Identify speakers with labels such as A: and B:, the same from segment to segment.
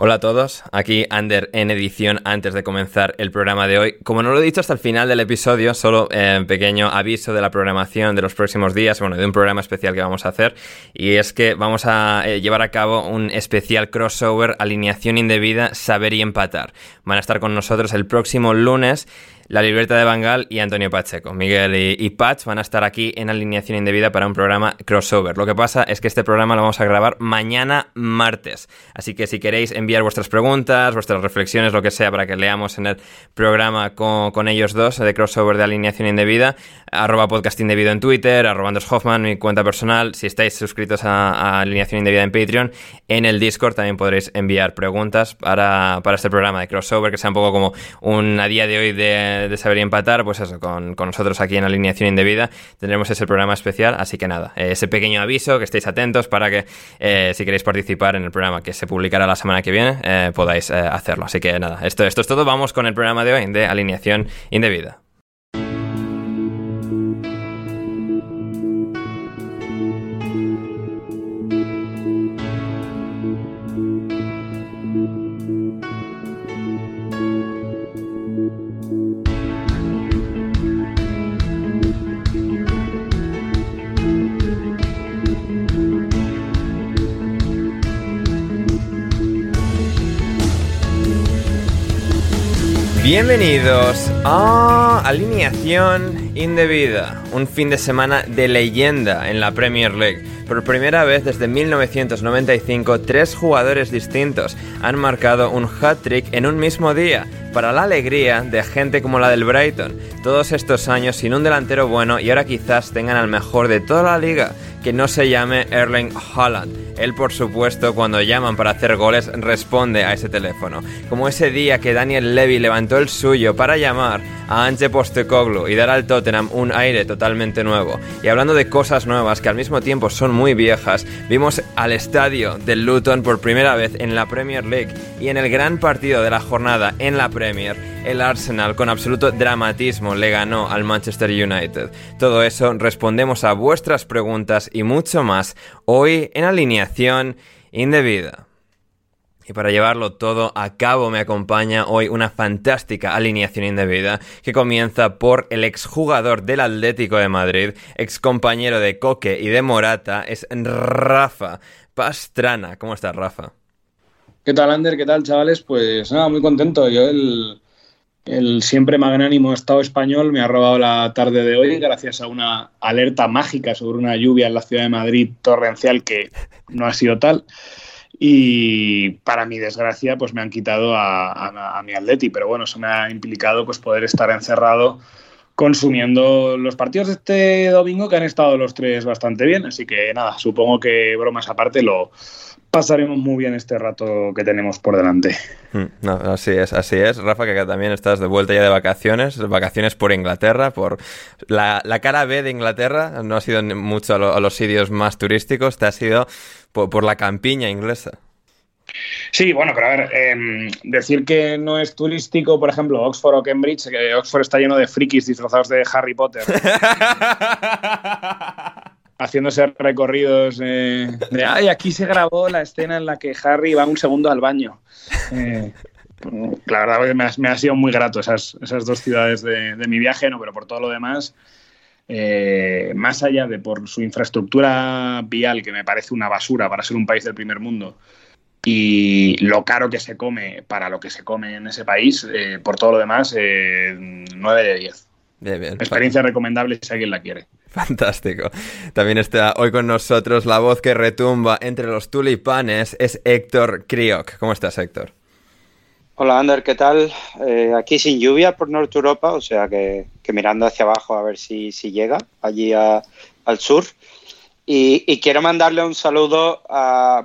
A: Hola a todos, aquí Ander en edición antes de comenzar el programa de hoy. Como no lo he dicho hasta el final del episodio, solo eh, pequeño aviso de la programación de los próximos días, bueno, de un programa especial que vamos a hacer, y es que vamos a eh, llevar a cabo un especial crossover, alineación indebida, saber y empatar. Van a estar con nosotros el próximo lunes la libreta de Bangal y Antonio Pacheco. Miguel y, y van a estar aquí en alineación indebida para un programa crossover. Lo que pasa es que este programa lo vamos a grabar mañana martes. Así que si queréis enviar vuestras preguntas, vuestras reflexiones, lo que sea, para que leamos en el programa con, con ellos dos de crossover de alineación indebida, arroba podcast en Twitter, arroba Anders Hoffman, mi cuenta personal. Si estáis suscritos a, a alineación indebida en Patreon, en el Discord también podréis enviar preguntas para, para este programa de crossover, que sea un poco como un a día de hoy de de saber empatar, pues eso, con, con, nosotros aquí en Alineación Indebida tendremos ese programa especial, así que nada, eh, ese pequeño aviso, que estéis atentos para que eh, si queréis participar en el programa que se publicará la semana que viene, eh, podáis hacerlo. Así que nada, esto, esto es todo, vamos con el programa de hoy de Alineación Indebida. Bienvenidos a Alineación Indebida, un fin de semana de leyenda en la Premier League. Por primera vez desde 1995, tres jugadores distintos han marcado un hat-trick en un mismo día, para la alegría de gente como la del Brighton. Todos estos años sin un delantero bueno y ahora quizás tengan al mejor de toda la liga, que no se llame Erling Haaland. Él, por supuesto, cuando llaman para hacer goles, responde a ese teléfono. Como ese día que Daniel Levy levantó el suyo para llamar a Ange Postecoglou y dar al Tottenham un aire totalmente nuevo. Y hablando de cosas nuevas que al mismo tiempo son muy viejas, vimos al estadio del Luton por primera vez en la Premier League y en el gran partido de la jornada en la Premier, el Arsenal con absoluto dramatismo le ganó al Manchester United. Todo eso respondemos a vuestras preguntas y mucho más hoy en alineación indebida. Y para llevarlo todo a cabo me acompaña hoy una fantástica alineación indebida que comienza por el exjugador del Atlético de Madrid, excompañero de Coque y de Morata, es Rafa Pastrana. ¿Cómo estás, Rafa?
B: ¿Qué tal, Ander? ¿Qué tal, chavales? Pues nada, muy contento. Yo el, el siempre magnánimo Estado español me ha robado la tarde de hoy gracias a una alerta mágica sobre una lluvia en la ciudad de Madrid torrencial que no ha sido tal. Y para mi desgracia, pues me han quitado a, mi Atleti, pero bueno, eso me ha implicado pues poder estar encerrado consumiendo los partidos de este domingo que han estado los tres bastante bien. Así que nada, supongo que bromas aparte lo pasaremos muy bien este rato que tenemos por delante.
A: Mm, no, así es, así es. Rafa, que también estás de vuelta ya de vacaciones, vacaciones por Inglaterra, por la, cara B de Inglaterra, no ha sido mucho a, los sitios más turísticos, te ha sido por la campiña inglesa.
B: Sí, bueno, pero a ver, em, decir que no es turístico, por ejemplo, Oxford o Cambridge, que Oxford está lleno de frikis disfrazados de Harry Potter. haciéndose recorridos de, ay, aquí se grabó la escena en la que Harry va un segundo al baño. Eh, la verdad me ha, me ha, sido muy grato esas, esas dos ciudades de, mi viaje, no, pero por todo lo demás, eh, más allá de por su infraestructura vial, que me parece una basura para ser un país del primer mundo, y lo caro que se come para lo que se come en ese país, eh, por todo lo demás, 9 de 10. Experiencia recomendable si alguien la quiere.
A: Fantástico. También está hoy con nosotros la voz que retumba entre los tulipanes, es Héctor Kriok. ¿Cómo estás, Héctor?
C: Hola, Ander, ¿qué tal? Eh, aquí sin lluvia por Norte Europa, o sea que, mirando hacia abajo a ver si, si llega allí al sur. y, quiero mandarle un saludo a,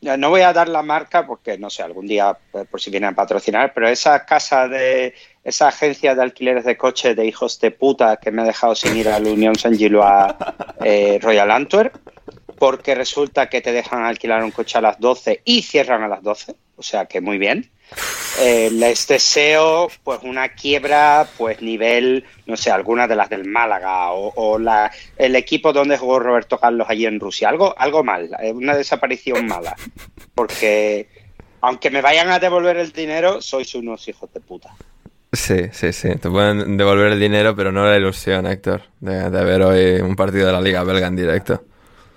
C: no voy a dar la marca porque no sé, algún día eh, por si vienen a patrocinar, pero esa casa de esa agencia de alquileres de coches de hijos de puta que me ha dejado sin ir al Unión Saint Gillois eh, Royal Antwerp, porque resulta que te dejan alquilar un coche a las 12 y cierran a las 12, o sea que muy bien. Eh, les deseo pues una quiebra pues nivel, no sé, alguna de las del Málaga o, la, el equipo donde jugó Roberto Carlos allí en Rusia. Algo, algo mal, eh, una desaparición mala. Porque aunque me vayan a devolver el dinero, sois unos hijos de puta.
A: Sí, sí, sí. Te pueden devolver el dinero, pero no la ilusión, Héctor, de, de ver hoy un partido de la Liga Belga en directo.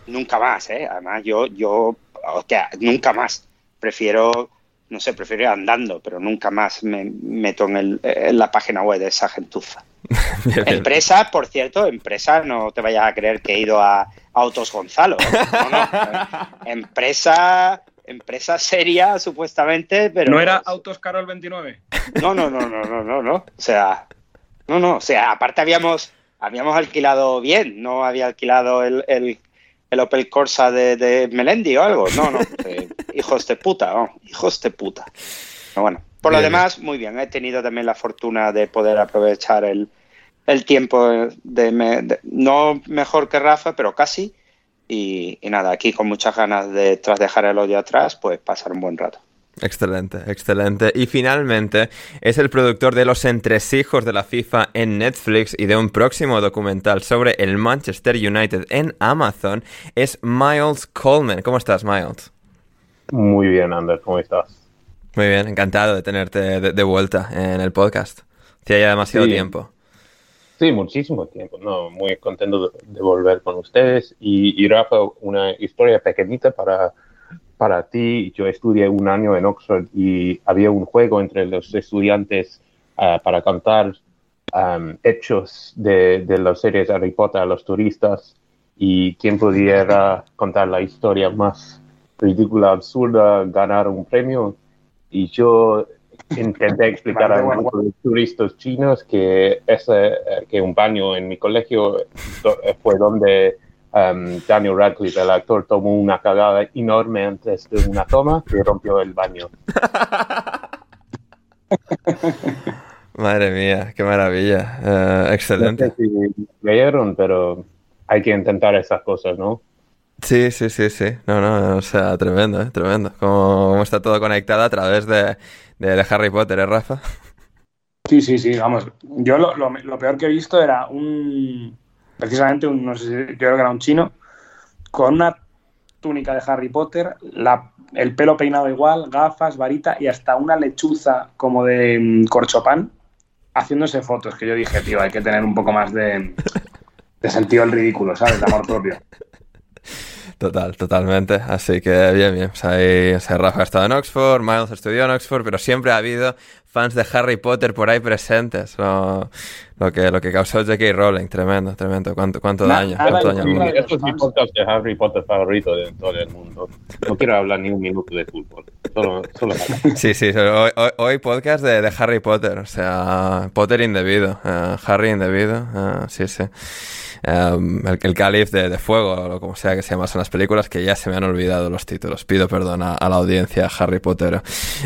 C: Nunca más, ¿eh? Además, yo, yo, o sea, nunca más. Prefiero no sé, prefiero ir andando, pero nunca más me meto en, la página web de esa gentuza. empresa, por cierto, empresa, no te vayas a creer que he ido a Autos Gonzalo. ¿eh? No, no. empresa, empresa seria, supuestamente, pero.
B: ¿No era Autos Carol 29?
C: No, no, no, no, no, no, no. O sea, no, no. O sea, aparte habíamos, habíamos alquilado bien, no había alquilado el, el Opel Corsa de, Melendi o algo. No, no, eh, hijos de puta, no, hijos de puta. Pero bueno, por lo demás, muy bien. He tenido también la fortuna de poder aprovechar el, tiempo de, no mejor que Rafa, pero casi. Y, y, nada, aquí con muchas ganas de, tras dejar el odio atrás, pues pasar un buen rato.
A: Excelente, excelente. Y finalmente es el productor de Los Entresijos de la FIFA en Netflix y de un próximo documental sobre el Manchester United en Amazon. Es Miles Coleman. ¿Cómo estás, Miles?
D: Muy bien, Ander. ¿Cómo estás?
A: Muy bien, encantado de tenerte de, vuelta en el podcast. Hacía ya demasiado tiempo.
D: Sí, muchísimo tiempo. No, muy contento de, volver con ustedes. Y, y Rafa, una historia pequeñita para para ti. Yo estudié un año en Oxford y había un juego entre los estudiantes ah, para cantar hechos de, de las series Harry Potter a los turistas y quien pudiera contar la historia más ridícula, absurda, ganar un premio. Y yo intenté explicar a un grupo de turistas chinos que, ese, eh, que un baño en mi colegio fue donde Um, Daniel Radcliffe, el actor, tomó una cagada enorme antes de una toma y rompió el baño.
A: Madre mía, qué maravilla. Uh, excelente.
D: No sé si leyeron, pero hay que intentar esas cosas, ¿no?
A: Sí, sí, sí, sí. No, no, o sea, tremendo, ¿eh? tremendo. Cómo, está todo conectado a través de, de, Harry Potter, ¿eh, Rafa?
B: Sí, sí, sí, vamos. Yo lo, lo peor que he visto era un, precisamente, un, no sé si yo creo que era un chino, con una túnica de Harry Potter, el pelo peinado igual, gafas, varita y hasta una lechuza como de mm, corchopán haciéndose fotos, que yo dije, tío, hay que tener un poco más de, de sentido el ridículo, ¿sabes? De amor propio.
A: Total, totalmente. Así que bien, bien. O sea, Rafa ha estado en Oxford, Miles estudió en Oxford, pero siempre ha habido fans de Harry Potter por ahí presentes. Lo, lo que, lo que causó J.K. Rowling, tremendo, tremendo. ¿Cuánto, cuánto daño? ¿Cuánto daño?
D: Esto es mi podcast de Harry Potter favorito de todo el mundo. No quiero hablar ni un minuto de fútbol. Solo, solo
A: sí, sí, hoy, hoy, hoy podcast de, de, Harry Potter. O sea, Potter indebido. Uh, Harry indebido. Uh, sí, sí. Um, el, el cáliz de, de, fuego, o como sea que se llaman las películas, que ya se me han olvidado los títulos. Pido perdón a, a la audiencia Harry Potter.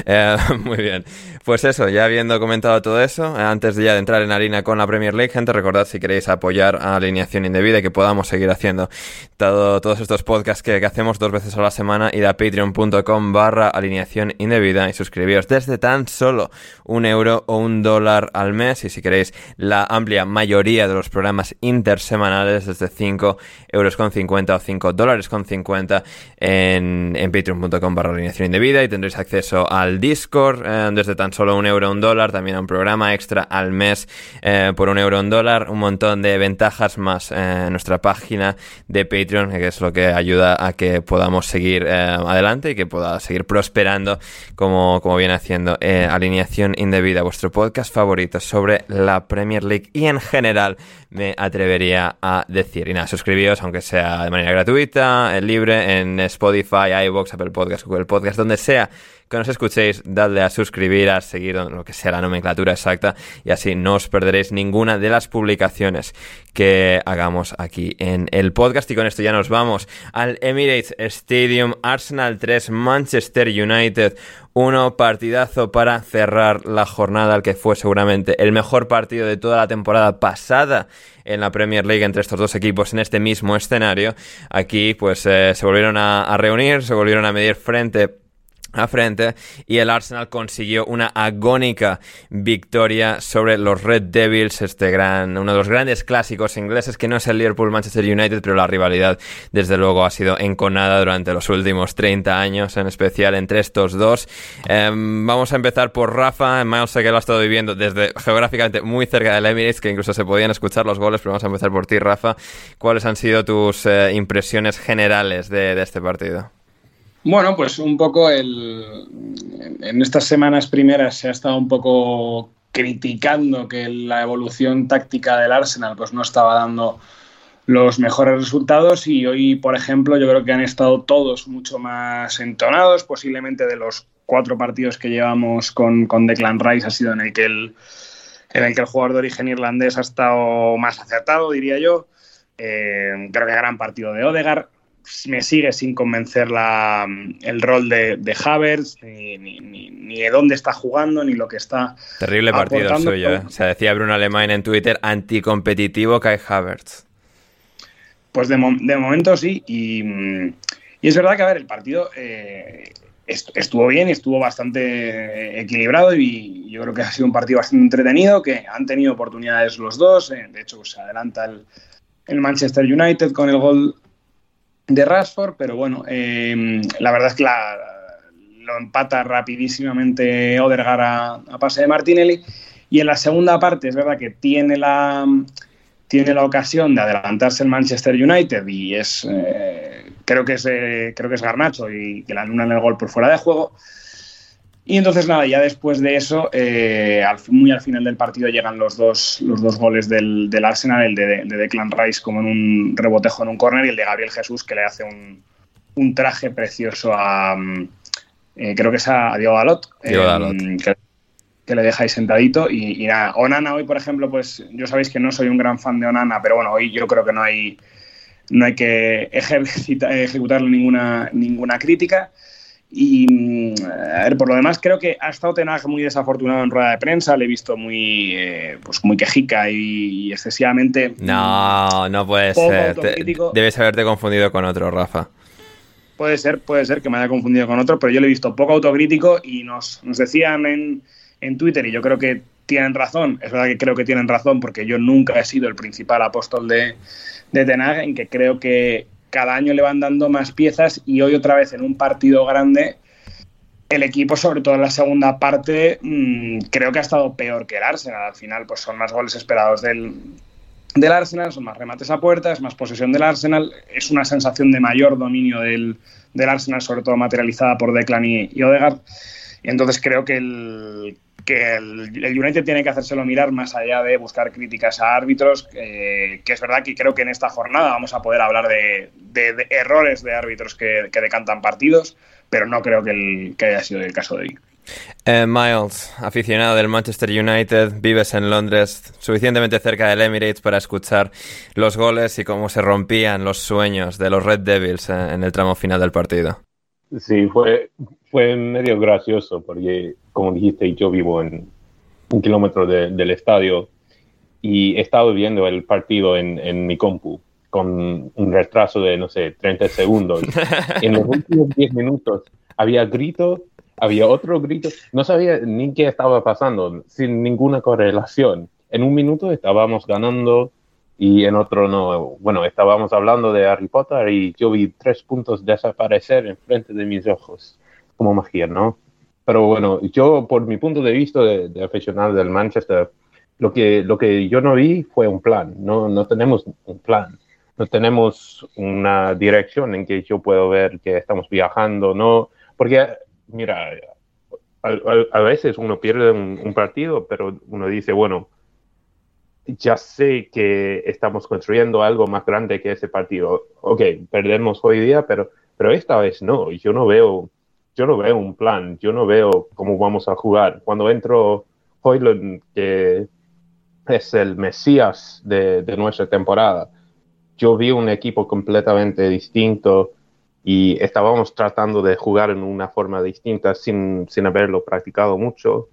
A: Eh, muy bien. Pues eso, ya habiendo comentado todo eso, antes de ya de entrar en harina con la Premier League, gente, recordad si queréis apoyar a Alineación Indebida y que podamos seguir haciendo todo, todos estos podcasts que, que, hacemos dos veces a la semana, id a patreon.com barra alineación indebida y suscribíos desde tan solo un euro o un dólar al mes. Y si queréis la amplia mayoría de los programas intersemanales desde 5 euros con 50 o 5 dólares con 50 en, patreon.com barra alineación indebida y tendréis acceso al Discord eh, desde tan solo un euro un dólar, también a un programa extra al mes eh, por un euro un dólar, un montón de ventajas más en nuestra página de Patreon, que es lo que ayuda a que podamos seguir eh, adelante y que pueda seguir prosperando como, como viene haciendo eh, Alineación Indebida, vuestro podcast favorito sobre la Premier League y en general me atrevería a decir. Y nada, suscribíos, aunque sea de manera gratuita, libre, en Spotify, iVoox, Apple Podcast, Google Podcast, donde sea que nos escuchéis, dadle a suscribir, a seguir lo que sea la nomenclatura exacta y así no os perderéis ninguna de las publicaciones que hagamos aquí en el podcast. Y con esto ya nos vamos al Emirates Stadium, Arsenal 3, Manchester United. Uno partidazo para cerrar la jornada, al que fue seguramente el mejor partido de toda la temporada pasada en la Premier League entre estos dos equipos en este mismo escenario. Aquí pues eh, se volvieron a, a reunir, se volvieron a medir frente a frente y el Arsenal consiguió una agónica victoria sobre los Red Devils, este gran, uno de los grandes clásicos ingleses que no es el Liverpool Manchester United, pero la rivalidad desde luego ha sido enconada durante los últimos 30 años, en especial entre estos dos. Eh, vamos a empezar por Rafa, Miles sé que lo ha estado viviendo desde geográficamente muy cerca del Emirates, que incluso se podían escuchar los goles, pero vamos a empezar por ti, Rafa. ¿Cuáles han sido tus eh, impresiones generales de este partido?
B: Bueno, pues un poco el, en estas semanas primeras se ha estado un poco criticando que la evolución táctica del Arsenal pues no estaba dando los mejores resultados y hoy, por ejemplo, yo creo que han estado todos mucho más entonados, posiblemente de los cuatro partidos que llevamos con, con Declan Rice ha sido en el que el, en el que el jugador de origen irlandés ha estado más acertado, diría yo. Eh, creo que gran partido de Odegaard me sigue sin convencer la, el rol de, de Havertz, ni, ni, ni, de dónde está jugando, ni lo que está.
A: Terrible partido el suyo, ¿eh? O sea, decía Bruno Alemán en Twitter, anticompetitivo Kai Havertz.
B: Pues de, de momento sí, y, y, es verdad que, a ver, el partido eh, estuvo bien y estuvo bastante equilibrado y yo creo que ha sido un partido bastante entretenido, que han tenido oportunidades los dos, eh, de hecho se adelanta el, el Manchester United con el gol de Rashford, pero bueno, eh, la verdad es que lo empata rapidísimamente Odergar a, pase de Martinelli. Y en la segunda parte es verdad que tiene la, tiene la ocasión de adelantarse el Manchester United y es eh, creo que es eh, creo que es Garnacho y que la anulan el gol por fuera de juego. Y entonces nada, ya después de eso, eh, al, muy al final del partido llegan los dos, los dos goles del, del Arsenal, el de, de, Declan Rice como en un rebotejo en un córner y el de Gabriel Jesús que le hace un, un traje precioso a, eh, creo que es a Diego Dalot,
A: Diego Dalot.
B: Eh, que, que, le dejáis sentadito. Y, y, nada, Onana hoy, por ejemplo, pues yo sabéis que no soy un gran fan de Onana, pero bueno, hoy yo creo que no hay, no hay que ejecutarle ninguna, ninguna crítica. Y a ver, por lo demás, creo que ha estado Tenag muy desafortunado en rueda de prensa. Le he visto muy, eh, pues muy quejica y, y, excesivamente.
A: No, no puede ser. Te, debes haberte confundido con otro, Rafa.
B: Puede ser, puede ser que me haya confundido con otro, pero yo le he visto poco autocrítico y nos, nos decían en, en Twitter, y yo creo que tienen razón. Es verdad que creo que tienen razón porque yo nunca he sido el principal apóstol de, de Tenag, en que creo que cada año le van dando más piezas y hoy otra vez en un partido grande el equipo, sobre todo en la segunda parte, mmm, creo que ha estado peor que el Arsenal. Al final, pues son más goles esperados del, del Arsenal, son más remates a puerta, es más posesión del Arsenal, es una sensación de mayor dominio del, del Arsenal, sobre todo materializada por Declan y, y Odegaard. Y entonces creo que el, que el, United tiene que hacérselo mirar más allá de buscar críticas a árbitros, que es verdad que creo que en esta jornada vamos a poder hablar de, errores de árbitros que, decantan partidos, pero no creo que, haya sido el caso de hoy.
A: Eh, Miles, aficionado del Manchester United, vives en Londres, suficientemente cerca del Emirates para escuchar los goles y cómo se rompían los sueños de los Red Devils eh, en el tramo final del partido.
D: Sí, fue, fue medio gracioso porque, como dijiste, yo vivo en un kilómetro del estadio y he estado viendo el partido en, en mi compu con un retraso de, no sé, 30 segundos. en los últimos 10 minutos había grito, había otro grito, no sabía ni qué estaba pasando, sin ninguna correlación. En un minuto estábamos ganando y en otro no. Bueno, estábamos hablando de Harry Potter y yo vi tres puntos desaparecer enfrente de mis ojos, como magia, ¿no? Pero bueno, yo por mi punto de vista de, aficionado del Manchester, lo que, lo que yo no vi fue un plan, no, no tenemos un plan, no tenemos una dirección en que yo puedo ver que estamos viajando, no, porque mira, a, veces uno pierde un partido, pero uno dice, bueno, ya sé que estamos construyendo algo más grande que ese partido. Ok, perdemos hoy día, pero, pero esta vez no. Yo no veo, yo no veo un plan, yo no veo cómo vamos a jugar. Cuando entro Hoyland, que es el mesías de, nuestra temporada, yo vi un equipo completamente distinto y estábamos tratando de jugar en una forma distinta sin, sin haberlo practicado mucho.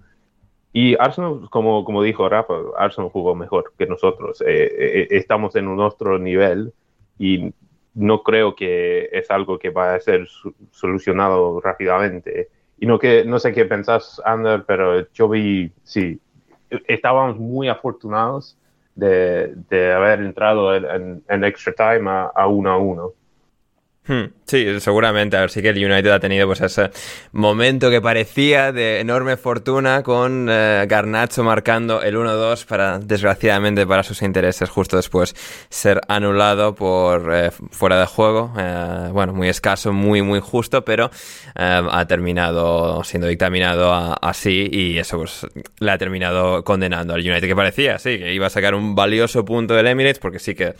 D: Y Arsenal, como, como dijo Rafa, Arsenal jugó mejor que nosotros. Eh, eh, eh, estamos en un otro nivel y no creo que es algo que va a ser solucionado rápidamente. Y no, que, no sé qué pensás, Ander, pero yo vi, sí, estábamos muy afortunados de, de haber entrado en, en, extra time a, a uno a uno.
A: Hmm, sí, seguramente. A ver, sí que el United ha tenido pues ese momento que parecía de enorme fortuna con eh, Garnacho marcando el 1-2 para, desgraciadamente, para sus intereses, justo después ser anulado por eh, fuera de juego. Eh, bueno, muy escaso, muy, muy justo, pero ha terminado siendo dictaminado así y eso pues le ha terminado condenando al United, que parecía, sí, que iba a sacar un valioso punto del Emirates, porque sí que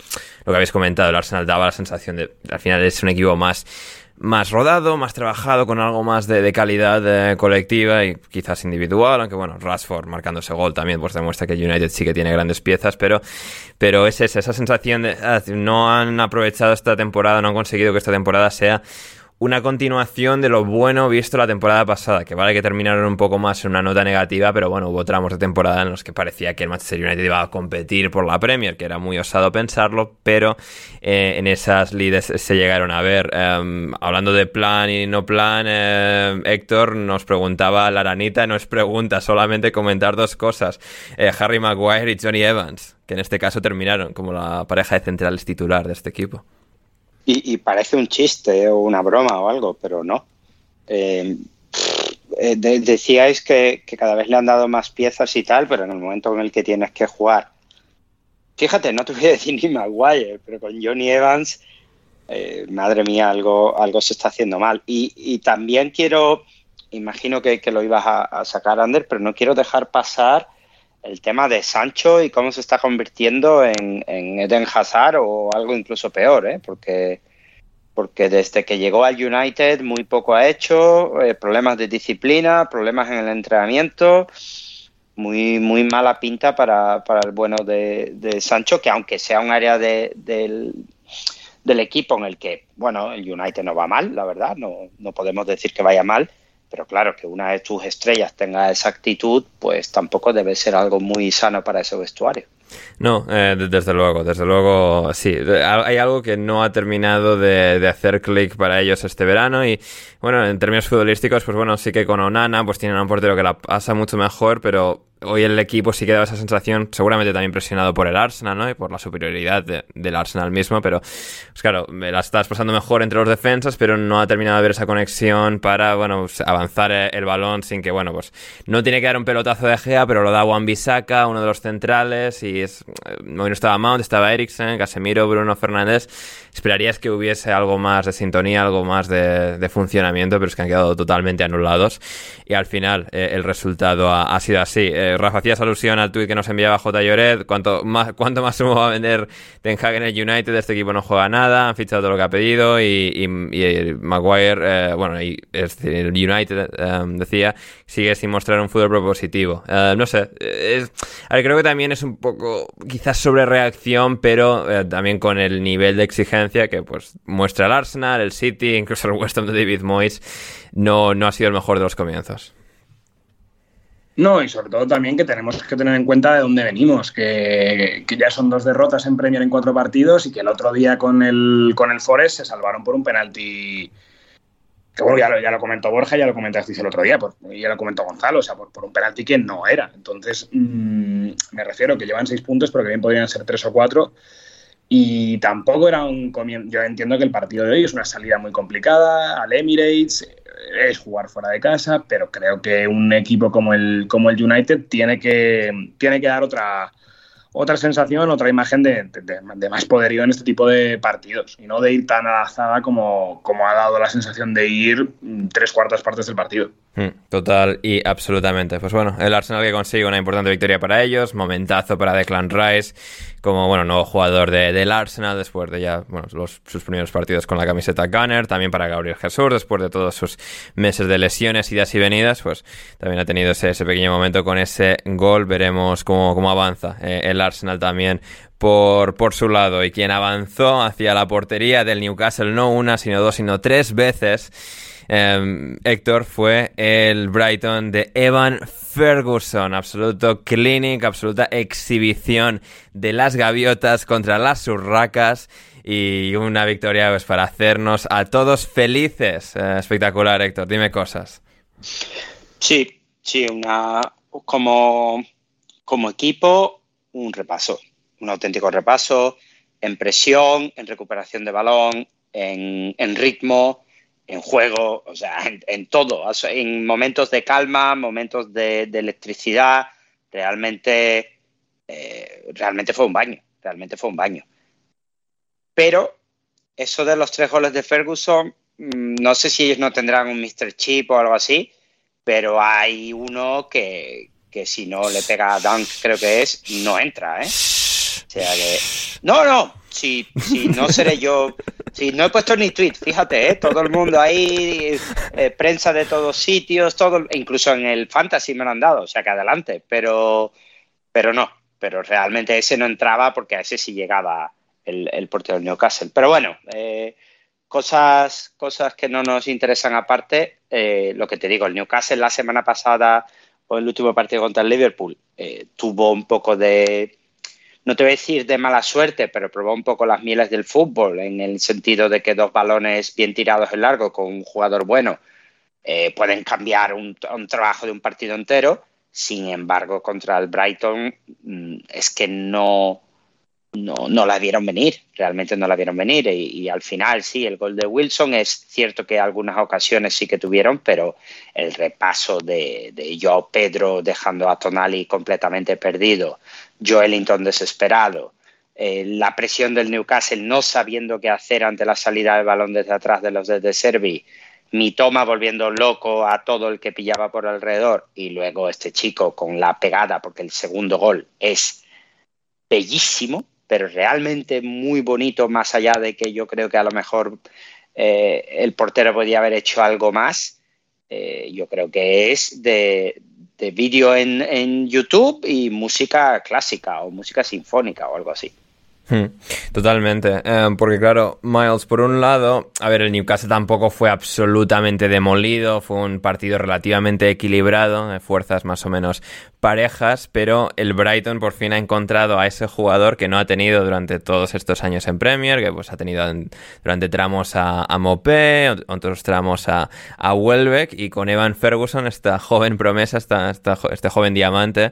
A: lo que habéis comentado, el Arsenal daba la sensación de, al final es un equipo más, más rodado, más trabajado, con algo más de, calidad eh, colectiva y quizás individual, aunque bueno, Rashford marcando ese gol también pues demuestra que United sí que tiene grandes piezas, pero, pero es esa, esa sensación de ah, no han aprovechado esta temporada, no han conseguido que esta temporada sea una continuación de lo bueno visto la temporada pasada, que vale que terminaron un poco más en una nota negativa, pero bueno, hubo tramos de temporada en los que parecía que el Manchester United iba a competir por la Premier, que era muy osado pensarlo, pero eh, en esas lides se llegaron a ver. Em, hablando de plan y no plan, eh, Héctor nos preguntaba, la aranita nos pregunta solamente comentar dos cosas, eh, Harry Maguire y Johnny Evans, que en este caso terminaron como la pareja de centrales titular de este equipo.
C: Y, parece un chiste o una broma o algo, pero no. Eh, eh, decíais que, cada vez le han dado más piezas y tal, pero en el momento en el que tienes que jugar. Fíjate, no te voy a decir ni Maguire, pero con Johnny Evans, eh, madre mía, algo, algo se está haciendo mal. Y, también quiero, imagino que, lo ibas a sacar, Ander, pero no quiero dejar pasar el tema de Sancho y cómo se está convirtiendo en, Eden Hazard o algo incluso peor, ¿eh? porque, porque desde que llegó al United muy poco ha hecho, eh, problemas de disciplina, problemas en el entrenamiento, muy, muy mala pinta para, el bueno de, Sancho, que aunque sea un área del, del, equipo en el que, bueno, el United no va mal, la verdad, no, no podemos decir que vaya mal, pero claro, que una de tus estrellas tenga esa actitud, pues tampoco debe ser algo muy sano para ese vestuario.
A: No, eh, desde luego, desde luego, sí. Hay algo que no ha terminado de, hacer clic para ellos este verano y, bueno, en términos futbolísticos, pues bueno, sí que con Onana, pues tienen un portero que la pasa mucho mejor, pero hoy el equipo sí que daba esa sensación, seguramente también presionado por el Arsenal, ¿no? Y por la superioridad del Arsenal mismo, pero pues claro, la estás pasando mejor entre los defensas, pero no ha terminado de haber esa conexión para, bueno, pues, avanzar el balón sin que, bueno, pues no tiene que dar un pelotazo de Gea, pero lo da Juan Bisaca, uno de los centrales, y es, hoy no estaba Mount, estaba Eriksen, Casemiro, Bruno Fernández. Esperarías que hubiese algo más de sintonía, algo más de, funcionamiento, pero es que han quedado totalmente anulados. Y al final, eh, el resultado ha, sido así. Eh, Rafa hacías alusión al tuit que nos enviaba J. Lloret. ¿Cuánto más, cuánto más sumo va a vender Ten Hag en el United? Este equipo no juega nada, han fichado todo lo que ha pedido. Y, y, Maguire, eh, bueno, y, el United decía, sigue sin mostrar un fútbol propositivo. no sé, es, a ver, creo que también es un poco, quizás sobre reacción, pero también con el nivel de exigencia que pues muestra el Arsenal, el City, incluso el West Ham de David Moyes, no, no ha sido el mejor de los comienzos.
B: No, y sobre todo también que tenemos que tener en cuenta de dónde venimos, que, ya son dos derrotas en Premier en cuatro partidos y que el otro día con el, con el Forest se salvaron por un penalti que bueno, ya lo, ya lo comentó Borja, ya lo comentasteis el otro día, por, ya lo comentó Gonzalo, o sea, por, un penalti que no era. Entonces, mm, me refiero que llevan seis puntos, pero que bien podrían ser tres o cuatro. Y tampoco era un comienzo. Yo entiendo que el partido de hoy es una salida muy complicada al Emirates, es jugar fuera de casa, pero creo que un equipo como el, como el United tiene que, tiene que dar otra, otra sensación, otra imagen de, de, más poderío en este tipo de partidos y no de ir tan alazada como, como ha dado la sensación de ir tres cuartas partes del partido.
A: Hmm, total y absolutamente. Pues bueno, el Arsenal que consigue una importante victoria para ellos, momentazo para Declan Rice como bueno nuevo jugador de, del Arsenal después de ya bueno, los, sus primeros partidos con la camiseta Gunner, también para Gabriel Jesús después de todos sus meses de lesiones, idas y venidas, pues también ha tenido ese, pequeño momento con ese gol, veremos cómo, cómo avanza eh, el Arsenal también por, por su lado y quien avanzó hacia la portería del Newcastle no una, sino dos, sino tres veces Em, Héctor fue el Brighton de Evan Ferguson. Absoluto clinic, absoluta exhibición de las gaviotas contra las urracas y una victoria pues, para hacernos a todos felices. Eh, espectacular, Héctor. Dime cosas.
C: Sí, sí, una como, como equipo, un repaso, un auténtico repaso en presión, en recuperación de balón, en, ritmo, en juego, o sea, en, todo, en momentos de calma, momentos de, electricidad, realmente, eh, realmente fue un baño, realmente fue un baño. Pero eso de los tres goles de Ferguson, mm, no sé si ellos no tendrán un Mr. Chip o algo así, pero hay uno que, que si no le pega a Dunk, creo que es, no entra, ¿eh? O sea que... No, no, si, si no seré yo Sí, no he puesto ni tweet, fíjate, ¿eh? todo el mundo ahí, eh, prensa de todos sitios, todo, incluso en el fantasy me lo han dado, o sea que adelante, pero, pero no, pero realmente ese no entraba porque a ese sí llegaba el, el portero del Newcastle. Pero bueno, eh, cosas, cosas que no nos interesan aparte, lo que te digo, el Newcastle la semana pasada o el último partido contra el Liverpool tuvo un poco de no te voy a decir de mala suerte, pero probó un poco las mieles del fútbol, en el sentido de que dos balones bien tirados en largo con un jugador bueno eh, pueden cambiar un, trabajo de un partido entero. Sin embargo, contra el Brighton mm, es que no, no, no, la vieron venir, realmente no la vieron venir. Y, al final, sí, el gol de Wilson es cierto que algunas ocasiones sí que tuvieron, pero el repaso de, de Pedro dejando a Tonali completamente perdido, Joelinton desesperado, eh, la presión del Newcastle no sabiendo qué hacer ante la salida del balón desde atrás de los de Servi, mi toma volviendo loco a todo el que pillaba por alrededor. Y luego este chico con la pegada porque el segundo gol es bellísimo, pero realmente muy bonito más allá de que yo creo que a lo mejor eh, el portero podía haber hecho algo más. Eh, yo creo que es de, de vídeo en, YouTube y música clásica o música sinfónica o algo así.
A: Totalmente, eh, porque claro, Miles, por un lado, a ver, el Newcastle tampoco fue absolutamente demolido, fue un partido relativamente equilibrado, de fuerzas más o menos parejas, pero el Brighton por fin ha encontrado a ese jugador que no ha tenido durante todos estos años en Premier, que pues ha tenido durante tramos a, a Mopé, otros tramos a, a Welbeck, y con Evan Ferguson, esta joven promesa, esta, este joven diamante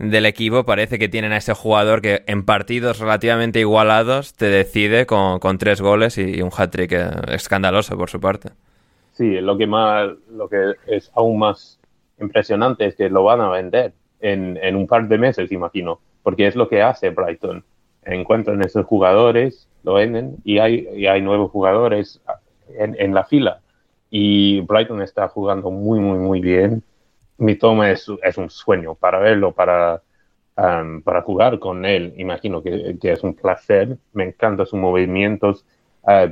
A: del equipo, parece que tienen a ese jugador que en partidos relativamente igualados te decide con, tres goles y, un hat-trick eh, escandaloso por su parte.
D: Sí, lo que, más, lo que es aún más impresionante es que lo van a vender en, un par de meses, imagino, porque es lo que hace Brighton. Encuentran esos jugadores, lo venden y hay, y hay nuevos jugadores en, la fila. Y Brighton está jugando muy, muy, muy bien. Mi toma es, es un sueño para verlo, para, para jugar con él. Imagino que, es un placer. Me encantan sus movimientos.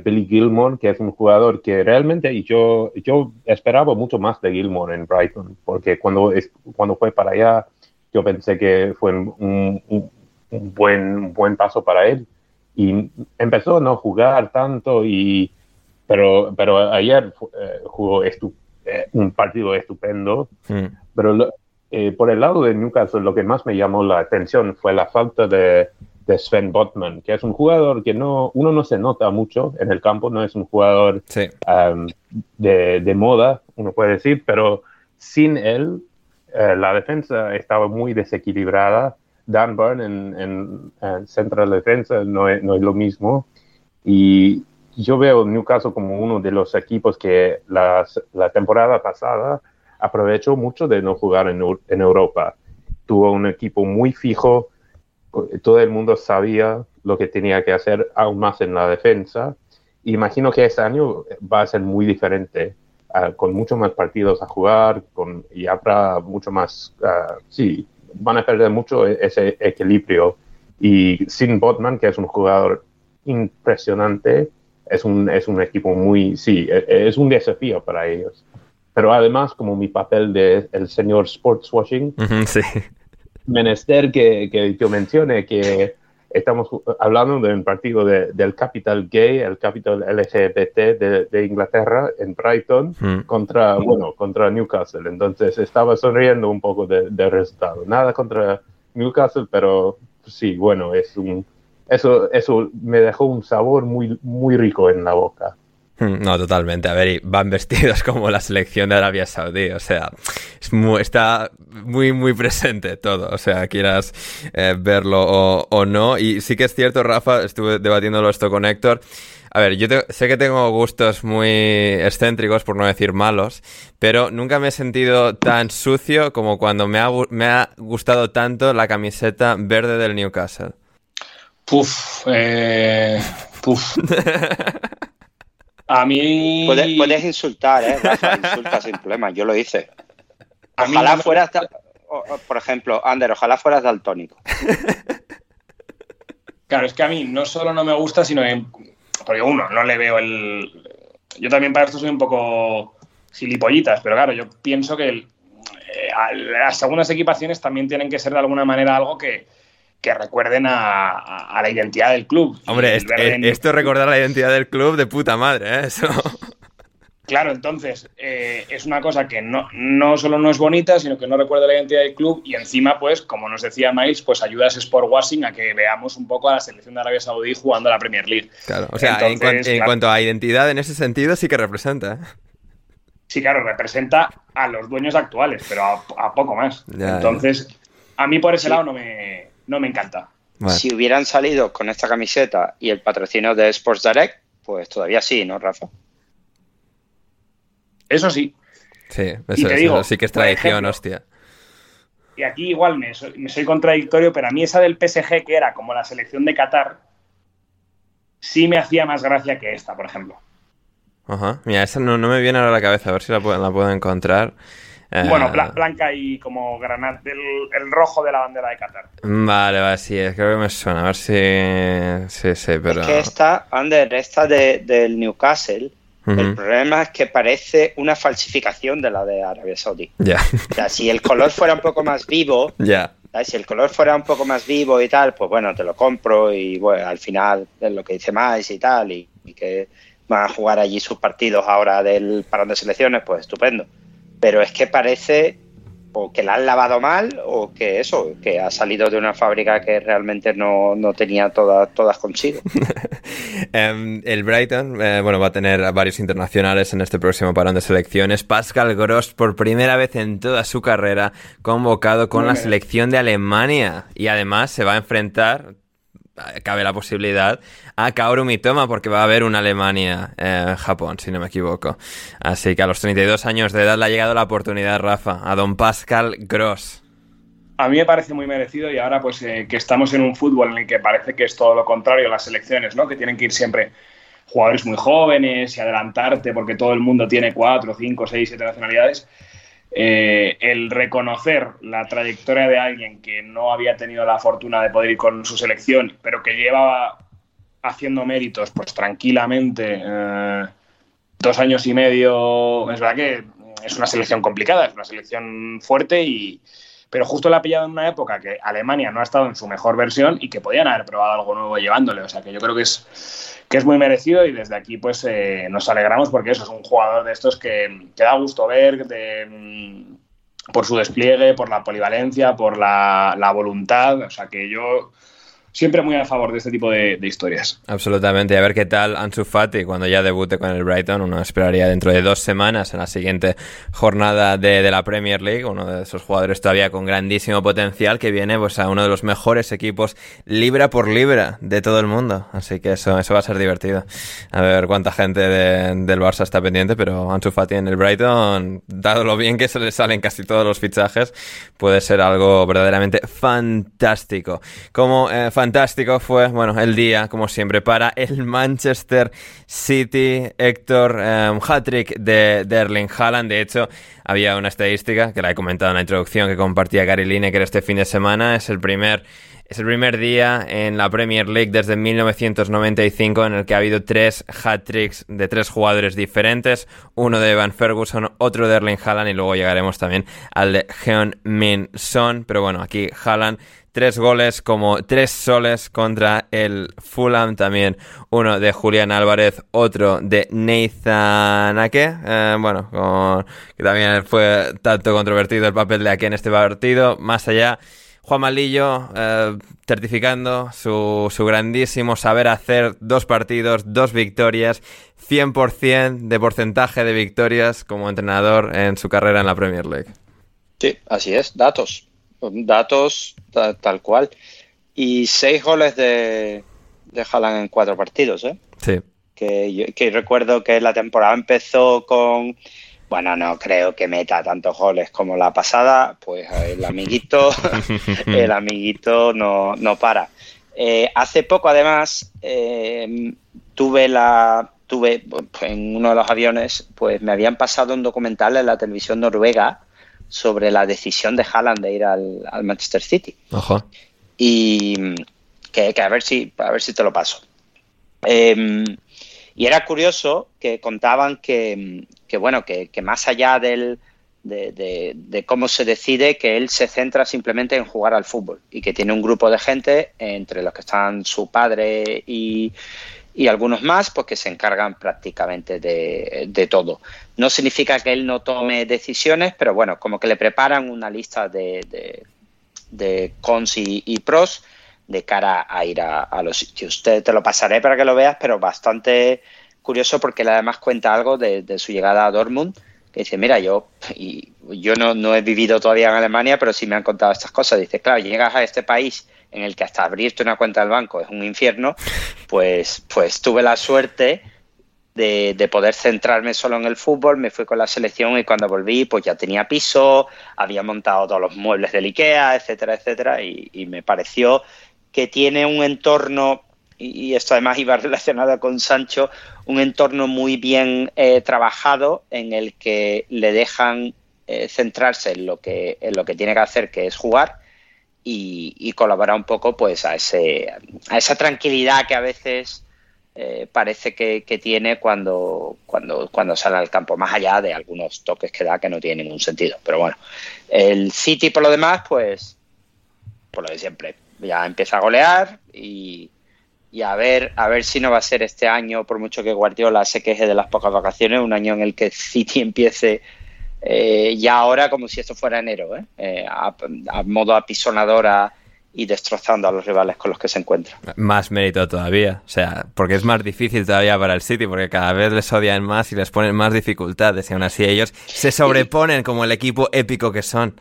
D: Billy Gilmore, que es un jugador que realmente yo, yo esperaba mucho más de Gilmore en Brighton, porque cuando, cuando fue para allá, yo pensé que fue un, un, buen, buen paso para él. Y empezó a no jugar tanto, y, pero, pero ayer eh, jugó eh, un partido estupendo. Mm. Pero eh, por el lado de Newcastle, lo que más me llamó la atención fue la falta de, Sven Botman, que es un jugador que no, uno no se nota mucho en el campo, no es un jugador um, de, moda, uno puede decir, pero sin él eh, la defensa estaba muy desequilibrada. Dan Burn en, en, Central Defensa no es, no es, lo mismo. Y yo veo Newcastle como uno de los equipos que la temporada pasada aprovechó mucho de no jugar en, en Europa. Tuvo un equipo muy fijo, todo el mundo sabía lo que tenía que hacer aún más en la defensa. Imagino que este año va a ser muy diferente, ah, con muchos más partidos a jugar con, y habrá mucho más, uh, sí, van a perder mucho e-, ese equilibrio. Y sin Botman, que es un jugador impresionante, es un, es un equipo muy, sí, e-, es un desafío para ellos pero además como mi papel de el señor sportswashing, sí. menester que, que yo mencione que estamos hablando de un partido del capital gay, el capital LGBT de, Inglaterra en Brighton contra, bueno, contra Newcastle. Entonces estaba sonriendo un poco del de resultado. Nada contra Newcastle, pero sí, bueno, es un, eso, eso me dejó un sabor muy, muy rico en la boca.
A: Hmm, no, totalmente. A ver, van vestidos como la selección de Arabia Saudí. O sea, está muy, muy presente todo. O sea, quieras eh, verlo o, no. Y sí que es cierto, Rafa, estuve debatiéndolo esto con Héctor. A ver, yo sé que tengo gustos muy excéntricos, por no decir malos, pero nunca me he sentido tan sucio como cuando me ha, me ha gustado tanto la camiseta verde del Newcastle.
B: Puf, eh, puf. A mí.
C: Puedes, insultar, ¿eh? Rafa, insulta sin problema, yo lo hice. Ojalá fueras. Por ejemplo, Ander, ojalá fueras daltónico.
B: Claro, es que a mí no solo no me gusta, sino que. Porque uno, no le veo el. Yo también para esto soy un poco gilipollitas, pero claro, yo pienso que eh, las segundas equipaciones también tienen que ser de alguna manera algo que, que recuerden a, la identidad del club.
A: Hombre, eh, esto es recordar la identidad del club de puta madre, ¿eh? Eso.
B: Claro, entonces eh, es una cosa que no, no solo no es bonita, sino que no recuerda la identidad del club y encima, pues, como nos decía Miles, pues ayuda a Sport Washing a que veamos un poco a la selección de Arabia Saudí jugando a la Premier League.
A: Claro, o sea, en, cuanto a identidad, en ese sentido sí que representa.
B: Sí, claro, representa a los dueños actuales, pero a, poco más. Entonces, a mí por ese lado no me, no me encanta.
C: Si hubieran salido con esta camiseta y el patrocinio de Sports Direct, pues todavía sí, ¿no, Rafa?
B: Eso sí.
A: Sí, eso, sí que es tradición, hostia.
B: Y aquí igual me soy, contradictorio, pero a mí esa del PSG, que era como la selección de Qatar, sí me hacía más gracia que esta, por ejemplo.
A: Ajá. Mira, esa no, me viene ahora a la cabeza, a ver si la la puedo encontrar.
B: Bueno, eh, blanca y como granate, el, rojo de la bandera de Qatar.
A: Vale, vale, sí, creo que me suena. A ver si. Sí, sí, pero.
C: Es que esta, Ander, esta de, del Newcastle, el problema es que parece una falsificación de la de Arabia Saudí.
A: Ya.
C: O sea, si el color fuera un poco más vivo,
A: ya.
C: Si el color fuera un poco más vivo y tal, pues bueno, te lo compro y bueno, al final es lo que dice más y tal, y, que van a jugar allí sus partidos ahora del parón de selecciones, pues estupendo. Pero es que parece o que la han lavado mal o que eso, que ha salido de una fábrica que realmente no, tenía todas, todas consigo.
A: Em, el Brighton, eh, bueno, va a tener varios internacionales en este próximo parón de selecciones. Pascal Gross, por primera vez en toda su carrera, convocado con la selección de Alemania y además se va a enfrentar cabe la posibilidad a Kaoru Mitoma porque va a haber una Alemania en Japón, si no me equivoco. Así que a los 32 años de edad le ha llegado la oportunidad, Rafa, a don Pascal Gross.
B: A mí me parece muy merecido y ahora pues eh, que estamos en un fútbol en el que parece que es todo lo contrario las selecciones, ¿no? Que tienen que ir siempre jugadores muy jóvenes y adelantarte porque todo el mundo tiene cuatro, cinco, seis, siete nacionalidades eh, el reconocer la trayectoria de alguien que no había tenido la fortuna de poder ir con su selección, pero que llevaba haciendo méritos, pues tranquilamente, eh, dos años y medio, es verdad que es una selección complicada, es una selección fuerte y, pero justo la ha pillado en una época que Alemania no ha estado en su mejor versión y que podían haber probado algo nuevo llevándole. O sea que yo creo que es, que es muy merecido y desde aquí pues eh, nos alegramos porque eso es un jugador de estos que, que da gusto ver mm, por su despliegue, por la polivalencia, por la, la voluntad. O sea que yo siempre muy a favor de este tipo de, historias.
A: Absolutamente, a ver qué tal Ansu Fati cuando ya debute con el Brighton, uno esperaría dentro de dos semanas en la siguiente jornada de, la Premier League, uno de esos jugadores todavía con grandísimo potencial que viene pues a uno de los mejores equipos libra por libra de todo el mundo, así que eso, eso va a ser divertido. A ver cuánta gente del Barça está pendiente, pero Ansu Fati en el Brighton, dado lo bien que se le salen casi todos los fichajes, puede ser algo verdaderamente fantástico. Como eh, fantástico fue, bueno, el día, como siempre, para el Manchester City. Héctor, um, hat-trick de, Erling Haaland. De hecho, había una estadística que la he comentado en la introducción que compartía Gary Lineker este fin de semana. Es el primer es el primer día en la Premier League desde 1995 en el que ha habido tres hat-tricks de tres jugadores diferentes, uno de Evan Ferguson, otro de Erling Haaland y luego llegaremos también al de Heon Min Son, pero bueno, aquí Haaland tres goles como tres soles contra el Fulham también uno de Julián Álvarez otro de Nathan Ake eh, bueno que también fue tanto controvertido el papel de Ake en este partido más allá Juan Malillo eh, certificando su, su, grandísimo saber hacer dos partidos, dos victorias, 100% de porcentaje de victorias como entrenador en su carrera en la Premier League.
C: Sí, así es, datos, datos tal cual. Y seis goles de, de Haaland en cuatro partidos, ¿eh?
A: Sí.
C: Que, que recuerdo que la temporada empezó con bueno, no creo que meta tantos goles como la pasada, pues el amiguito, el amiguito no, no para. Eh, hace poco, además, eh, tuve la tuve pues, en uno de los aviones, pues me habían pasado un documental en la televisión noruega sobre la decisión de Haaland de ir al, Manchester City. Y que, a ver si a ver si te lo paso. Em, y era curioso que contaban que, bueno, que, más allá del, de, cómo se decide, que él se centra simplemente en jugar al fútbol y que tiene un grupo de gente, entre los que están su padre y, algunos más, pues que se encargan prácticamente de, todo. No significa que él no tome decisiones, pero bueno, como que le preparan una lista de, de cons y pros de cara a ir a, los sitios. Te, te, lo pasaré para que lo veas, pero bastante curioso porque él además cuenta algo de, su llegada a Dortmund, que dice, mira, yo, y yo no, no, he vivido todavía en Alemania, pero sí me han contado estas cosas. Dice, claro, llegas a este país en el que hasta abrirte una cuenta del banco es un infierno, pues, pues tuve la suerte de, de, poder centrarme solo en el fútbol, me fui con la selección y cuando volví pues ya tenía piso, había montado todos los muebles del IKEA, etcétera, etcétera, y, y me pareció que tiene un entorno, y esto además iba relacionado con Sancho, un entorno muy bien eh, trabajado en el que le dejan eh, centrarse en lo, que, en lo que tiene que hacer, que es jugar, y, colaborar un poco pues a, ese, a esa tranquilidad que a veces eh, parece que, tiene cuando, cuando, cuando sale al campo, más allá de algunos toques que da que no tienen ningún sentido. Pero bueno, el City por lo demás, pues por lo de siempre. Ya empieza a golear y, a ver a ver si no va a ser este año, por mucho que Guardiola se queje de las pocas vacaciones, un año en el que City empiece eh, ya ahora como si esto fuera enero, ¿eh? Eh, a, modo apisonadora y destrozando a los rivales con los que se encuentra.
A: Más mérito todavía, o sea, porque es más difícil todavía para el City, porque cada vez les odian más y les ponen más dificultades y aún así ellos se sobreponen como el equipo épico que son.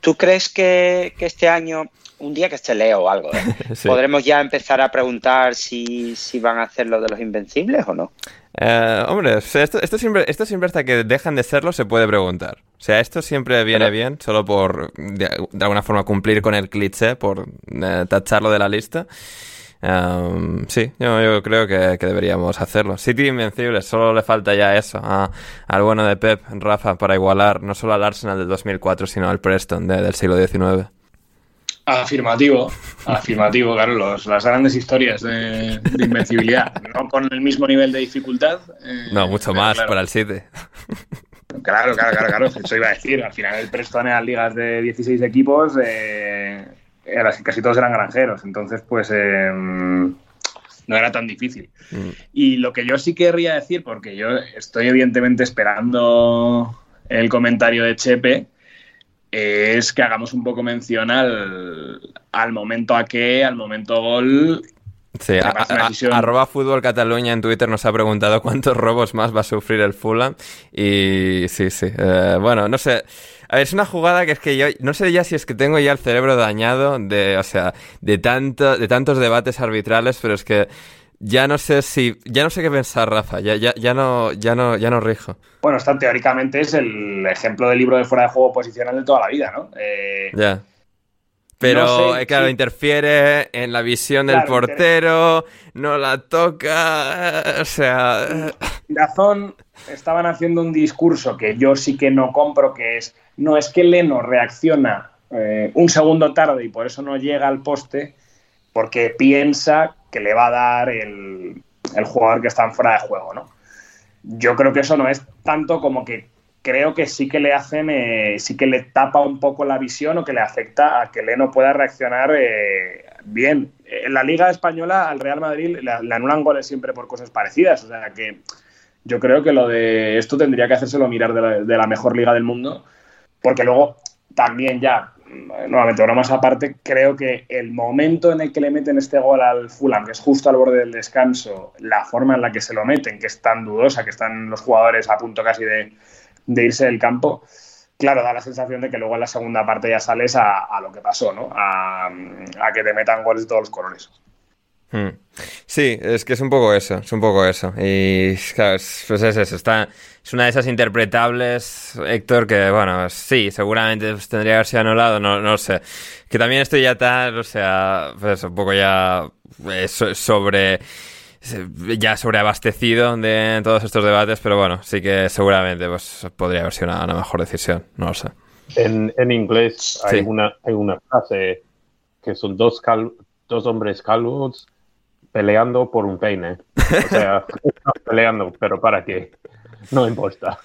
C: ¿Tú crees que, que este año un día que esté Leo o algo, ¿eh? sí. ¿podremos ya empezar a preguntar si, si, van a hacer lo de los invencibles o no?
A: Eh, hombre, esto, esto, siempre, esto siempre hasta que dejan de serlo se puede preguntar. O sea, esto siempre viene Pero... bien, solo por de, de, alguna forma cumplir con el cliché, por eh, tacharlo de la lista. Um, sí, yo, yo creo que, que, deberíamos hacerlo. City Invencible, solo le falta ya eso a, al bueno de Pep, Rafa, para igualar no solo al Arsenal del 2004, sino al Preston de, del siglo XIX.
B: Afirmativo, afirmativo, claro, los, las grandes historias de, de, invencibilidad, no con el mismo nivel de dificultad.
A: Eh, no, mucho más claro. para el City.
B: Claro, claro, claro, claro, eso iba a decir. Al final el Preston en las ligas de 16 equipos, eh, casi todos eran granjeros, entonces pues eh, no era tan difícil. Mm. Y lo que yo sí querría decir, porque yo estoy evidentemente esperando el comentario de Chepe, es que hagamos un poco mención al, al momento a qué, al momento gol.
A: Sí, a, a, arroba fútbol Cataluña en Twitter nos ha preguntado cuántos robos más va a sufrir el Fulham. Y sí, sí. Eh, bueno, no sé. A ver, es una jugada que es que yo no sé ya si es que tengo ya el cerebro dañado de, o sea, de tanto, de tantos debates arbitrales, pero es que ya no sé si ya no sé qué pensar Rafa. Ya, ya, ya no ya no ya no rijo.
B: Bueno está teóricamente es el ejemplo del libro de fuera de juego posicional de toda la vida no
A: eh, ya. Pero no sé, claro sí. interfiere en la visión claro, del portero no la toca o sea
B: razón estaban haciendo un discurso que yo sí que no compro que es no es que Leno reacciona eh, un segundo tarde y por eso no llega al poste porque piensa que le va a dar el, jugador que está en fuera de juego, ¿no? Yo creo que eso no es tanto como que creo que sí que le hacen, eh, sí que le tapa un poco la visión o que le afecta a que Leno pueda reaccionar eh, bien. En la Liga Española al Real Madrid le, anulan goles siempre por cosas parecidas, o sea que yo creo que lo de esto tendría que hacérselo mirar de la mejor liga del mundo, porque luego también ya nuevamente, bromas aparte, creo que el momento en el que le meten este gol al Fulham, que es justo al borde del descanso, la forma en la que se lo meten, que es tan dudosa, que están los jugadores a punto casi de, de irse del campo, claro, da la sensación de que luego en la segunda parte ya sales a, a lo que pasó, ¿no? A, a, que te metan goles de todos los colores.
A: Hmm. Sí, es que es un poco eso, es un poco eso. Y claro, pues es eso, está, es una de esas interpretables, Héctor, que bueno, sí, seguramente pues, tendría que haberse anulado, no, no sé. Que también estoy ya tal, o sea, pues un poco ya eh, sobre ya sobreabastecido de todos estos debates, pero bueno, sí que seguramente pues podría haber sido una, una mejor decisión, no lo sé.
D: En, en inglés hay, sí. una, hay una frase que son dos, cal, dos hombres calvos peleando por un peine. O sea, peleando, pero ¿para qué? No importa.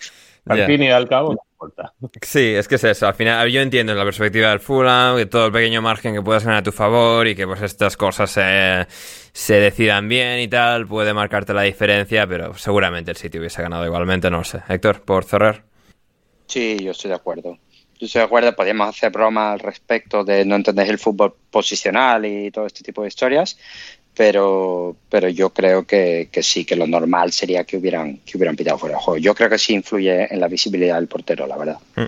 D: Al yeah. fin y al cabo, no importa.
A: Sí, es que es eso. Al final, yo entiendo la perspectiva del Fulham, que todo el pequeño margen que puedas ganar a tu favor y que pues estas cosas se, se decidan bien y tal, puede marcarte la diferencia, pero seguramente el City hubiese ganado igualmente, no lo sé. Héctor, por cerrar.
C: Sí, yo estoy de acuerdo. Yo estoy de acuerdo, podríamos hacer broma al respecto de no entender el fútbol posicional y todo este tipo de historias, pero, pero yo creo que, que, sí, que lo normal sería que hubieran, que hubieran pitado fuera de juego. Yo creo que sí influye en la visibilidad del portero, la verdad.
A: Mm.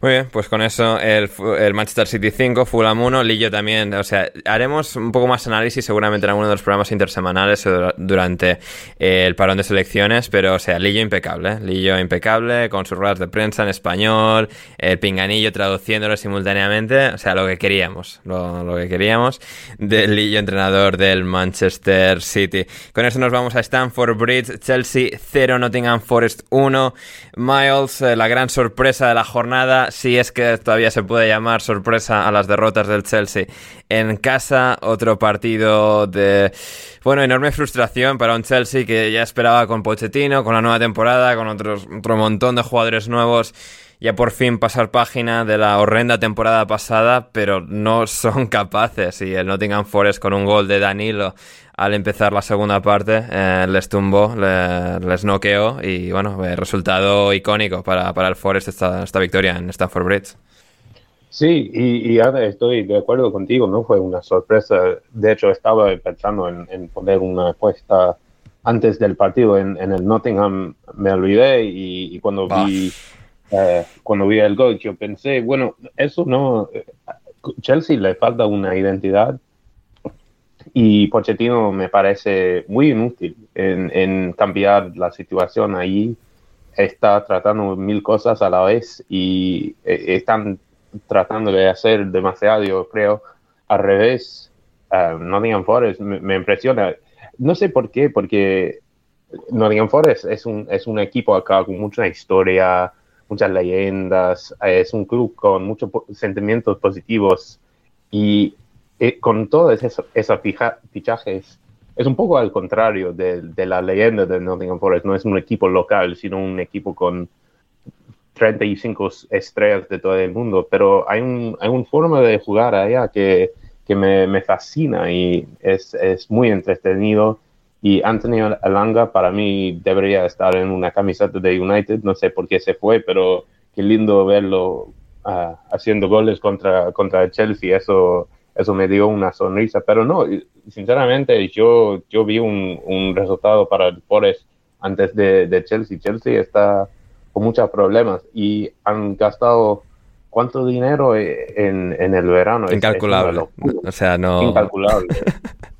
A: Muy bien, pues con eso el, el Manchester City 5, Fulham 1, Lillo también, o sea, haremos un poco más análisis seguramente en alguno de los programas intersemanales durante eh, el parón de selecciones, pero o sea, Lillo impecable, ¿eh? Lillo impecable, con sus ruedas de prensa en español, el pinganillo traduciéndolo simultáneamente, o sea, lo que queríamos, lo, lo que queríamos del Lillo entrenador del Manchester Manchester City. Con eso nos vamos a Stamford Bridge, Chelsea 0, Nottingham Forest 1. Miles, eh, la gran sorpresa de la jornada, si es que todavía se puede llamar sorpresa a las derrotas del Chelsea en casa. Otro partido de, bueno, enorme frustración para un Chelsea que ya esperaba con Pochettino, con la nueva temporada, con otros, otro montón de jugadores nuevos ya por fin pasar página de la horrenda temporada pasada, pero no son capaces. Y el Nottingham Forest con un gol de Danilo al empezar la segunda parte eh, les tumbó, les noqueó y bueno, resultado icónico para, para el Forest esta, esta victoria en Stamford Bridge.
D: Sí, y, ahora estoy de acuerdo contigo, no fue una sorpresa. De hecho, estaba pensando en, poner una apuesta antes del partido en, el Nottingham, me olvidé y, cuando vi cuando vi el gol, yo pensé, bueno, eso no, Chelsea le falta una identidad y Pochettino me parece muy inútil en, en cambiar la situación ahí. Está tratando mil cosas a la vez y eh, están tratando de hacer demasiado, yo creo. Al revés, uh, Nottingham Forest me, impresiona. No sé por qué, porque Nottingham Forest es un, es un equipo acá con mucha historia, muchas leyendas, es un club con muchos sentimientos positivos y eh, con todos esos, fichajes es un poco al contrario de, de, la leyenda de Nottingham Forest. No es un equipo local, sino un equipo con 35 estrellas de todo el mundo, pero hay, un, hay una forma de jugar allá que, que me, me, fascina y es, es, muy entretenido. Y Anthony Alanga para mí debería estar en una camiseta de United, no sé por qué se fue, pero qué lindo verlo uh, haciendo goles contra, contra Chelsea, eso, eso me dio una sonrisa, pero no, sinceramente yo, yo vi un, un resultado para el Forest antes de, de Chelsea. Chelsea está con muchos problemas y han gastado cuánto dinero en, en el verano.
A: Incalculable. o sea, no.
D: Incalculable.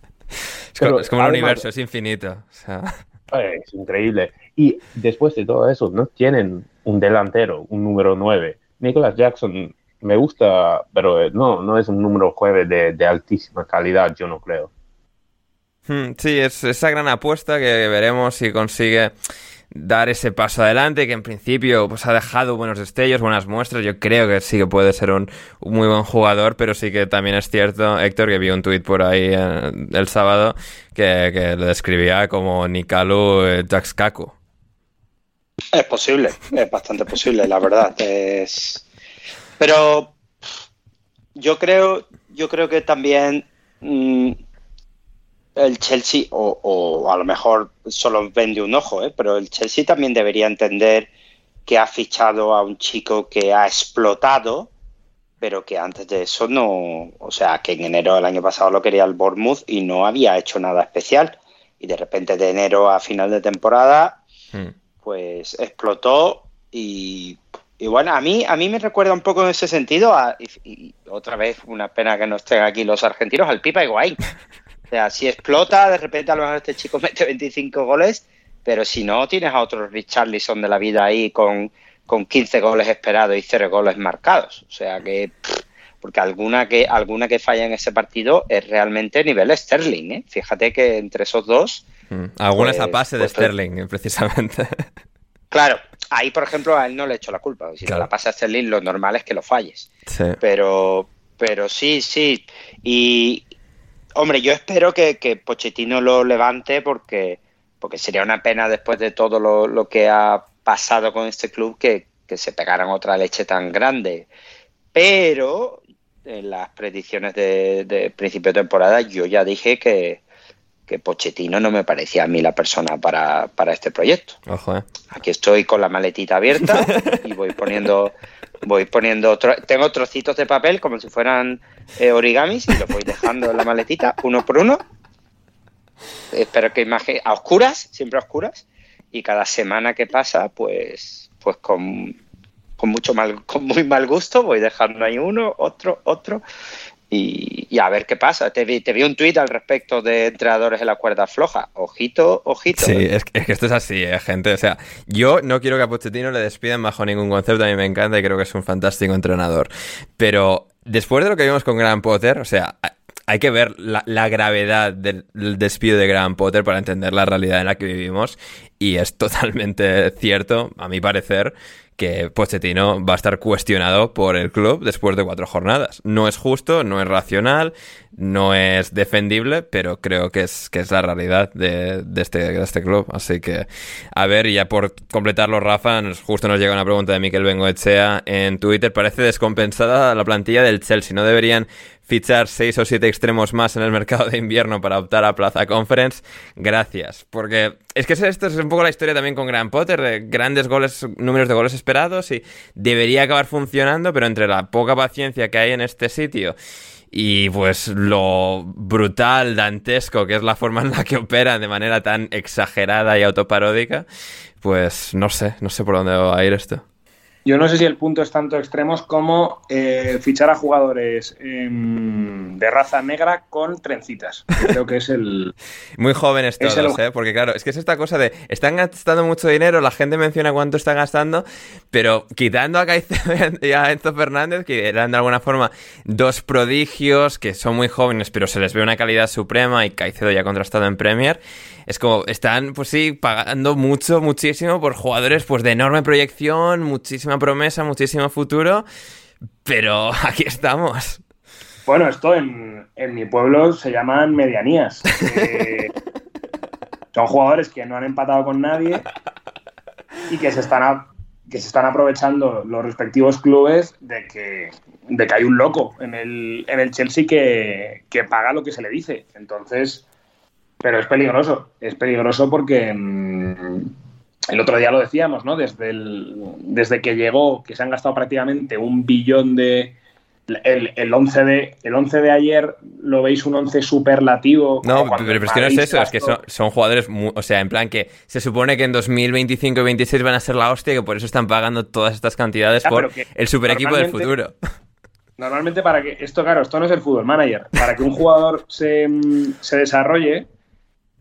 A: es, como, el universo, es infinito.
D: Es increíble. Y después de todo eso, no tienen un delantero, un número 9. Nicholas Jackson me gusta, pero no, no es un número 9 de, de altísima calidad, yo no creo.
A: Hmm, sí, es esa gran apuesta que veremos si consigue dar ese paso adelante, que en principio pues ha dejado buenos destellos, buenas muestras. Yo creo que sí que puede ser un, muy buen jugador, pero sí que también es cierto, Héctor, que vi un tuit por ahí eh, el sábado que, lo describía como Nikalu eh, Jaxkaku.
C: Es posible, es bastante posible, la verdad. Es... Pero yo creo, yo creo que también mm, el Chelsea, o, a lo mejor solo vende un ojo, ¿eh? pero el Chelsea también debería entender que ha fichado a un chico que ha explotado, pero que antes de eso no, o sea, que en enero del año pasado lo quería el Bournemouth y no había hecho nada especial. Y de repente de enero a final de temporada, hmm. pues explotó y, bueno, a mí, a mí me recuerda un poco en ese sentido, y, otra vez una pena que no estén aquí los argentinos, al Pipa Higuaín. Sea, si explota, de repente a lo mejor este chico mete 25 goles, pero si no, tienes a otros Richarlison de la vida ahí con, con 15 goles esperados y 0 goles marcados. O sea que... porque alguna que alguna que falla en ese partido es realmente nivel Sterling. ¿eh? Fíjate que entre esos dos.
A: Mm, algunas a pase de pues, pues, Sterling, precisamente.
C: Claro, ahí por ejemplo a él no le echo la culpa. Si la pasa a Sterling, lo normal es que lo falles. Pero, pero sí, sí. Y, Hombre, yo espero que, que, Pochettino lo levante porque, porque sería una pena después de todo lo, que ha pasado con este club que, se pegaran otra leche tan grande. Pero en las predicciones de, principio de temporada yo ya dije que, que Pochettino no me parecía a mí la persona para, para este proyecto.
A: Ojo, eh.
C: Aquí estoy con la maletita abierta y voy poniendo voy poniendo, tengo trocitos de papel como si fueran eh, origamis y los voy dejando en la maletita uno por uno. Espero que imagen a oscuras, siempre a oscuras, y cada semana que pasa, pues, pues con, con mucho mal, con muy mal gusto voy dejando ahí uno, otro, otro, y, a ver qué pasa. Te vi, un tuit al respecto de entrenadores en la cuerda floja. Ojito, ojito.
A: Sí, es, que esto es así, ¿eh, gente. O sea, yo no quiero que a Pochettino le despidan bajo ningún concepto. A mí me encanta y creo que es un fantástico entrenador. Pero después de lo que vimos con Graham Potter, o sea, hay que ver la, gravedad del, despido de Graham Potter para entender la realidad en la que vivimos. Y es totalmente cierto, a mi parecer, que Pochettino va a estar cuestionado por el club después de cuatro jornadas. No es justo, no es racional, no es defendible, pero creo que es, que es la realidad de, de, este, de este club. Así que, a ver, ya por completarlo, Rafa, justo nos llega una pregunta de Miquel Bengoechea en Twitter. Parece descompensada la plantilla del Chelsea. ¿No deberían fichar seis o siete extremos más en el mercado de invierno para optar a Plaza Conference? Gracias. Porque es que esto es un poco la historia también con Gran Potter, de grandes goles, números de goles esperados y debería acabar funcionando, pero entre la poca paciencia que hay en este sitio y pues lo brutal, dantesco, que es la forma en la que opera de manera tan exagerada y autoparódica, pues no sé, no sé por dónde va a ir esto.
B: Yo no sé si el punto es tanto extremos como eh, fichar a jugadores eh, de raza negra con trencitas. Creo que es el.
A: Muy jóvenes todos, el... ¿eh? Porque claro, es que es esta cosa de. Están gastando mucho dinero, la gente menciona cuánto están gastando, pero quitando a Caicedo y a Enzo Fernández, que eran de alguna forma dos prodigios que son muy jóvenes, pero se les ve una calidad suprema y Caicedo ya contrastado en Premier es como, están, pues sí, pagando mucho, muchísimo por jugadores pues de enorme proyección, muchísima promesa, muchísimo futuro, pero aquí estamos.
B: Bueno, esto en, en mi pueblo se llaman medianías. Eh, son jugadores que no han empatado con nadie y que se están, que se están aprovechando los respectivos clubes de que, de que hay un loco en el, en el Chelsea que, que paga lo que se le dice. Entonces, pero es peligroso, es peligroso porque mm, el otro día lo decíamos, ¿no? Desde, el, desde que llegó, que se han gastado prácticamente un billón de... El, el 11 de, el 11 de ayer lo veis un 11 superlativo.
A: No, pero, es que no es eso, es que son, son jugadores, muy, o sea, en plan que se supone que en 2025 y 2026 van a ser la hostia y que por eso están pagando todas estas cantidades ya, por el super equipo del futuro.
B: Normalmente para que, esto claro, esto no es el fútbol manager, para que un jugador se, se desarrolle,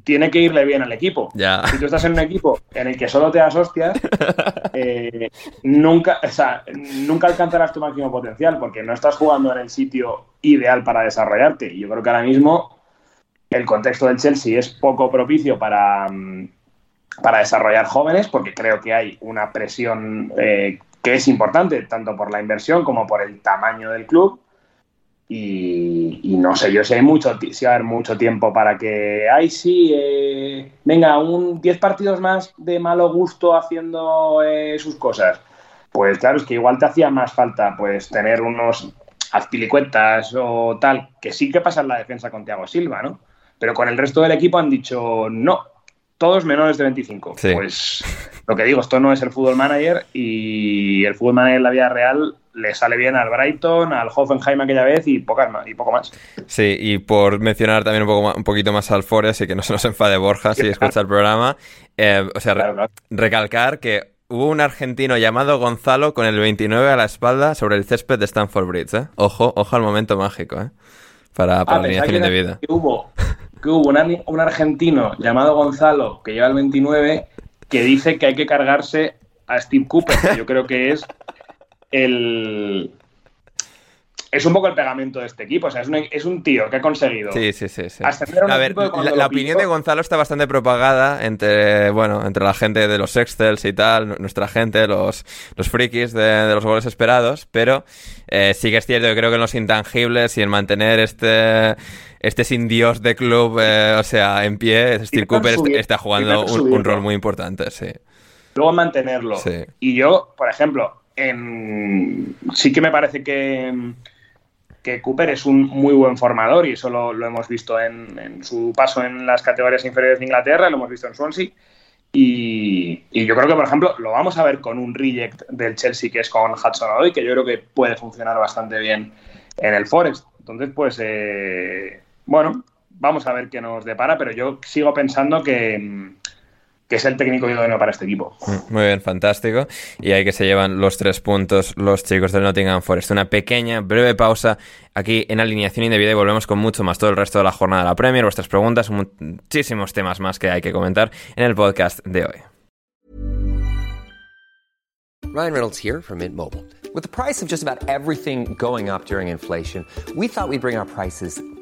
B: tiene que irle bien al equipo. Si tú estás en un equipo en el que solo te das hostias, eh, nunca, o sea, nunca alcanzarás tu máximo potencial porque no estás jugando en el sitio ideal para desarrollarte. Y yo creo que ahora mismo el contexto del Chelsea es poco propicio para, mm, para desarrollar jóvenes porque creo que hay una presión eh, que es importante, tanto por la inversión como por el tamaño del club. Y, no sé, yo sé mucho, si va a haber mucho tiempo para que, ay, sí, eh, venga, un 10 partidos más de malo gusto haciendo eh, sus cosas. Pues claro, es que igual te hacía más falta pues tener unos azpilicuetas o tal, que sí que pasa en la defensa con Thiago Silva, ¿no? Pero con el resto del equipo han dicho, no, todos menores de 25. Pues lo que digo, esto no es el fútbol manager y el fútbol manager en la vida real le sale bien al Brighton, al Hoffenheim aquella vez y, pocas más, y poco más.
A: Sí, y por mencionar también un, poco un poquito más al Forest y que no se nos enfade Borja si escucha el programa, eh, o sea, claro, claro. recalcar que hubo un argentino llamado Gonzalo con el 29 a la espalda sobre el césped de Stanford Bridge. ¿eh? Ojo, ojo al momento mágico, ¿eh? Para, para ah, la alineación indebida.
B: Que hubo, que hubo un, un argentino llamado Gonzalo que lleva el 29 que dice que hay que cargarse a Steve Cooper, que yo creo que es el, es un poco el pegamento de este equipo. O sea, es un, es un tío que ha conseguido.
A: Sí, sí, sí. sí. A ver, la, opinión de Gonzalo está bastante propagada entre, bueno, entre la gente de los Excels y tal, nuestra gente, los, los frikis de, los goles esperados. Pero eh, sí que es cierto, yo creo que en los intangibles y en mantener este este sin dios de club, eh, o sea, en pie, Steve Cooper está jugando un, un, rol muy importante, sí.
B: Luego mantenerlo. Sí. Y yo, por ejemplo, sí que me parece que, Cooper es un muy buen formador y eso lo, hemos visto en, su paso en las categorías inferiores de Inglaterra, lo hemos visto en Swansea. Y, yo creo que, por ejemplo, lo vamos a ver con un reject del Chelsea que es con Hudson Odoi, que yo creo que puede funcionar bastante bien en el Forest. Entonces, pues, eh, bueno, vamos a ver qué nos depara, pero yo sigo pensando que, que es el técnico idóneo para este equipo.
A: Mm, muy bien, fantástico. Y ahí que se llevan los tres puntos los chicos del Nottingham Forest. Una pequeña, breve pausa aquí en alineación indebida y volvemos con mucho más todo el resto de la jornada de la Premier, vuestras preguntas, muchísimos temas más que hay que comentar en el podcast de hoy.
E: Ryan Reynolds here from Mint Mobile. With the price of just about everything going up during inflation, we thought we'd bring our prices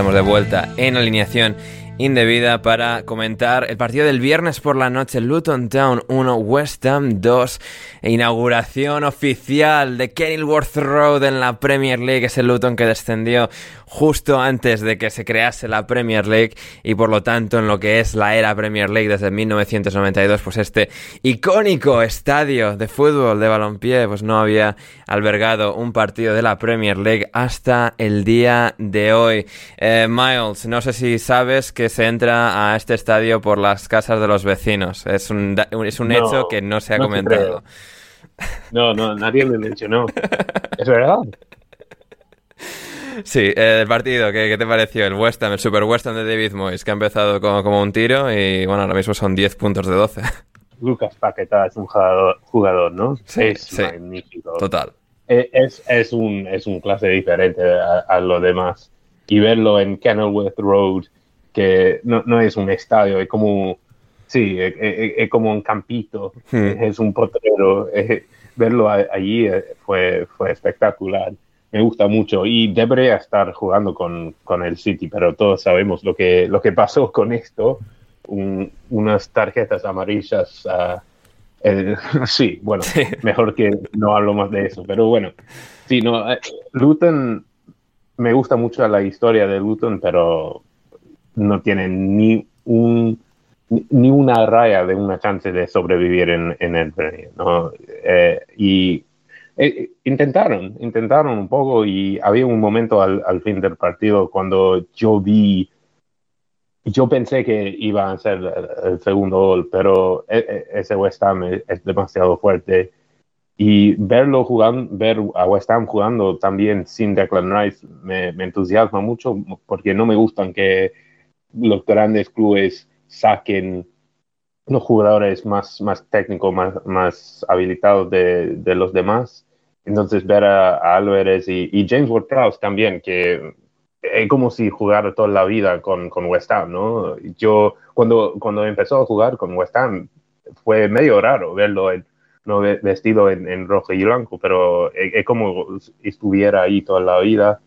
A: Estamos de vuelta en alineación indebida para comentar el partido del viernes por la noche, Luton Town 1, West Ham 2, inauguración oficial de Kenilworth Road en la Premier League, es el Luton que descendió justo antes de que se crease la Premier League y por lo tanto en lo que es la era Premier League desde 1992, pues este icónico estadio de fútbol de balompié pues no había albergado un partido de la Premier League hasta el día de hoy. Eh, Miles, no sé si sabes que se entra a este estadio por las casas de los vecinos. Es un, es un
D: No,
A: hecho que no se ha
D: no
A: comentado.
D: No, no, nadie me mencionó. ¿Es verdad?
A: Sí, el partido, ¿qué, qué te pareció? El West Ham, el Super West Ham de David Moyes, que ha empezado como, como un tiro y bueno, ahora mismo son 10 puntos de 12.
D: Lucas Paqueta es un jugador, jugador ¿no?
A: Sí,
D: es
A: sí.
D: magnífico.
A: Total.
D: Eh, Es, es, un, es un clase diferente a, a lo demás. Y verlo en Kenilworth Road, que no, no es un estadio, es como, sí, es, es- es como un campito,
A: Hmm.
D: es un potrero. eh, verlo a- allí eh, fue, fue espectacular. Me gusta mucho y debería estar jugando con, con el City, pero todos sabemos lo que, lo que pasó con esto. Un- unas tarjetas amarillas. ah, eh, sí, bueno,
A: Sí.
D: mejor que no hablo más de eso, pero bueno. Sí, no, eh, Luton, me gusta mucho la historia de Luton, pero no tienen ni un ni- una raya de una chance de sobrevivir en, en el Premier, ¿no? Eh, y eh, intentaron, intentaron un poco y había un momento al, al fin del partido cuando yo vi, yo pensé que iba a ser el, segundo gol, pero e- e- ese West Ham es, es demasiado fuerte y verlo jugando, ver a West Ham jugando también sin Declan Rice me, me entusiasma mucho porque no me gustan que los grandes clubes saquen los jugadores más, más técnicos, más, más habilitados de, de los demás. Entonces ver a, a Álvarez y, James Ward-Prowse también, que es como si jugara toda la vida con, con West Ham, ¿no? Yo, cuando, cuando empezó a jugar con West Ham, fue medio raro verlo en- no ve- vestido en, rojo y blanco, pero es, es como estuviera ahí toda la vida.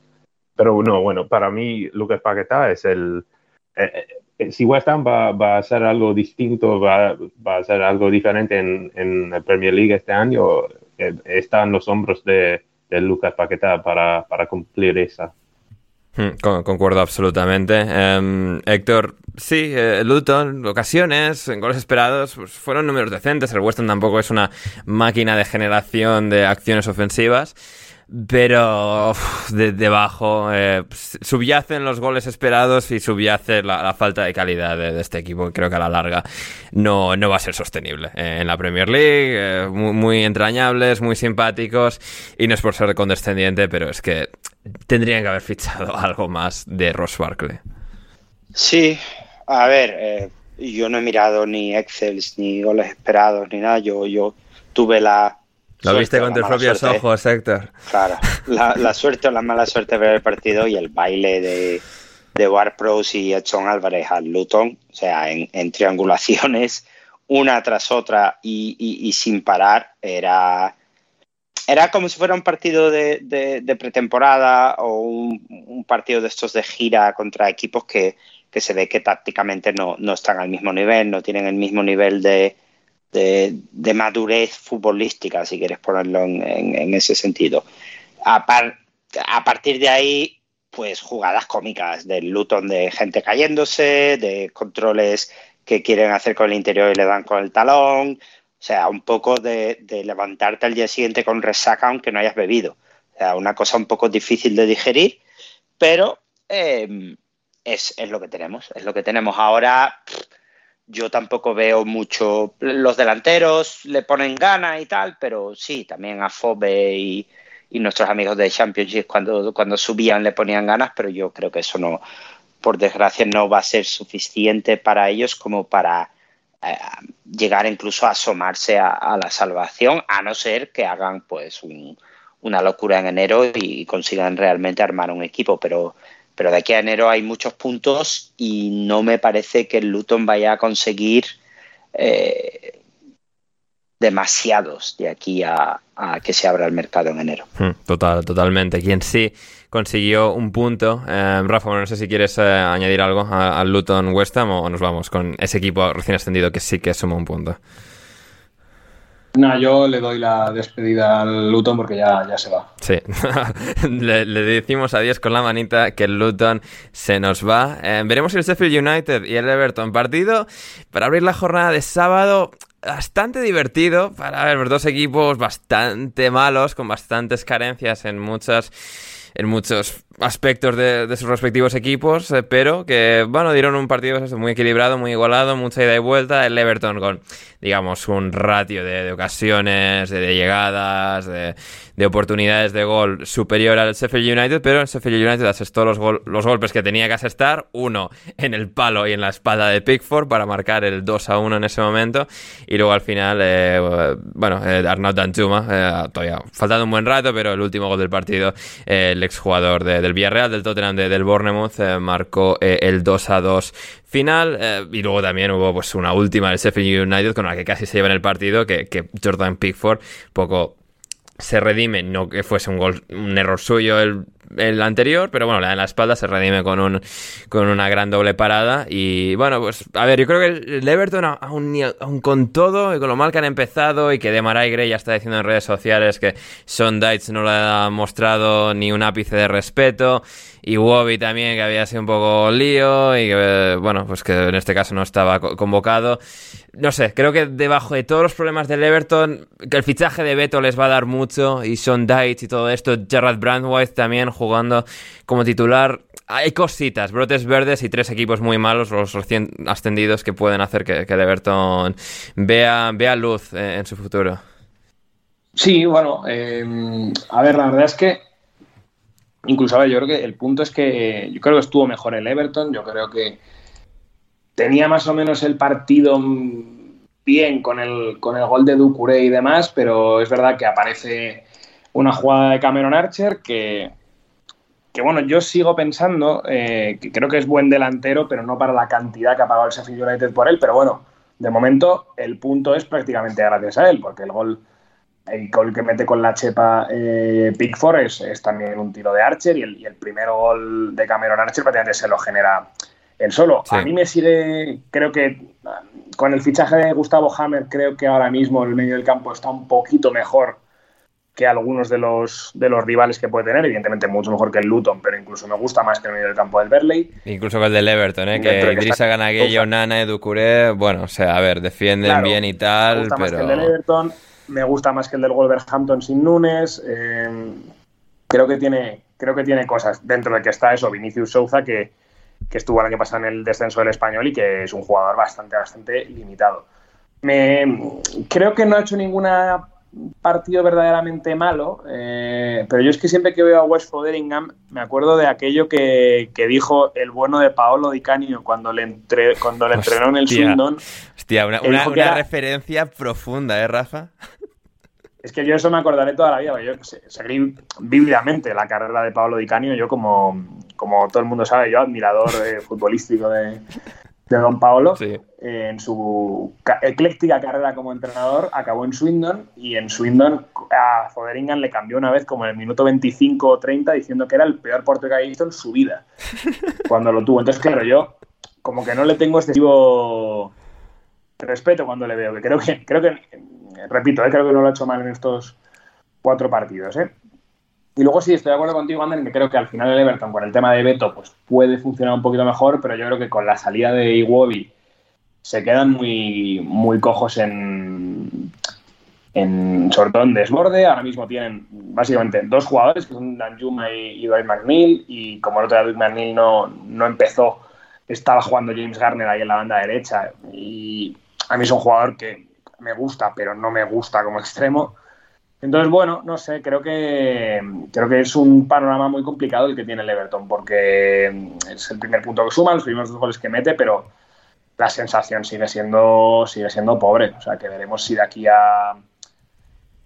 D: Pero no, bueno, para mí Lucas Paquetá es el... eh, eh, si West Ham va, va a hacer algo distinto, va, va a hacer algo diferente en, la Premier League este año, eh, está en los hombros de, Lucas Paquetá para, cumplir esa.
A: Hmm, con- concuerdo absolutamente. Em, Héctor, sí, eh, Luton, ocasiones, en goles esperados, pues fueron números decentes. El Weston tampoco es una máquina de generación de acciones ofensivas. Pero uf, de- debajo eh, pues, subyacen los goles esperados y subyace la, la falta de calidad de, este equipo. Creo que a la larga no, no va a ser sostenible eh, en la Premier League. eh, muy, muy entrañables, muy simpáticos. Y no es por ser condescendiente, pero es que tendrían que haber fichado algo más de Ross Barkley.
C: Sí, a ver, eh, yo no he mirado ni Excel ni goles esperados ni nada. Yo, yo tuve la.
A: Lo
C: suerte
A: viste con tus propios
C: suerte,
A: ojos, Héctor.
C: Claro, la, la suerte o la mala suerte de ver el partido y el baile de, de Ward Prowse y Edson Álvarez al Luton, o sea, en, en triangulaciones, una tras otra y, y- y sin parar, era, era como si fuera un partido de, de- de pretemporada o un, un partido de estos de gira contra equipos que, que se ve que tácticamente no, no están al mismo nivel, no tienen el mismo nivel de, de, madurez futbolística, si quieres ponerlo en, ese sentido. A, a partir de ahí, pues jugadas cómicas del Luton de gente cayéndose, de controles que quieren hacer con el interior y le dan con el talón. O sea, un poco de, levantarte al día siguiente con resaca aunque no hayas bebido. O sea, una cosa un poco difícil de digerir, pero eh, es, lo que tenemos. Es lo que tenemos ahora. Yo tampoco veo mucho. Los delanteros le ponen ganas y tal, pero sí, también a Fobe y, nuestros amigos de Championship cuando, cuando subían le ponían ganas, pero yo creo que eso no, por desgracia, no va a ser suficiente para ellos como para eh, llegar incluso a asomarse a, la salvación, a no ser que hagan pues una locura en enero y consigan realmente armar un equipo, pero pero de aquí a enero hay muchos puntos y no me parece que el Luton vaya a conseguir eh, demasiados de aquí a, que se abra el mercado en enero.
A: Hmm, total, totalmente. Quien sí consiguió un punto. Eh, Rafa, no sé si quieres eh, añadir algo al Luton West Ham o nos vamos con ese equipo recién ascendido que sí que suma un punto.
B: No, yo le doy la despedida al Luton porque ya, ya se va.
A: Sí, le, decimos adiós con la manita que el Luton se nos va. Eh, veremos el Sheffield United y el Everton partido para abrir la jornada de sábado. Bastante divertido para ver dos equipos bastante malos, con bastantes carencias en muchas en muchos aspectos de, sus respectivos equipos, eh, pero que, bueno, dieron un partido muy equilibrado, muy igualado, mucha ida y vuelta. El Everton con, digamos, un ratio de, ocasiones, de, llegadas, de, oportunidades de gol superior al Sheffield United, pero el Sheffield United asestó los, los golpes que tenía que asestar, uno en el palo y en la espalda de Pickford para marcar el 2 a 1 en ese momento, y luego al final, eh, bueno, eh, Arnaud Danjuma, todavía faltando un buen rato, pero el último gol del partido, el exjugador de del Villarreal, del Tottenham, del Bournemouth, eh, marcó eh, el 2 a 2 final. Eh, y luego también hubo pues una última del Sheffield United con la que casi se lleva en el partido, que, Jordan Pickford poco se redime, no que fuese un gol, un error suyo el, el anterior, pero bueno, la en la espalda se redime con un con una gran doble parada y bueno, pues a ver, yo creo que el Everton aún, aún con todo y con lo mal que han empezado y que Demarai Gray ya está diciendo en redes sociales que Son Dites no le ha mostrado ni un ápice de respeto y Wobby también, que había sido un poco lío y que, bueno, pues que en este caso no estaba convocado. No sé, creo que debajo de todos los problemas del Everton, que el fichaje de Beto les va a dar mucho y Son Dites y todo esto, Gerard Brandweiss también jugando como titular. Hay cositas, brotes verdes y tres equipos muy malos, los recién ascendidos, que pueden hacer que, el Everton vea, vea luz en, en su futuro.
B: Sí, bueno, eh, a ver, la verdad es que Incluso, a ver, yo creo que el punto es que yo creo que estuvo mejor el Everton, yo creo que tenía más o menos el partido bien con el, con el gol de Ducuré y demás, pero es verdad que aparece una jugada de Cameron Archer que, que bueno, yo sigo pensando eh, que creo que es buen delantero, pero no para la cantidad que ha pagado el Sheffield United por él, pero bueno, de momento el punto es prácticamente gracias a él, porque el gol el gol que mete con la chepa eh, Pickford es, también un tiro de Archer y el, primer gol de Cameron Archer prácticamente se lo genera él solo. A mí me sigue, creo que con el fichaje de Gustavo Hammer, creo que ahora mismo el medio del campo está un poquito mejor que algunos de los, de los rivales que puede tener, evidentemente mucho mejor que el Luton, pero incluso me gusta más que el medio del campo del Berley.
A: Incluso que el del Everton, ¿eh? que Idrissa Ganaguello, Nana, Educure, bueno, o sea, a ver, defienden bien y tal, pero... Más que el del
B: Everton, me gusta más que el del Wolverhampton sin Nunes. Eh, creo, que tiene, creo que tiene cosas. Dentro de que está eso, Vinicius Souza, que, estuvo el año pasado en el descenso del español y que es un jugador bastante, bastante limitado. Me, creo que no ha hecho ningún partido verdaderamente malo, eh, pero yo es que siempre que veo a West Foderingham me acuerdo de aquello que, dijo el bueno de Paolo Di Canio cuando le, cuando le entrenó en el Swindon.
A: Hostia, una, una, referencia profunda, ¿eh, Rafa?
B: Es que yo eso me acordaré toda la vida. Yo seguí vívidamente la carrera de Pablo Di Canio. Yo, como, como todo el mundo sabe, yo admirador eh, futbolístico de, Don Paolo. Eh, en su ecléctica carrera como entrenador, acabó en Swindon y en Swindon a Foderingham le cambió una vez como en el minuto 25 o 30 diciendo que era el peor portero que había visto en su vida cuando lo tuvo. Entonces, claro, yo como que no le tengo excesivo respeto cuando le veo, que creo que, creo que repito, eh, creo que no lo ha hecho mal en estos cuatro partidos. ¿eh? Y luego sí, estoy de acuerdo contigo, Ander, que creo que al final el Everton, con el tema de Beto, pues puede funcionar un poquito mejor, pero yo creo que con la salida de Iwobi se quedan muy, muy cojos en, en, sobre todo en desborde. Ahora mismo tienen básicamente dos jugadores, que son Danjuma y, y Dwight McNeil, y como el otro día Dwight McNeil no, no empezó, estaba jugando James Garner ahí en la banda derecha, y a mí es un jugador que me gusta, pero no me gusta como extremo. Entonces, bueno, no sé, creo que creo que es un panorama muy complicado el que tiene el Everton, porque es el primer punto que suma, los primeros dos goles que mete, pero la sensación sigue siendo, sigue siendo pobre. O sea, que veremos si de aquí a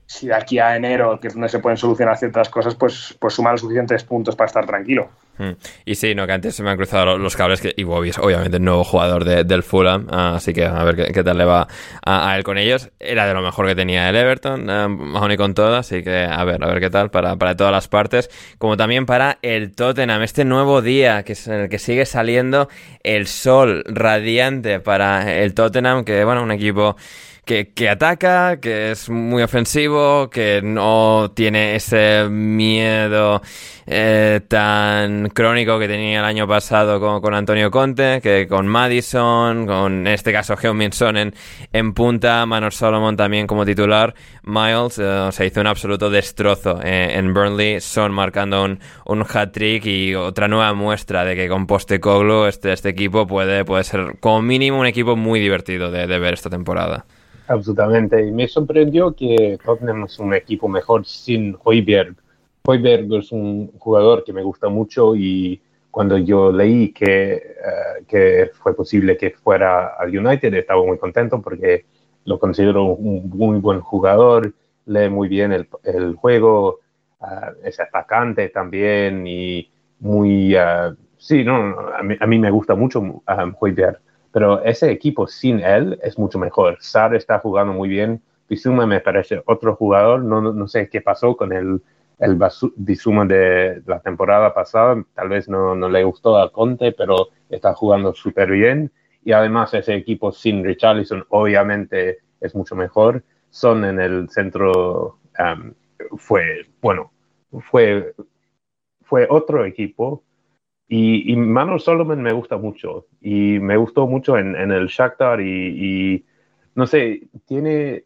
B: si de aquí a enero, que es donde se pueden solucionar ciertas cosas, pues, pues suma los suficientes puntos para estar tranquilo.
A: Mm. Y sí, no, que antes se me han cruzado los cables que Bobby es obviamente el nuevo jugador del Fulham, así que a ver qué, tal le va a, él con ellos. Era de lo mejor que tenía el Everton, aún y con todo, así que a ver, a ver qué tal para, para todas las partes, como también para el Tottenham, este nuevo día que es en el que sigue saliendo el sol radiante para el Tottenham, que bueno, un equipo que, ataca, que es muy ofensivo, que no tiene ese miedo eh, tan crónico que tenía el año pasado con, con, Antonio Conte, que con Madison, con en este caso Minson en, en punta, Manor Solomon también como titular, Miles eh, se hizo un absoluto destrozo eh, en Burnley, Son marcando un, un hat-trick y otra nueva muestra de que con Postecoglou este, este equipo puede, puede ser como mínimo un equipo muy divertido de, de ver esta temporada.
D: Absolutamente. Y me sorprendió que Tottenham es un equipo mejor sin Hoiberg. Hoiberg es un jugador que me gusta mucho y cuando yo leí que, eh, que fue posible que fuera al United estaba muy contento porque lo considero un muy buen jugador, lee muy bien el, el juego, uh, es atacante también y muy... Uh, sí, no, a mí, a mí, me gusta mucho Hoiberg pero ese equipo sin él es mucho mejor. Sar está jugando muy bien. Bisuma me parece otro jugador. No, no sé qué pasó con el, el Bisuma de la temporada pasada. Tal vez no, no le gustó a Conte, pero está jugando súper bien. Y además ese equipo sin Richarlison obviamente es mucho mejor. Son en el centro, fue, bueno, fue, fue otro equipo y, y Manuel Solomon me gusta mucho. Y me gustó mucho en, en el Shakhtar y, y, no sé, tiene,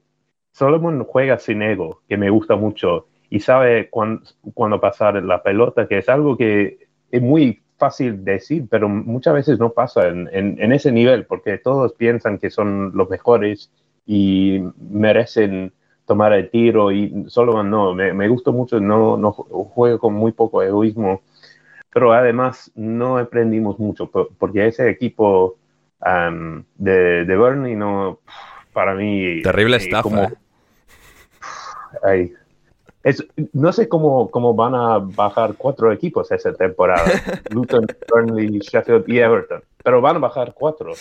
D: Solomon juega sin ego, que me gusta mucho. Y sabe cuándo, cuándo pasar la pelota, que es algo que es muy fácil decir, pero muchas veces no pasa en, en, en, ese nivel, porque todos piensan que son los mejores y merecen tomar el tiro y Solomon no, me, me gusta mucho, no, no con muy poco egoísmo pero además no aprendimos mucho porque ese equipo um, de, de Burnley no, para mí...
A: Terrible estafa. Como,
D: ay, es, no sé cómo, cómo van a bajar cuatro equipos esa temporada. Luton, Burnley, Sheffield y Everton. Pero van a bajar cuatro.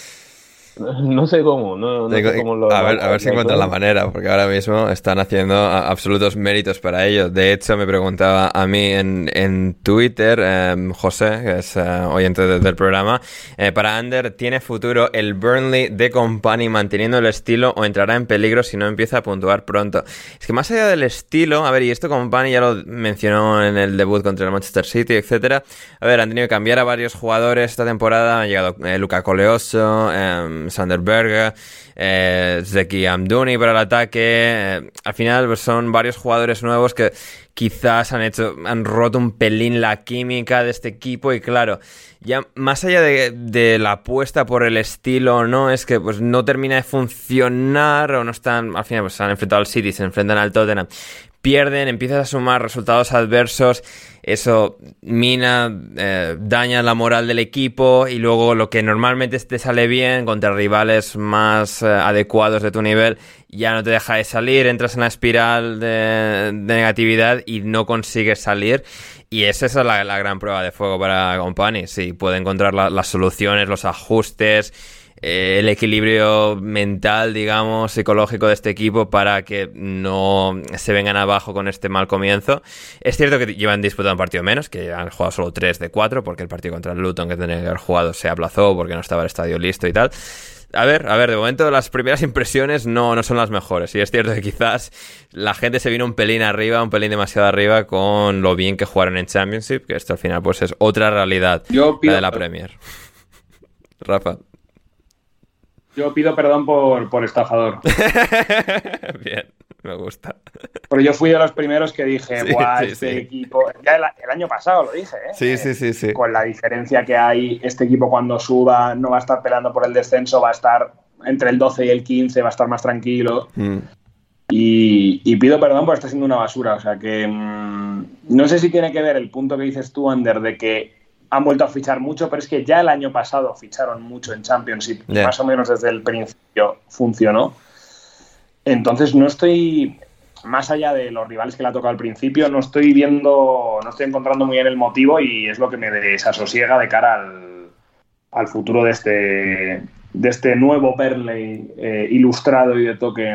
D: No sé cómo, no, no sé cómo lo,
A: a, ver, a ver si encuentran la manera, porque ahora mismo están haciendo absolutos méritos para ello. De hecho, me preguntaba a mí en, en Twitter, eh, José, que es eh, oyente del programa, eh, para Ander, ¿tiene futuro el Burnley de Company manteniendo el estilo o entrará en peligro si no empieza a puntuar pronto? Es que más allá del estilo, a ver, y esto Company ya lo mencionó en el debut contra el Manchester City, etcétera. A ver, han tenido que cambiar a varios jugadores esta temporada, ha llegado eh, Luca Coleoso, Sander Berger, eh, Zeki Amduni para el ataque. Eh, al final pues, son varios jugadores nuevos que quizás han hecho, han roto un pelín la química de este equipo y claro, ya más allá de, la apuesta por el estilo no, es que pues no termina de funcionar o no están, al final pues se han enfrentado al City, se enfrentan al Tottenham, pierden, empiezas a sumar resultados adversos, eso mina, eh, daña la moral del equipo y luego lo que normalmente te sale bien contra rivales más eh, adecuados de tu nivel ya no te deja de salir, entras en la espiral de, negatividad y no consigues salir. Y esa es la, gran prueba de fuego para Company. Si puede encontrar las soluciones, los ajustes eh, el equilibrio mental, digamos, psicológico de este equipo para que no se vengan abajo con este mal comienzo. Es cierto que llevan disputado un partido menos, que han jugado solo 3 de 4, porque el partido contra el Luton que tenían que haber jugado se aplazó porque no estaba el estadio listo y tal. a ver, a ver, de momento las primeras impresiones no, no son las mejores. Y es cierto que quizás la gente se vino un pelín arriba, un pelín demasiado arriba con lo bien que jugaron en Championship, que esto al final pues es otra realidad
B: Yo
A: la de la Premier. Rafa.
B: Yo pido perdón por, por estafador.
A: bien, me gusta.
B: Porque yo fui de los primeros que dije,
A: Sí,
B: Buah,
A: sí,
B: este
A: sí.
B: equipo. Ya el, el año pasado lo dije, ¿eh?
A: Sí, sí, sí, sí.
B: Con la diferencia que hay, este equipo cuando suba no va a estar peleando por el descenso, va a estar entre el 12 y el 15, va a estar más tranquilo.
A: Mm.
B: Y, y pido perdón por estar siendo una basura. O sea que mm, no sé si tiene que ver el punto que dices tú, Ander, de que han vuelto a fichar mucho, pero es que ya el año pasado ficharon mucho en Championship y
A: Ya.
B: más o menos desde el principio funcionó. Entonces no estoy, más allá de los rivales que le ha tocado al principio, no estoy viendo, no estoy encontrando muy bien el motivo y es lo que me desasosiega de cara al, al futuro de este, de este nuevo Burnley eh, ilustrado y de toque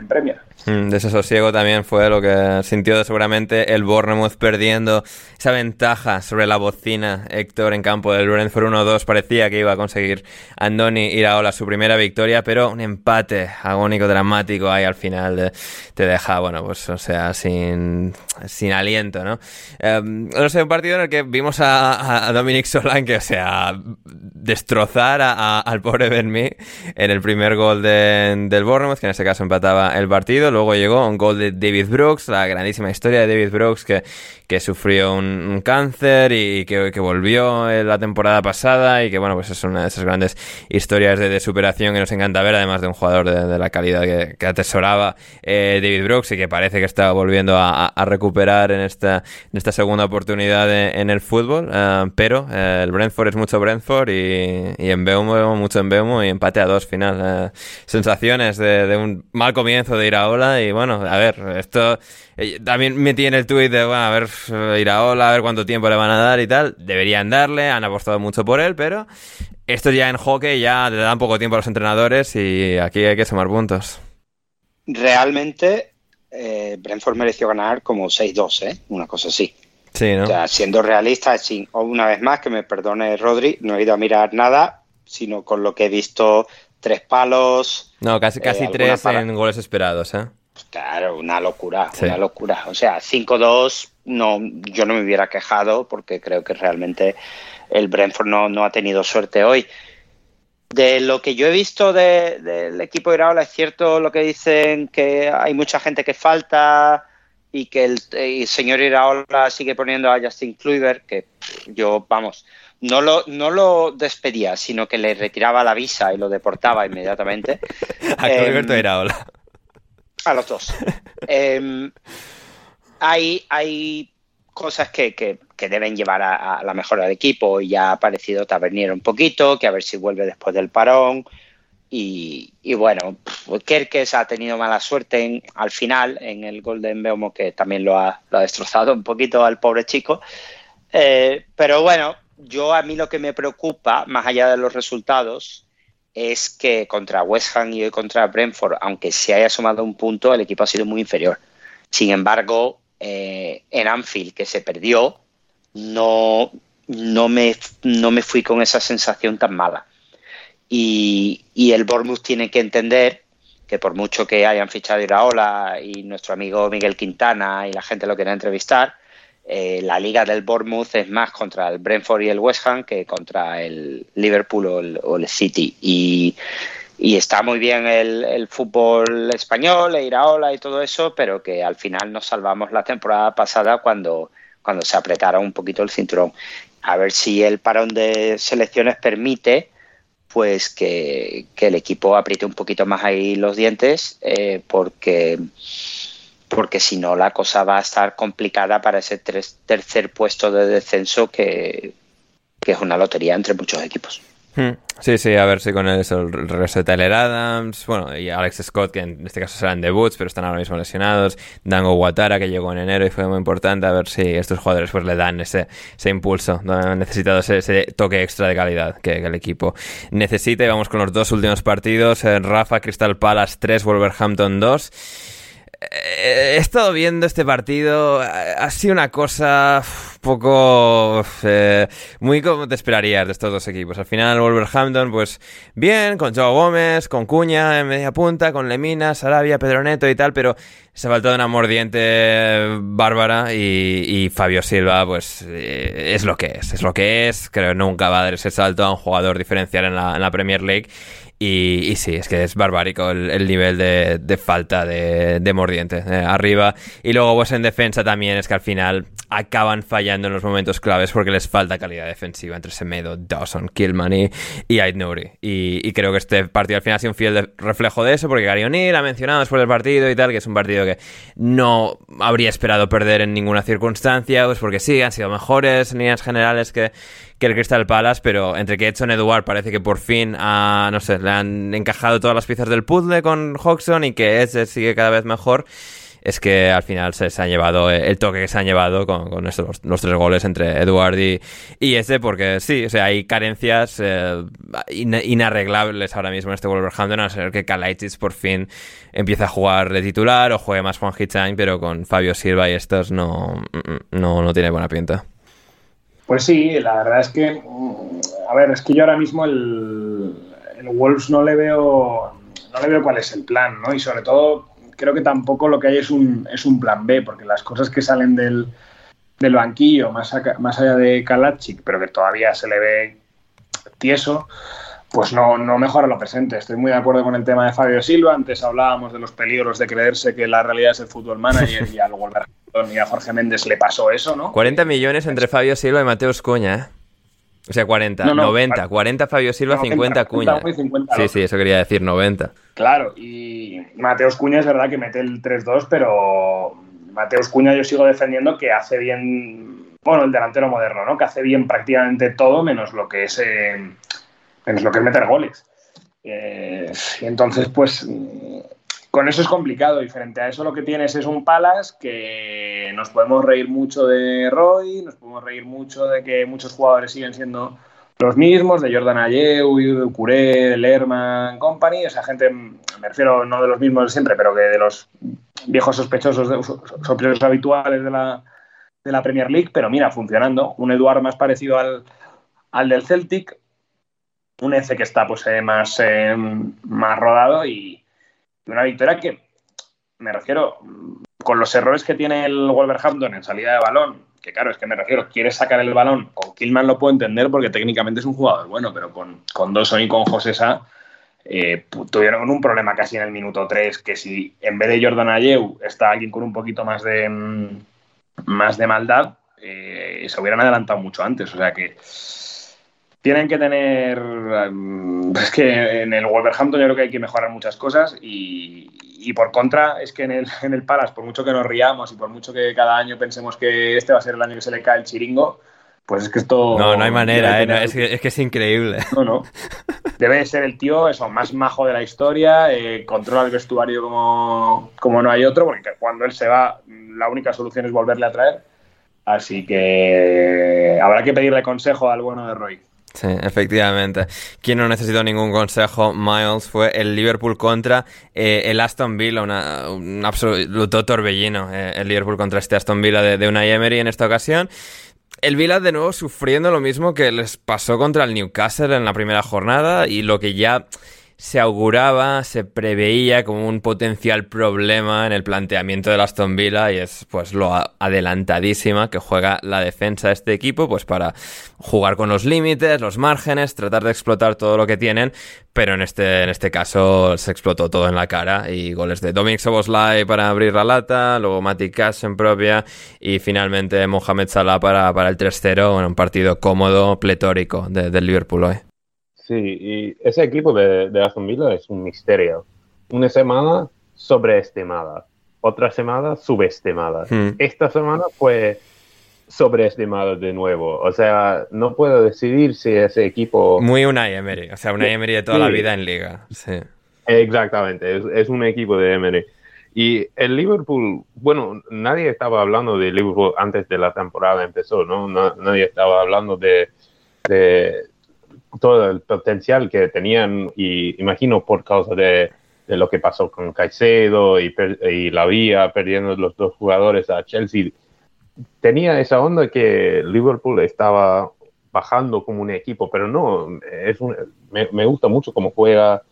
B: en, Premier.
A: Mm, Desasosiego también fue lo que sintió seguramente el Bournemouth perdiendo esa ventaja sobre la bocina. Héctor en campo del Brentford 1-2 parecía que iba a conseguir Andoni Iraola su primera victoria, pero un empate agónico, dramático ahí al final de- te deja, bueno, pues o sea, sin, sin aliento, ¿no? Eh, no sé, un partido en el que vimos a, a- Dominic Solanke, o sea, destrozar a- a- al pobre Benmi en el primer gol de- del Bournemouth, que en este caso empataba el partido. Luego llegó un gol de David Brooks, la grandísima historia de David Brooks, que, que sufrió un, cáncer y que, que volvió en la temporada pasada y que, bueno, pues es una de esas grandes historias de, superación que nos encanta ver, además de un jugador de, de la calidad que, atesoraba eh, David Brooks y que parece que está volviendo a, a- recuperar en esta, en esta segunda oportunidad de- en el fútbol. eh, pero eh, el Brentford es mucho Brentford y, y en Beumo mucho en Beumo y empate a dos final. eh, sensaciones de, de un mal comienzo de Iraola y bueno, a ver, esto eh, también metí en el tuit de, bueno, a ver, Iraola, a ver cuánto tiempo le van a dar y tal. Deberían darle, han apostado mucho por él, pero esto ya en hockey ya le dan poco tiempo a los entrenadores y aquí hay que sumar puntos.
C: Realmente, eh, Brentford mereció ganar como 6-2, ¿eh? Una cosa así.
A: Sí, ¿no?
C: O sea, siendo realista, sin, una vez más, que me perdone Rodri, no he ido a mirar nada, sino con lo que he visto, tres palos.
A: No, casi,
C: eh,
A: casi tres
C: para-
A: en goles esperados, ¿eh?
C: Claro, una locura,
A: Sí.
C: una locura. O sea, 5-2, no, yo no me hubiera quejado porque creo que realmente el Brentford no, no ha tenido suerte hoy. De lo que yo he visto de- del equipo de Iraola, es cierto lo que dicen que hay mucha gente que falta y que el, señor Iraola sigue poniendo a Justin Kluivert, que yo, vamos, no lo, no lo despedía, sino que le retiraba la visa y lo deportaba inmediatamente.
A: A
C: Em,
A: Cliverto Iraola.
C: a los dos. Em, hay, hay cosas que, que- que deben llevar a, a la mejora del equipo. y Ya ha aparecido Tavernier un poquito, que a ver si vuelve después del parón. Y, y bueno, Kerkes ha tenido mala suerte en- al final en el Golden Beumo, que también lo ha, lo ha destrozado un poquito al pobre chico. Eh, pero bueno, yo a mí lo que me preocupa, más allá de los resultados, es que contra West Ham y hoy contra Brentford, aunque se haya sumado un punto, el equipo ha sido muy inferior. Sin embargo, eh, en Anfield, que se perdió, no, no, me, no me fui con esa sensación tan mala. Y, el Bournemouth tiene que entender que por mucho que hayan fichado Iraola y nuestro amigo Miguel Quintana y la gente lo quiera entrevistar, eh, la liga del Bournemouth es más contra el Brentford y el West Ham que contra el Liverpool o el, o el City. Y, está muy bien el, fútbol español, e Iraola y todo eso, pero que al final nos salvamos la temporada pasada cuando, cuando se apretara un poquito el cinturón. A ver si el parón de selecciones permite pues que, que el equipo apriete un poquito más ahí los dientes, eh, porque porque si no la cosa va a estar complicada para ese tres- tercer puesto de descenso que, que es una lotería entre muchos equipos.
A: Hmm. Sí, sí, a ver si con el, eso, el regreso de Tyler Adams, bueno, y Alex Scott, que en este caso serán debuts, pero están ahora mismo lesionados, Dango Watara, que llegó en enero y fue muy importante, a ver si estos jugadores pues le dan ese, ese impulso, han necesitado ese, ese toque extra de calidad que, que el equipo necesita. Y vamos con los dos últimos partidos, eh, Rafa, Crystal Palace 3, Wolverhampton 2. Eh, He estado viendo este partido, ha sido una cosa poco eh, muy como te esperarías de estos dos equipos. Al final Wolverhampton, pues bien, con Joe Gómez, con Cuña en media punta, con Lemina, Sarabia, Pedro Neto y tal, pero se ha faltado una mordiente bárbara y, Fabio Silva, pues eh, es lo que es, es lo que es. Creo que nunca va a dar ese salto a un jugador diferencial en la, en la Premier League. Y, sí, es que es barbárico el, nivel de, falta de, mordiente eh, arriba. Y luego, pues en defensa también es que al final acaban fallando en los momentos claves porque les falta calidad defensiva entre Semedo, Dawson, Killman y, y Y, creo que este partido al final ha sido un fiel reflejo de eso porque Gary O'Neill ha mencionado después del partido y tal que es un partido que no habría esperado perder en ninguna circunstancia, pues porque sí, han sido mejores en líneas generales que, que el Crystal Palace, pero entre que Edson Eduard parece que por fin no sé, le han encajado todas las piezas del puzzle con Hodgson y que ese sigue cada vez mejor, es que al final se, han llevado el toque que se han llevado con, estos, los, tres goles entre Eduard y, ese, porque sí, o sea, hay carencias eh, inarreglables ahora mismo en este Wolverhampton, a ser que Kalaitis por fin empiece a jugar de titular o juegue más Juan Hitzang, pero con Fabio Silva y estos no, no, no tiene buena pinta.
B: Pues sí, la verdad es que, mm, a ver, es que yo ahora mismo el, el Wolves no le veo, no le veo cuál es el plan, ¿no? Y sobre todo creo que tampoco lo que hay es un, es un plan B, porque las cosas que salen del, del banquillo, más, más allá de Kalacic, pero que todavía se le ve tieso, pues no, no mejora lo presente. Estoy muy de acuerdo con el tema de Fabio Silva. Antes hablábamos de los peligros de creerse que la realidad es el fútbol manager y al Wolverhampton y a Jorge Méndez le pasó eso, ¿no?
A: 40 millones entre Fabio Silva y Mateus Cuña, ¿eh? O sea, 40, 90, 40 Fabio Silva, 50 Cuña. sí, sí, eso quería decir, 90.
B: Claro, y Mateus Cuña es verdad que mete el 3-2, pero Mateus Cuña yo sigo defendiendo que hace bien, bueno, el delantero moderno, ¿no? Que hace bien prácticamente todo menos lo que es... Eh, es lo que es meter goles. Eh, y entonces, pues, con eso es complicado. Y frente a eso lo que tienes es un Palas que nos podemos reír mucho de Roy, nos podemos reír mucho de que muchos jugadores siguen siendo los mismos, de Jordan Ayew, de Curé, de Lerman Company, esa gente, me refiero no de los mismos de siempre, pero que de los viejos sospechosos, de, sospechosos habituales de la, de la Premier League, pero mira, funcionando. Un Eduard más parecido al, al del Celtic, un F que está pues, eh, más, eh, más rodado y una victoria que, me refiero, con los errores que tiene el Wolverhampton en salida de balón, que claro, es que me refiero, quiere sacar el balón, con Killman lo puedo entender porque técnicamente es un jugador bueno, pero con, con Dawson y con José Sá eh, tuvieron un problema casi en el minuto 3, que si en vez de Jordan Ayew está alguien con un poquito más de, mm, más de maldad, se hubieran adelantado mucho antes, o sea que tienen que tener. Es que en el Wolverhampton yo creo que hay que mejorar muchas cosas y, por contra es que en el, en el Palace, por mucho que nos riamos y por mucho que cada año pensemos que este va a ser el año que se le cae el chiringo, pues es que esto.
A: No, no hay manera, ¿eh? es, que, es, increíble.
B: No, no. Debe ser el tío eso, más majo de la historia, eh, controla el vestuario como, como no hay otro, porque cuando él se va, la única solución es volverle a traer. Así que habrá que pedirle consejo al bueno de Roy.
A: Sí, efectivamente. Quien no necesitó ningún consejo, Miles, fue el Liverpool contra eh, el Aston Villa, un absoluto torbellino. Eh, el Liverpool contra este Aston Villa de, de una Emery en esta ocasión. El Villa de nuevo sufriendo lo mismo que les pasó contra el Newcastle en la primera jornada y lo que ya se auguraba, se preveía como un potencial problema en el planteamiento de Aston Villa y es pues lo adelantadísima que juega la defensa de este equipo pues para jugar con los límites, los márgenes, tratar de explotar todo lo que tienen, pero en este, en este caso se explotó todo en la cara y goles de Dominic Soboslai para abrir la lata, luego Mati Cash en propia y finalmente Mohamed Salah para, para el 3-0 en un partido cómodo, pletórico del Liverpool hoy.
D: Sí, y ese equipo de, de Aston Villa es un misterio. Una semana sobreestimada, otra semana subestimada. Hmm. Esta semana fue sobreestimada de nuevo. O sea, no puedo decidir si ese equipo...
A: Muy una Emery, o sea, una Emery de toda la vida en liga. Sí.
D: Exactamente, es, un equipo de Emery. Y el Liverpool, bueno, nadie estaba hablando de Liverpool antes de la temporada empezó, ¿no? nadie estaba hablando de, todo el potencial que tenían y imagino por causa de, lo que pasó con Caicedo y, y la vía perdiendo los dos jugadores a Chelsea tenía esa onda que Liverpool estaba bajando como un equipo, pero no, es un, me, gusta mucho cómo juega.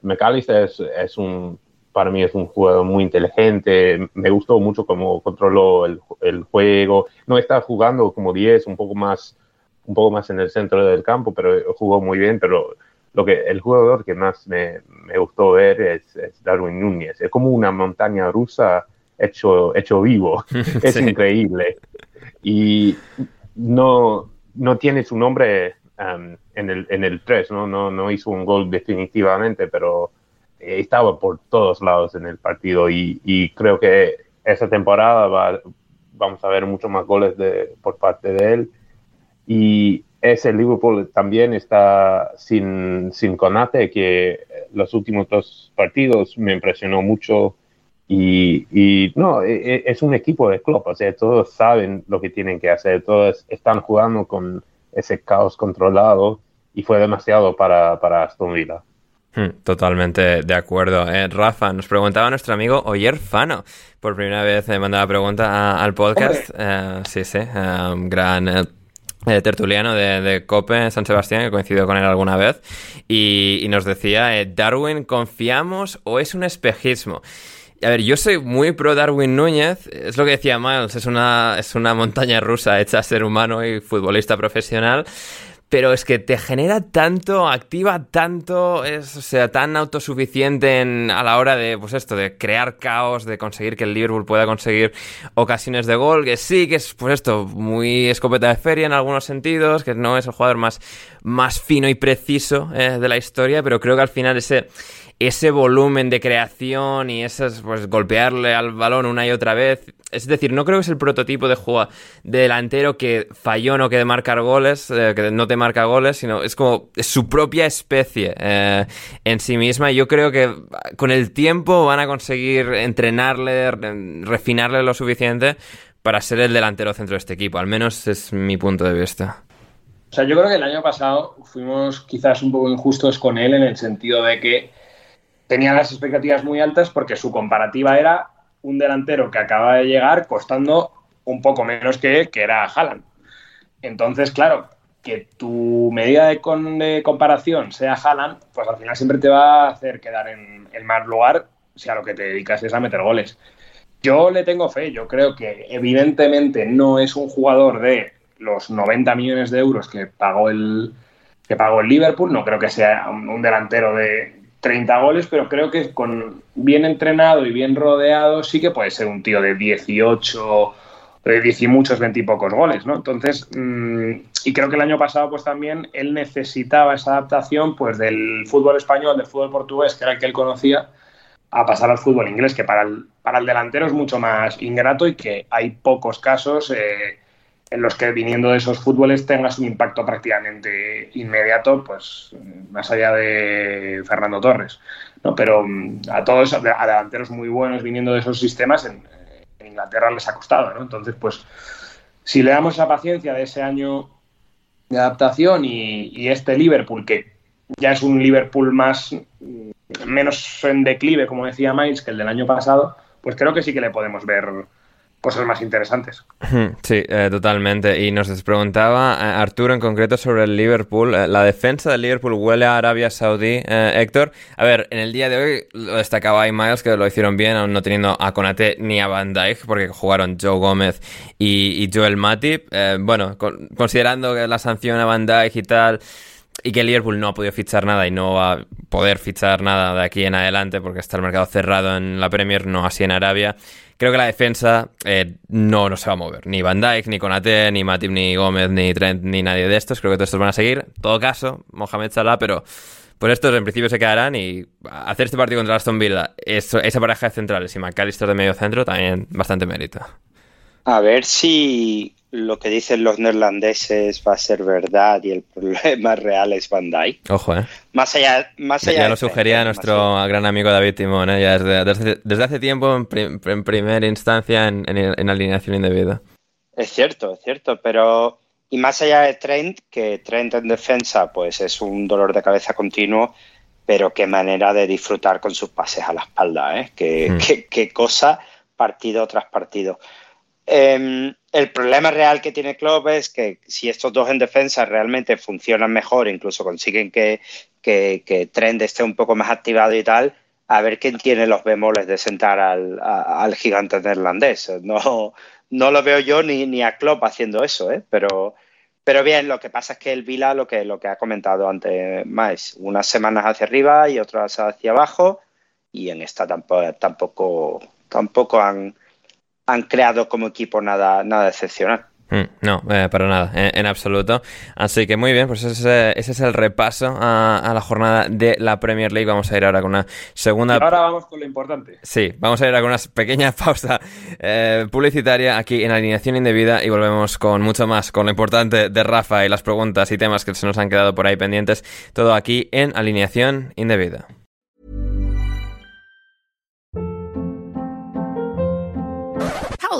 D: McAllister es, es, un, para mí es un jugador muy inteligente, me gustó mucho cómo controló el, el juego, no está jugando como 10, un poco más un poco más en el centro del campo, pero jugó muy bien, pero lo que el jugador que más me, me gustó ver es, Darwin Núñez. Es como una montaña rusa hecho, hecho vivo. es increíble. Y no, no tiene su nombre um, en, el, en el 3, ¿no? No, no hizo un gol definitivamente, pero estaba por todos lados en el partido y, y creo que esa temporada va, vamos a ver muchos más goles de, por parte de él. Y ese Liverpool también está sin, sin Conate, que los últimos dos partidos me impresionó mucho. Y, y, no, e, e, es un equipo de club, o sea, todos saben lo que tienen que hacer, todos están jugando con ese caos controlado y fue demasiado para, para Aston Villa.
A: Hmm, totalmente de acuerdo. Eh, Rafa, nos preguntaba nuestro amigo Oyer Fano. Por primera vez me mandaba pregunta al podcast. Eh, sí, sí, eh, gran eh, tertuliano de, de, Cope San Sebastián, que coincidió con él alguna vez, y, nos decía, eh, Darwin, ¿confiamos o es un espejismo? A ver, yo soy muy pro Darwin Núñez, es lo que decía Miles, es una, es una montaña rusa hecha a ser humano y futbolista profesional, pero es que te genera tanto, activa tanto, es, o sea, tan autosuficiente a la hora de, pues esto, de crear caos, de conseguir que el Liverpool pueda conseguir ocasiones de gol, que sí, que es, pues esto, muy escopeta de feria en algunos sentidos, que no es el jugador más, más fino y preciso eh, de la historia, pero creo que al final ese ese volumen de creación y esas, pues golpearle al balón una y otra vez. Es decir, no creo que es el prototipo de juego de delantero que falló no que de marcar goles, eh, que no te marca goles, sino es como su propia especie eh, en sí misma. Y yo creo que con el tiempo van a conseguir entrenarle, refinarle lo suficiente para ser el delantero centro de este equipo. Al menos es mi punto de vista.
B: O sea, yo creo que el año pasado fuimos quizás un poco injustos con él en el sentido de que tenía las expectativas muy altas porque su comparativa era un delantero que acaba de llegar costando un poco menos que que era Haaland. Entonces, claro, que tu medida de, comparación sea Haaland, pues al final siempre te va a hacer quedar en el mal lugar si a lo que te dedicas es a meter goles. Yo le tengo fe, yo creo que evidentemente no es un jugador de los 90 millones de euros que pagó el, que pagó el Liverpool, no creo que sea un delantero de, 30 goles, pero creo que con bien entrenado y bien rodeado sí que puede ser un tío de 18, de 10 y muchos, 20 y pocos goles, ¿no? Entonces, mm, y creo que el año pasado pues también él necesitaba esa adaptación pues del fútbol español, del fútbol portugués, que era el que él conocía, a pasar al fútbol inglés, que para el, para el delantero es mucho más ingrato y que hay pocos casos eh, en los que viniendo de esos fútboles tengas un impacto prácticamente inmediato, pues más allá de Fernando Torres. ¿no? Pero mm, a todos, a delanteros muy buenos viniendo de esos sistemas, en, Inglaterra les ha costado. ¿no? Entonces, pues si le damos esa paciencia de ese año de adaptación y, este Liverpool, que ya es un Liverpool más menos en declive, como decía Miles, que el del año pasado, pues creo que sí que le podemos ver cosas más interesantes.
A: Sí, eh, totalmente. Y nos preguntaba eh, Arturo en concreto sobre el Liverpool. Eh, la defensa del Liverpool huele a Arabia Saudí, Héctor. A ver, en el día de hoy lo destacaba Miles, que lo hicieron bien, aún no teniendo a Konate ni a Van Dijk, porque jugaron Joe Gómez y, Joel Matip. bueno, considerando que la sanción a Van Dijk y tal y que Liverpool no ha podido fichar nada y no va a poder fichar nada de aquí en adelante porque está el mercado cerrado en la Premier, no así en Arabia. Creo que la defensa eh, no, no se va a mover. Ni Van Dijk, ni Konate, ni Matip, ni Gómez, ni Trent, ni nadie de estos. Creo que todos estos van a seguir. En todo caso, Mohamed Salah, pero pues estos en principio se quedarán y hacer este partido contra Aston Villa, esa pareja de centrales y McAllister de medio centro, también bastante mérito.
C: A ver si lo que dicen los neerlandeses va a ser verdad y el problema real es Van Dijk.
A: Ojo, ¿eh?
C: Más allá, más allá
A: ya, lo sugería nuestro gran amigo David Timón, ¿eh? ya desde, desde, hace tiempo en, primera instancia en, en, alineación indebida.
C: Es cierto, es cierto, pero y más allá de Trent, que Trent en defensa pues es un dolor de cabeza continuo, pero qué manera de disfrutar con sus pases a la espalda, ¿eh? Qué, hmm. qué, qué cosa partido tras partido. Em, el problema real que tiene Klopp es que si estos dos en defensa realmente funcionan mejor, incluso consiguen que, que, Trend esté un poco más activado y tal, a ver quién tiene los bemoles de sentar al, gigante neerlandés. No, no lo veo yo ni, ni a Klopp haciendo eso, ¿eh? pero, pero bien, lo que pasa es que el Vila, lo que, lo que ha comentado antes más, unas semanas hacia arriba y otras hacia abajo, y en esta tampoco, tampoco, tampoco han, han creado como equipo nada, nada excepcional.
A: Mm, no, eh, para nada, en, absoluto. Así que muy bien, pues ese, es el repaso a, la jornada de la Premier League. Vamos a ir ahora con una segunda.
B: ahora vamos con lo importante.
A: Sí, vamos a ir ahora con una pequeña pausa eh, publicitaria aquí en Alineación Indebida y volvemos con mucho más, con lo importante de Rafa y las preguntas y temas que se nos han quedado por ahí pendientes. Todo aquí en Alineación Indebida.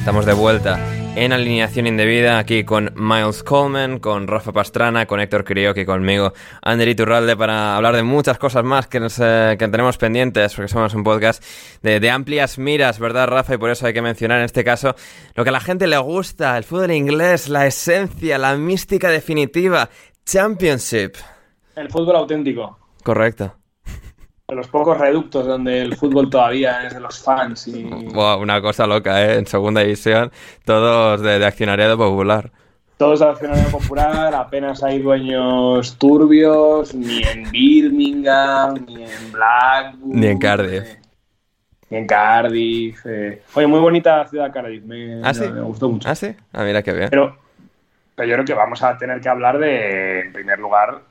A: Estamos de vuelta en alineación indebida aquí con Miles Coleman, con Rafa Pastrana, con Héctor Crioque y conmigo, Ander Iturralde, para hablar de muchas cosas más que, eh, que tenemos pendientes, porque somos un podcast de, de, amplias miras, ¿verdad, Rafa? Y por eso hay que mencionar en este caso lo que a la gente le gusta, el fútbol inglés, la esencia, la mística definitiva, Championship.
B: El fútbol auténtico.
A: Correcto
B: de los pocos reductos donde el fútbol todavía es de los fans. Y...
A: una cosa loca, ¿eh? En segunda división, todos de, accionariado popular.
B: Todos de accionariado popular, apenas hay dueños turbios, ni en Birmingham, ni en Blackburn.
A: Ni en Cardiff.
B: ni en Cardiff. Eh. Oye, muy bonita ciudad Cardiff, me,
A: ¿Ah,
B: me, gustó mucho.
A: ¿Ah, sí? Ah, mira qué bien.
B: Pero, pero yo creo que vamos a tener que hablar de, en primer lugar,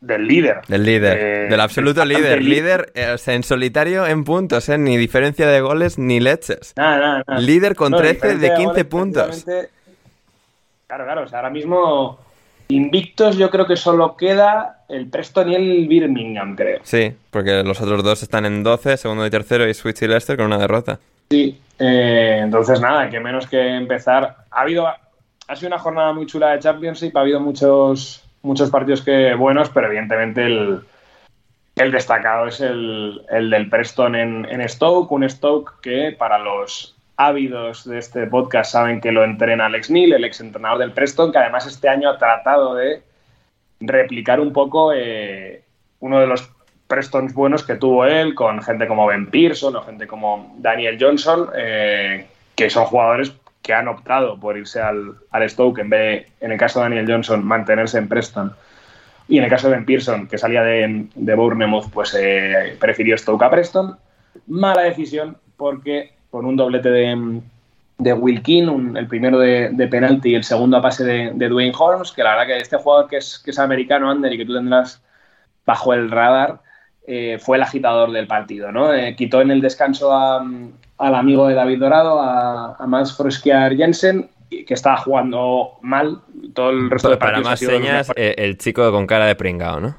B: del líder.
A: Del líder, del absoluto líder. Líder eh, en solitario en puntos, ¿eh? ni diferencia de goles ni leches.
B: Nada, nada,
A: Líder con 13 de 15 puntos.
B: Claro, claro, o sea, ahora mismo invictos yo creo que solo queda el Preston y el Birmingham, creo.
A: Sí, porque los otros dos están en 12, segundo y tercero, y Switch y Leicester con una derrota.
B: Sí, eh, entonces nada, que menos que empezar. Ha habido, ha sido una jornada muy chula de Championship, ha habido muchos muchos partidos que buenos, pero evidentemente el, el destacado es el, el del Preston en, Stoke, un Stoke que para los ávidos de este podcast saben que lo entrena Alex Neil, el ex entrenador del Preston, que además este año ha tratado de replicar un poco eh, uno de los Prestons buenos que tuvo él, con gente como Ben Pearson o gente como Daniel Johnson, eh, que son jugadores que han optado por irse al, Stoke en vez de, en el caso de Daniel Johnson, mantenerse en Preston. Y en el caso de Ben Pearson, que salía de, de Bournemouth, pues eh, prefirió Stoke a Preston. Mala decisión porque con un doblete de, de Wilkin, el primero de, de, penalti y el segundo a pase de, de, Dwayne Holmes, que la verdad que este jugador que es, que es americano, Ander, y que tú tendrás bajo el radar, eh, fue el agitador del partido. ¿no? Eh, quitó en el descanso a, al amigo de David Dorado, a, a Mats Froskiar Jensen, que estaba jugando mal todo el resto de partidos.
A: Para más señas, eh, el chico con cara de pringao, ¿no?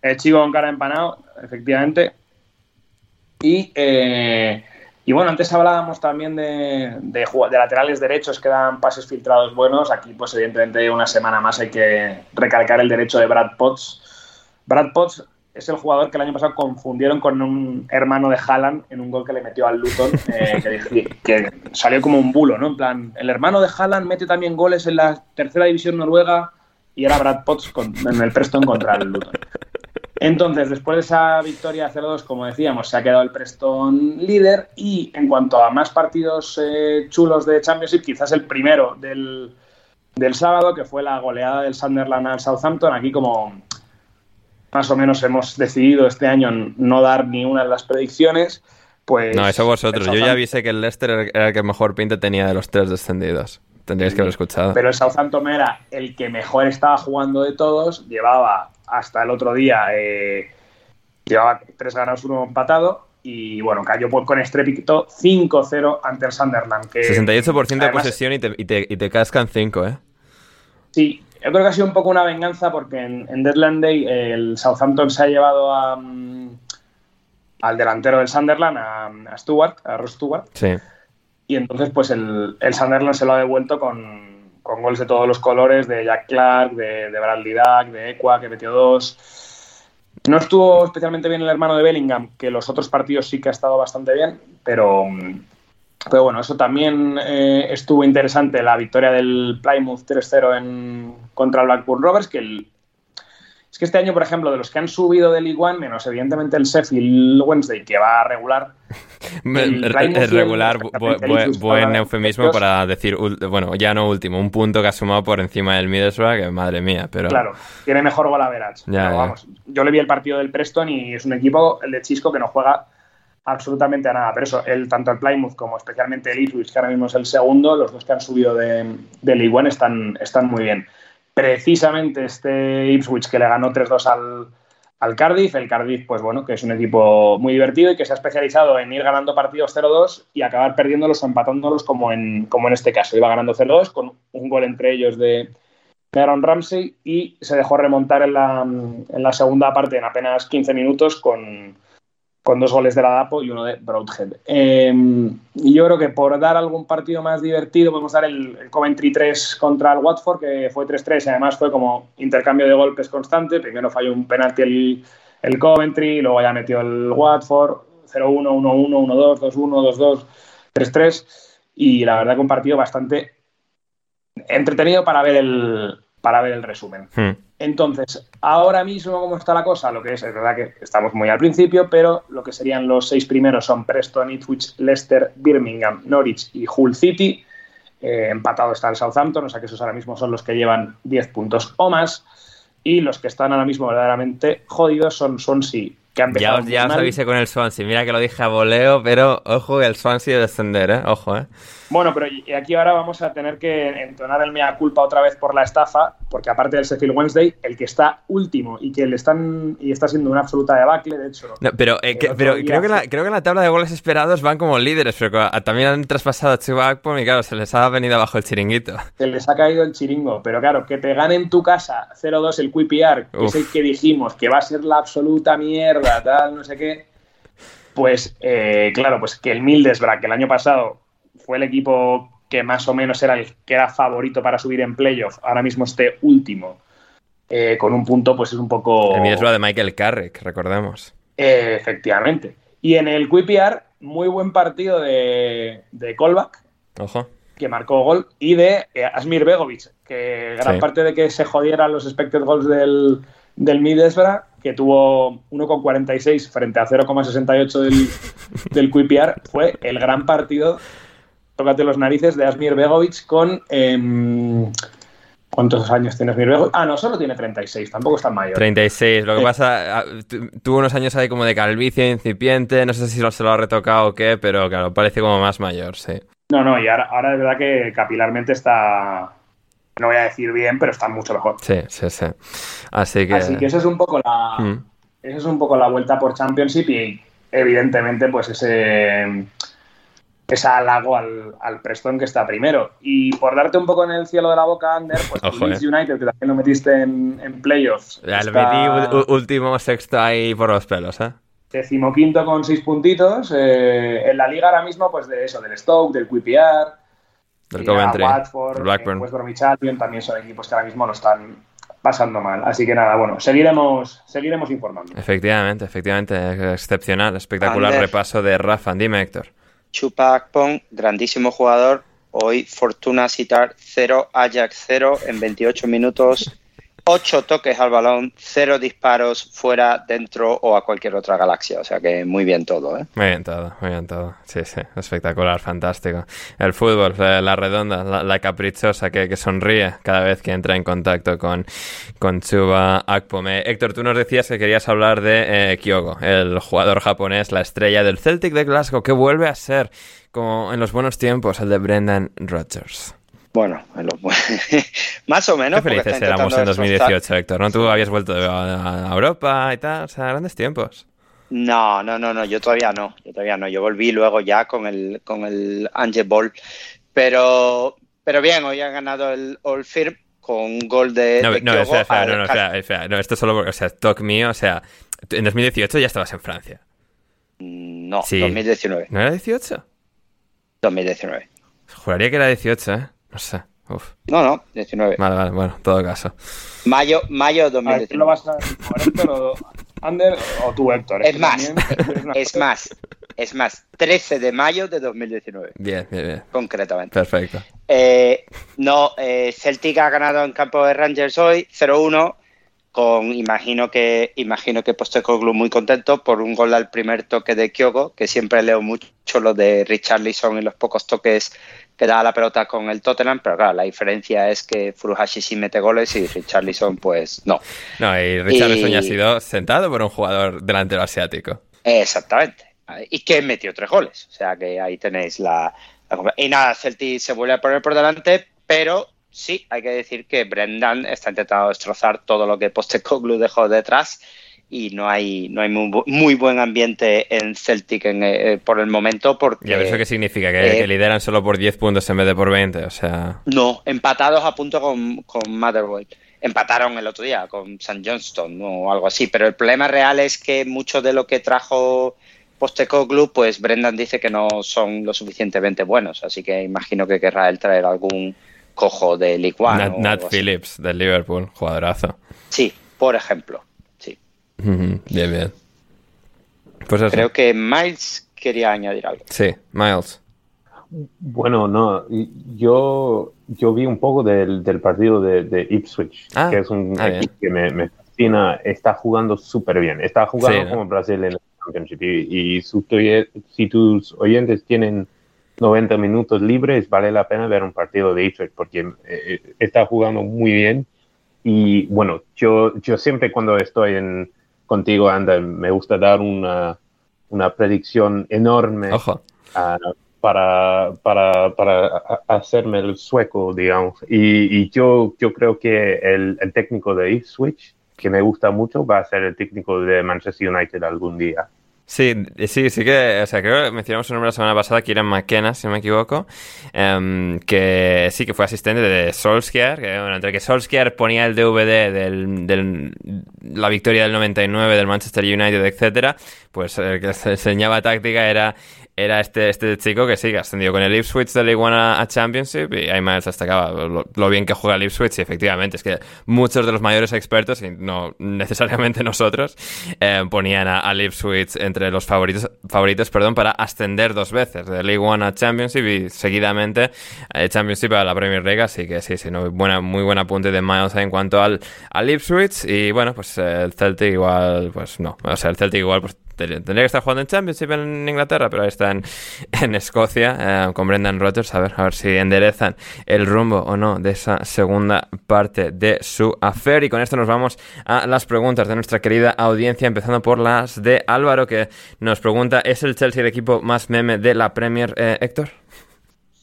B: El chico con cara de empanado, efectivamente. Y, eh, y bueno, antes hablábamos también de, de, de, laterales derechos que dan pases filtrados buenos. Aquí, pues evidentemente, una semana más hay que recalcar el derecho de Brad Potts. Brad Potts es el jugador que el año pasado confundieron con un hermano de Haaland en un gol que le metió al Luton, eh, que, que, salió como un bulo, ¿no? En plan, el hermano de Haaland mete también goles en la tercera división noruega y era Brad Potts con, en el Preston contra el Luton. Entonces, después de esa victoria 0-2, como decíamos, se ha quedado el Preston líder y en cuanto a más partidos eh, chulos de Championship, quizás el primero del, del sábado, que fue la goleada del Sunderland al Southampton, aquí como más o menos hemos decidido este año no dar ni una de las predicciones, pues...
A: No, eso vosotros. Yo ya avisé que el Leicester era el que mejor pinta tenía de los tres descendidos. Tendríais que haber escuchado.
B: Pero el Southampton era el que mejor estaba jugando de todos. Llevaba hasta el otro día, eh, llevaba tres ganados, uno empatado. Y bueno, cayó con estrépito 5-0 ante el Sunderland. Que,
A: 68% de posesión y te, y, te, y te cascan 5, ¿eh?
B: Sí, yo creo que ha sido un poco una venganza porque en, en Deadland Day el Southampton se ha llevado a, mm, al delantero del Sunderland, a, a Stewart, a Ross Stewart.
A: Sí.
B: Y entonces, pues el, el Sunderland se lo ha devuelto con, con, goles de todos los colores, de Jack Clark, de, de Bradley Duck, de Equa, que metió dos. No estuvo especialmente bien el hermano de Bellingham, que los otros partidos sí que ha estado bastante bien, pero, pero bueno, eso también eh, estuvo interesante, la victoria del Plymouth 3-0 en, contra el Blackburn Rovers, que el, es que este año, por ejemplo, de los que han subido de League One, menos evidentemente el Sheffield Wednesday, que va a regular.
A: Es regular, bu buen eufemismo para decir, bueno, ya no último, un punto que ha sumado por encima del Middlesbrough, que madre mía, pero...
B: Claro, tiene mejor gol average.
A: Ya,
B: vamos, yo le vi el partido del Preston y es un equipo, el de Chisco, que no juega absolutamente a nada. Pero eso, el, tanto el Plymouth como especialmente el Ipswich, que ahora mismo es el segundo, los dos que han subido de, de están, están muy bien precisamente este Ipswich que le ganó 3-2 al, al, Cardiff. El Cardiff, pues bueno, que es un equipo muy divertido y que se ha especializado en ir ganando partidos 0-2 y acabar perdiéndolos o empatándolos como en, como en este caso. Iba ganando 0-2 con un gol entre ellos de Aaron Ramsey y se dejó remontar en la, en la segunda parte en apenas 15 minutos con, con dos goles de la DAPO y uno de Broadhead. Eh, yo creo que por dar algún partido más divertido podemos dar el, el Coventry 3 contra el Watford, que fue 3-3 y además fue como intercambio de golpes constante. Primero falló un penalti el, el Coventry, luego ya metió el Watford 0-1, 1-1, 1-2, 2-1, 2-2, 3-3 y la verdad que un partido bastante entretenido para ver el, para ver el resumen.
A: Hmm.
B: Entonces, ahora mismo, ¿cómo está la cosa? Lo que es, es verdad que estamos muy al principio, pero lo que serían los seis primeros son Preston, Ipswich, Leicester, Birmingham, Norwich y Hull City. Eh, empatado está el Southampton, o sea que esos ahora mismo son los que llevan 10 puntos o más. Y los que están ahora mismo verdaderamente jodidos son Swansea, que han
A: Ya os, ya os avisé con el Swansea. Mira que lo dije a voleo, pero ojo que el Swansea debe descender, ¿eh? Ojo, ¿eh?
B: Bueno, pero y aquí ahora vamos a tener que entonar el mea culpa otra vez por la estafa, porque aparte del Sheffield Wednesday, el que está último y que le están y está siendo una absoluta debacle, de hecho.
A: No, pero eh, que, pero creo, que la, creo que en la tabla de goles esperados van como líderes, pero también han traspasado a Chubakpom y claro, se les ha venido abajo el chiringuito.
B: Se les ha caído el chiringo, pero claro, que te gane en tu casa 0-2 el QPR, que Uf. es el que dijimos que va a ser la absoluta mierda, tal, no sé qué. Pues eh, claro, pues que el Mildesbrough, que el año pasado fue el equipo que más o menos era el que era favorito para subir en playoff, ahora mismo este último, eh, con un punto, pues es un poco.
A: El mismo de Michael Carrick, recordemos.
B: Eh, efectivamente. Y en el QPR, muy buen partido de, de Kolbach,
A: Ojo.
B: que marcó gol, y de eh, Asmir Begovic, que gran
A: Sí.
B: parte de que se jodieran los expected goals del, del Middlesbrough, que tuvo 1,46 frente a 0,68 del, del QPR, fue el gran partido tócate los narices de Asmir Begovic con. em, ¿Cuántos años tiene Asmir Begovic? Ah, no, solo tiene 36, tampoco es tan mayor.
A: 36. Lo que pasa, ah, tu- tuvo unos años ahí como de calvicie incipiente, no sé si se lo ha retocado o qué, pero claro, parece como más mayor, sí.
B: No, no, y ahora, ahora es verdad que capilarmente está. No voy a decir bien, pero está mucho mejor.
A: Sí, sí, sí. Así que...
B: Así que esa es un poco la.
A: Mm.
B: Esa es un poco la vuelta por Championship y evidentemente, pues ese. Ese halago al, al Preston que está primero. Y por darte un poco en el cielo de la boca, Ander, pues
A: Ojo,
B: Leeds
A: eh.
B: United, que también lo metiste en, en playoffs. Está
A: u- último sexto ahí por los pelos, ¿eh?
B: decimoquinto con seis puntitos. eh, en la liga ahora mismo, pues de eso, del Stoke, del QPR,
A: Del Coventry,
B: Watford,
A: del Blackburn.
B: West Bromwich Albion también son equipos que ahora mismo lo están, pasando mal. Así que nada, bueno, seguiremos, seguiremos informando.
A: Efectivamente, efectivamente, excepcional, espectacular
C: Ander.
A: repaso de Rafa. Dime, Héctor.
C: Chupa Akpom, grandísimo jugador. Hoy Fortuna citar 0, Ajax 0 en 28 minutos. 8 toques al balón, 0 disparos fuera, dentro o a cualquier otra galaxia. O sea que muy bien todo. ¿eh?
A: Muy bien todo, muy bien todo. Sí, sí, espectacular, fantástico. El fútbol, la, redonda, la, la caprichosa que, que, sonríe cada vez que entra en contacto con, con Chuba Akpome. Héctor, tú nos decías que querías hablar de eh, Kyogo, el jugador japonés, la estrella del Celtic de Glasgow, que vuelve a ser, como en los buenos tiempos, el de Brendan Rodgers.
C: Bueno, más o menos.
A: Qué felices éramos en 2018, Héctor, ¿no? Tú habías vuelto a, Europa y tal, o sea, grandes tiempos.
C: No, no, no, no, yo todavía no, yo todavía no. Yo volví luego ya con el, con el Angel Ball. Pero, pero bien, hoy ha ganado el All Firm con un gol de.
A: No,
C: de
A: no,
C: Kyogo
A: espera, espera, no, no, espera, espera, no, esto solo porque, o sea, talk mío, o sea, en 2018 ya estabas en Francia.
C: No,
A: Sí.
C: 2019.
A: ¿No era 18?
C: 2019.
A: Juraría que era 18, ¿eh? No sé. Uf.
C: No, no, 19.
A: Vale, vale, bueno, en todo caso.
C: Mayo, mayo de
B: A ver, ¿quién lo
C: 2019.
B: vas a Héctor o Ander o tú, Héctor?
C: Es
B: que
C: más, es más, es más, 13 de mayo de 2019,
A: Bien, bien, bien.
C: concretamente.
A: Perfecto.
C: Eh, no, eh, Celtic ha ganado en campo de Rangers hoy 0-1 con imagino que imagino que Postecoglou muy contento por un gol al primer toque de Kyogo, que siempre leo mucho lo de Richarlison y los pocos toques que da la pelota con el Tottenham, pero claro, la diferencia es que Furuhashi sí mete goles y Richarlison pues no.
A: No, y Richarlison
C: Y-
A: ya ha sido sentado por un jugador delantero asiático.
C: Exactamente. Y que metió tres goles. O sea que ahí tenéis la, la- Y nada, Celtic se vuelve a poner por delante, pero sí, hay que decir que Brendan está intentando destrozar todo lo que Postecoglou dejó detrás y no hay, no hay muy, bu- muy buen ambiente en Celtic en, eh, por el momento porque...
A: ¿Y eso qué significa? ¿Que,
C: eh,
A: que lideran solo por 10 puntos en vez de por 20? O sea...
C: No, empatados a punto con, con Motherwell. Empataron el otro día con St. Johnston ¿no? o algo así, pero el problema real es que mucho de lo que trajo Postecoglou, pues Brendan dice que no son lo suficientemente buenos, así que imagino que querrá él traer algún cojo de League One.
A: Nat. Phillips del Liverpool, jugadorazo.
C: Sí, por ejemplo. Sí.
A: Bien, bien. Pues eso.
C: Creo que Miles quería añadir algo.
A: Sí, Miles.
D: Bueno, no, yo, yo vi un poco del, del partido de, de Ipswich,
A: Ah,
D: que es un
A: ah,
D: equipo que me, me fascina, está jugando súper bien, está jugando
A: Sí, ¿no?
D: como Brasil en el Championship y, y su- si tus oyentes tienen 90 minutos libres, vale la pena ver un partido de Ipswich porque eh, eh, está jugando muy bien y bueno, yo, yo siempre cuando estoy en, contigo, Anda, me gusta dar una, una predicción enorme ah, para, para, para hacerme el sueco, digamos. Y, y yo, yo creo que el, el técnico de Ipswich, que me gusta mucho, va a ser el técnico de Manchester United algún día.
A: Sí, sí, sí que, o sea, creo que mencionamos su nombre la semana pasada, Kieran McKenna, si no me equivoco, em, que sí que fue asistente de Solskjaer, que bueno, entre que Solskjaer ponía el DVD de la victoria del 99 del Manchester United, etcétera, pues el que se enseñaba táctica era era este, este chico que sí, que ascendió con el Ipswich de League One a, Championship y ahí más destacaba lo, lo bien que juega el Ipswich y efectivamente es que muchos de los mayores expertos, y no necesariamente nosotros, eh, ponían a- al Ipswich entre los favoritos, favoritos perdón, para ascender dos veces de League One a Championship y seguidamente eh, Championship a la Premier League, así que sí, sí, no, buena, muy buen apunte de Miles en cuanto al, al Ipswich y bueno, pues eh, el Celtic igual, pues no, o sea, el Celtic igual pues Tendría que estar jugando en Championship en Inglaterra, pero ahí está en, en Escocia eh, con Brendan Rodgers. A ver, a ver si enderezan el rumbo o no de esa segunda parte de su affair. Y con esto nos vamos a las preguntas de nuestra querida audiencia, empezando por las de Álvaro, que nos pregunta: ¿Es el Chelsea el equipo más meme de la Premier, eh, Héctor?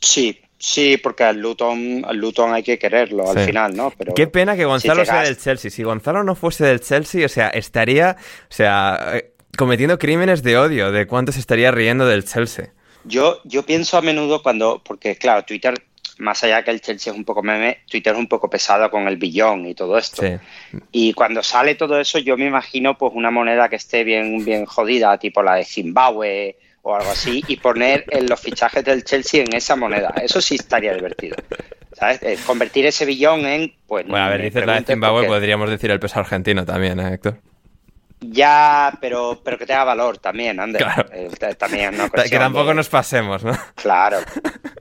C: Sí, sí, porque al Luton, al Luton hay que quererlo al final, ¿no? Pero
A: Qué pena que Gonzalo sea del Chelsea. Si Gonzalo no fuese del Chelsea, o sea, estaría, o sea, eh, cometiendo crímenes de odio. ¿De cuánto se estaría riendo del Chelsea?
C: Yo, yo pienso a menudo cuando, porque claro, Twitter, más allá que el Chelsea es un poco meme, Twitter es un poco pesado con el billón y todo esto.
A: Sí.
C: Y cuando sale todo eso, yo me imagino pues una moneda que esté bien, bien jodida, tipo la de Zimbabue o algo así, y poner en los fichajes del Chelsea en esa moneda. Eso sí estaría divertido. ¿sabes? Eh, convertir ese billón en, pues...
A: Bueno, a ver, dices la de Zimbabue, podríamos decir el peso argentino también, ¿eh, Héctor?
C: Ya, pero, pero que tenga valor también, Ander.
A: Claro.
C: Eh, también una
A: Que tampoco
C: de-
A: nos pasemos, ¿no?
C: Claro.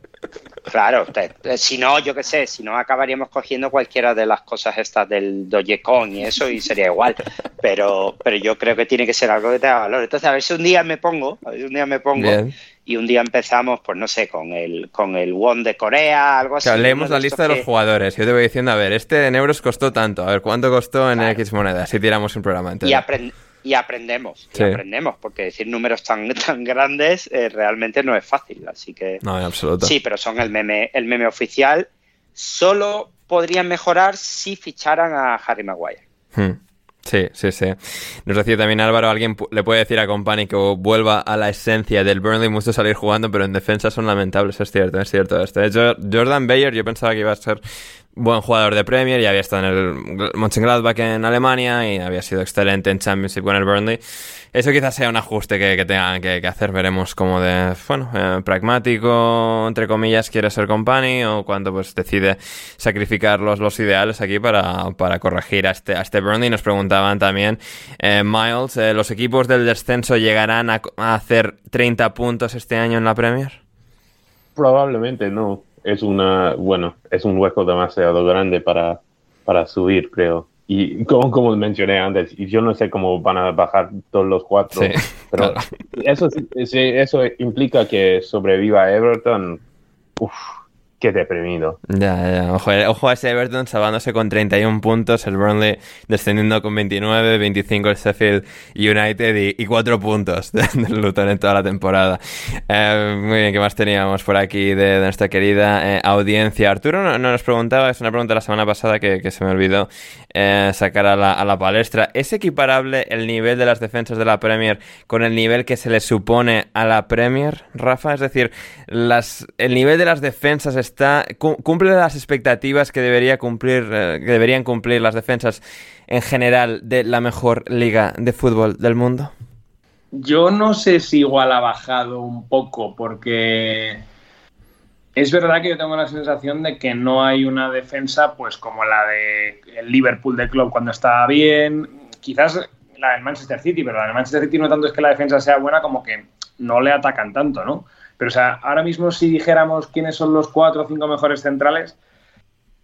C: Claro, te- si no, yo qué sé, si no acabaríamos cogiendo cualquiera de las cosas estas del Dogecoin y eso y sería igual. Pero, pero yo creo que tiene que ser algo que tenga valor. Entonces, a ver si un día me pongo, a ver si un día me pongo
A: Bien.
C: Y un día empezamos, pues no sé, con el, con el won de Corea, algo así.
A: Leemos la lista de los jugadores. Yo te voy diciendo, a ver, este en euros costó tanto. A ver, ¿cuánto costó en X moneda? Así tiramos un programa entero.
C: y, apren- y aprendemos,
A: Sí.
C: y aprendemos, porque decir números tan, tan grandes eh, realmente no es fácil, así que...
A: No, en absoluto.
C: Sí, pero son el meme, el meme oficial. Solo podrían mejorar si ficharan a Harry Maguire.
A: Hmm. Sí, sí, sí. Nos decía también Álvaro, alguien le puede decir a Company que vuelva a la esencia del Burnley, mucho salir jugando, pero en defensa son lamentables, es cierto, es cierto esto. Jordan Bayer, yo pensaba que iba a ser buen jugador de Premier, y había estado en el Mönchengladbach en Alemania y había sido excelente en Championship con el Burnley. Eso quizás sea un ajuste que, que tengan que, hacer, veremos como de, bueno, eh, pragmático, entre comillas, quiere ser Company o cuando pues decide sacrificar los, los ideales aquí para, para corregir a este, a este Burnley. Nos preguntaban también, eh, Miles, eh, ¿los equipos del descenso llegarán a, a hacer 30 puntos este año en la Premier?
D: Probablemente no. Es una, bueno, es un hueco demasiado grande para, para subir, creo. Y como, como mencioné antes, y yo no sé cómo van a bajar todos los cuatro,
A: Sí,
D: pero
A: claro.
D: eso, eso implica que sobreviva Everton. Uf, qué deprimido.
A: Ya, ya, ojo, eh, ojo a ese Everton salvándose con 31 puntos, el Burnley descendiendo con 29, 25 el Sheffield United y, y 4 puntos de- del Luton en toda la temporada. Eh, muy bien, ¿qué más teníamos por aquí de, nuestra querida eh, audiencia? Arturo no, no nos preguntaba, es una pregunta de la semana pasada que, que se me olvidó eh, sacar a la, a la palestra. ¿Es equiparable el nivel de las defensas de la Premier con el nivel que se le supone a la Premier, Rafa? Es decir, las, el nivel de las defensas está cu- cumple las expectativas que debería cumplir eh, que deberían cumplir las defensas en general de la mejor liga de fútbol del mundo.
B: Yo no sé si igual ha bajado un poco, porque es verdad que yo tengo la sensación de que no hay una defensa pues como la de el Liverpool de club cuando estaba bien, quizás la del Manchester City, pero la del Manchester City no tanto es que la defensa sea buena como que no le atacan tanto, ¿no? Pero o sea, ahora mismo si dijéramos quiénes son los cuatro o cinco mejores centrales,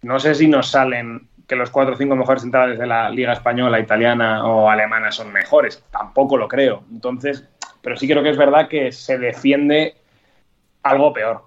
B: no sé si nos salen que los cuatro o cinco mejores centrales de la liga española, italiana o alemana son mejores. Tampoco lo creo. Entonces, pero sí creo que es verdad que se defiende algo peor.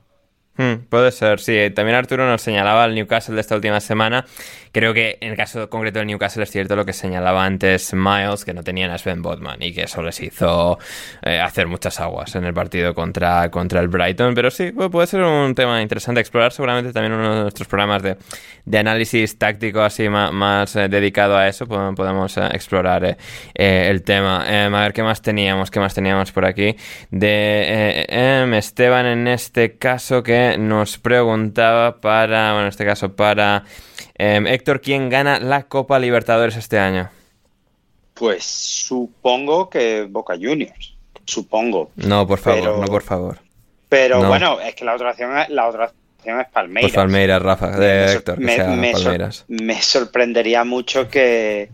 A: Hmm, puede ser, sí. También Arturo nos señalaba el Newcastle de esta última semana. Creo que en el caso concreto del Newcastle es cierto lo que señalaba antes Miles, que no tenían a Sven Botman y que eso les hizo eh, hacer muchas aguas en el partido contra, contra el Brighton. Pero sí, pu- puede ser un tema interesante explorar. Seguramente también uno de nuestros programas de, de análisis táctico así más, eh, dedicado a eso, po- podemos eh, explorar eh, el tema. A ver, ¿qué más teníamos? ¿Qué más teníamos por aquí? De em, Esteban en este caso que nos preguntaba para, bueno, en este caso para em, Héctor, ¿quién gana la Copa Libertadores este año?
C: Pues supongo que Boca Juniors. Supongo.
A: No, por favor,
C: Pero-
A: no, por favor.
C: Pero
A: No.
C: bueno, es que la otra opción es, la otra opción es Palmeiras.
A: Pues Palmeiras, Rafa, de
C: Me
A: Héctor, que
C: me-
A: sea
C: me sor-
A: Palmeiras.
C: me sorprendería mucho que,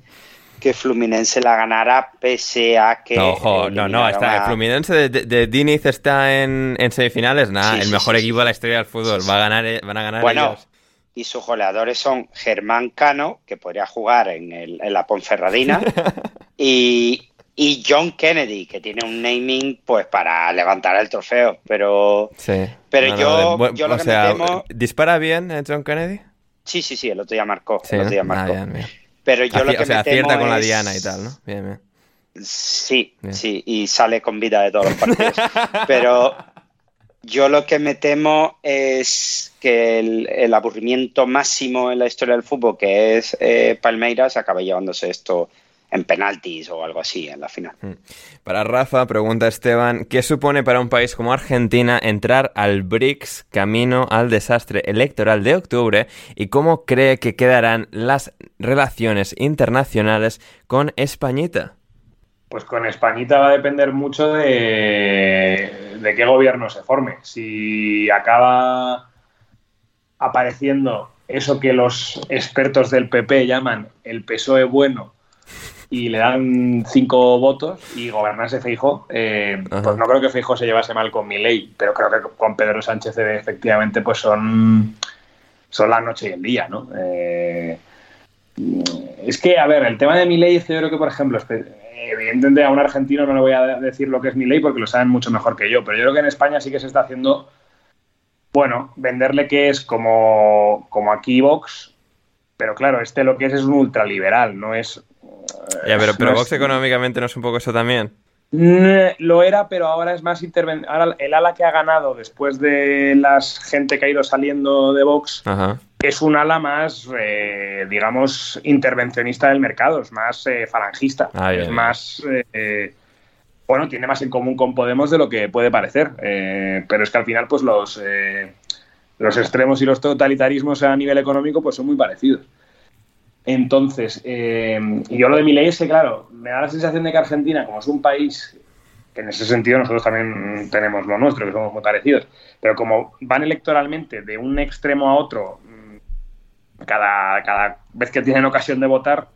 C: que Fluminense la ganara pese a que.
A: No, ojo, no, no, está, el Fluminense de, de- de Diniz está en, en semifinales, nada,
C: Sí,
A: el
C: sí,
A: mejor
C: sí,
A: equipo de la historia del fútbol, va a ganar, van a ganar
C: Bueno,
A: ellos.
C: y sus goleadores son Germán Cano, que podría jugar en, el- en la Ponferradina, y, y John Kennedy, que tiene un naming pues para levantar el trofeo. Pero
A: Sí.
C: pero
A: No, no,
C: yo-
A: de buen-
C: yo lo
A: o
C: que
A: sea,
C: me temo-
A: ¿dispara bien eh, John Kennedy?
C: sí, sí, sí, el otro día marcó.
A: Sí,
C: el otro día
A: Ah,
C: marcó.
A: bien, bien.
C: Pero yo lo que
A: o sea,
C: me temo
A: acierta con la Diana y tal, ¿no? Bien, bien.
C: Sí,
A: Bien.
C: sí, y sale con vida de todos los partidos. Pero yo lo que me temo es que el, el aburrimiento máximo en la historia del fútbol, que es eh, Palmeiras, acabe llevándose esto en penaltis o algo así en la final.
A: Para Rafa, pregunta Esteban, ¿qué supone para un país como Argentina entrar al BRICS camino al desastre electoral de octubre y cómo cree que quedarán las relaciones internacionales con Españita?
B: Pues con Españita va a depender mucho de, de qué gobierno se forme. Si acaba apareciendo eso que los expertos del PP llaman el PSOE bueno y le dan cinco votos y gobernarse Feijo, eh, pues no creo que Feijo se llevase mal con mi ley, pero creo que con Pedro Sánchez eh, efectivamente pues son, son la noche y el día, ¿no? Eh, es que, a ver, el tema de mi ley, yo creo que, por ejemplo, evidentemente a un argentino no le voy a decir lo que es mi ley porque lo saben mucho mejor que yo, pero yo creo que en España sí que se está haciendo, bueno, venderle que es como, como aquí Vox, pero claro, este lo que es es un ultraliberal, no es...
A: Ya, pero, pero Vox económicamente no es un poco eso también.
B: Lo era, pero ahora es más interven Ahora el ala que ha ganado después de la gente que ha ido saliendo de Vox es un ala más, eh, digamos, intervencionista del mercado, es más eh, falangista, ah, es más... Eh, bueno, tiene más en común con Podemos de lo que puede parecer, pero es que al final pues los, los extremos y los totalitarismos a nivel económico pues son muy parecidos. Entonces, eh, y yo lo de mi ley es claro, me da la sensación de que Argentina, como es un país que en ese sentido nosotros también tenemos lo nuestro, que somos muy parecidos, pero como van electoralmente de un extremo a otro mm, cada, cada vez que tienen ocasión de votar,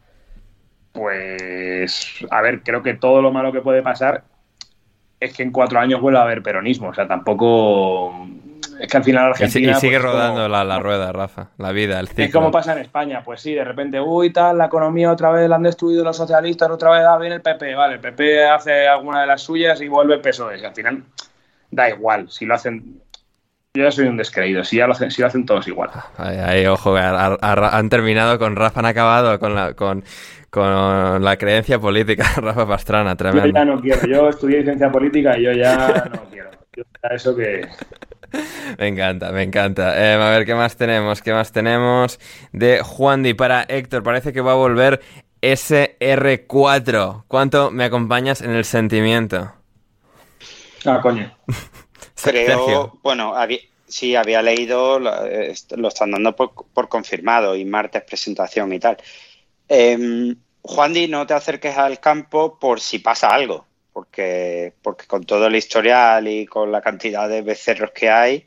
B: pues, a ver, creo que todo lo malo que puede pasar es que en cuatro años vuelva a haber peronismo. O sea, tampoco es que al final Argentina...
A: Y, sigue pues, rodando la, rueda, Rafa, la vida, el ciclo.
B: Es como pasa en España, pues sí, de repente, uy, tal, la economía otra vez la han destruido los socialistas, otra vez ah, viene el PP, vale, el PP hace alguna de las suyas y vuelve el PSOE. Y al final da igual, si lo hacen... Yo ya soy un descreído, si ya lo hacen, si lo hacen todos igual.
A: Ahí, ojo, han terminado con Rafa, han acabado con la... Con con la creencia política, Rafa Pastrana, tremendo.
B: Yo ya no quiero, yo estudié ciencia política y yo ya no quiero. Yo eso que,
A: me encanta, me encanta. Eh, a ver, ¿qué más tenemos? ¿Qué más tenemos? De Juan Di para Héctor. Parece que va a volver SR4. ¿Cuánto me acompañas en el sentimiento?
B: Ah, coño.
C: Creo, bueno, sí, había leído, lo, están dando por, confirmado y martes presentación y tal. Eh, Juan Di, no te acerques al campo por si pasa algo porque, porque con todo el historial y con la cantidad de becerros que hay,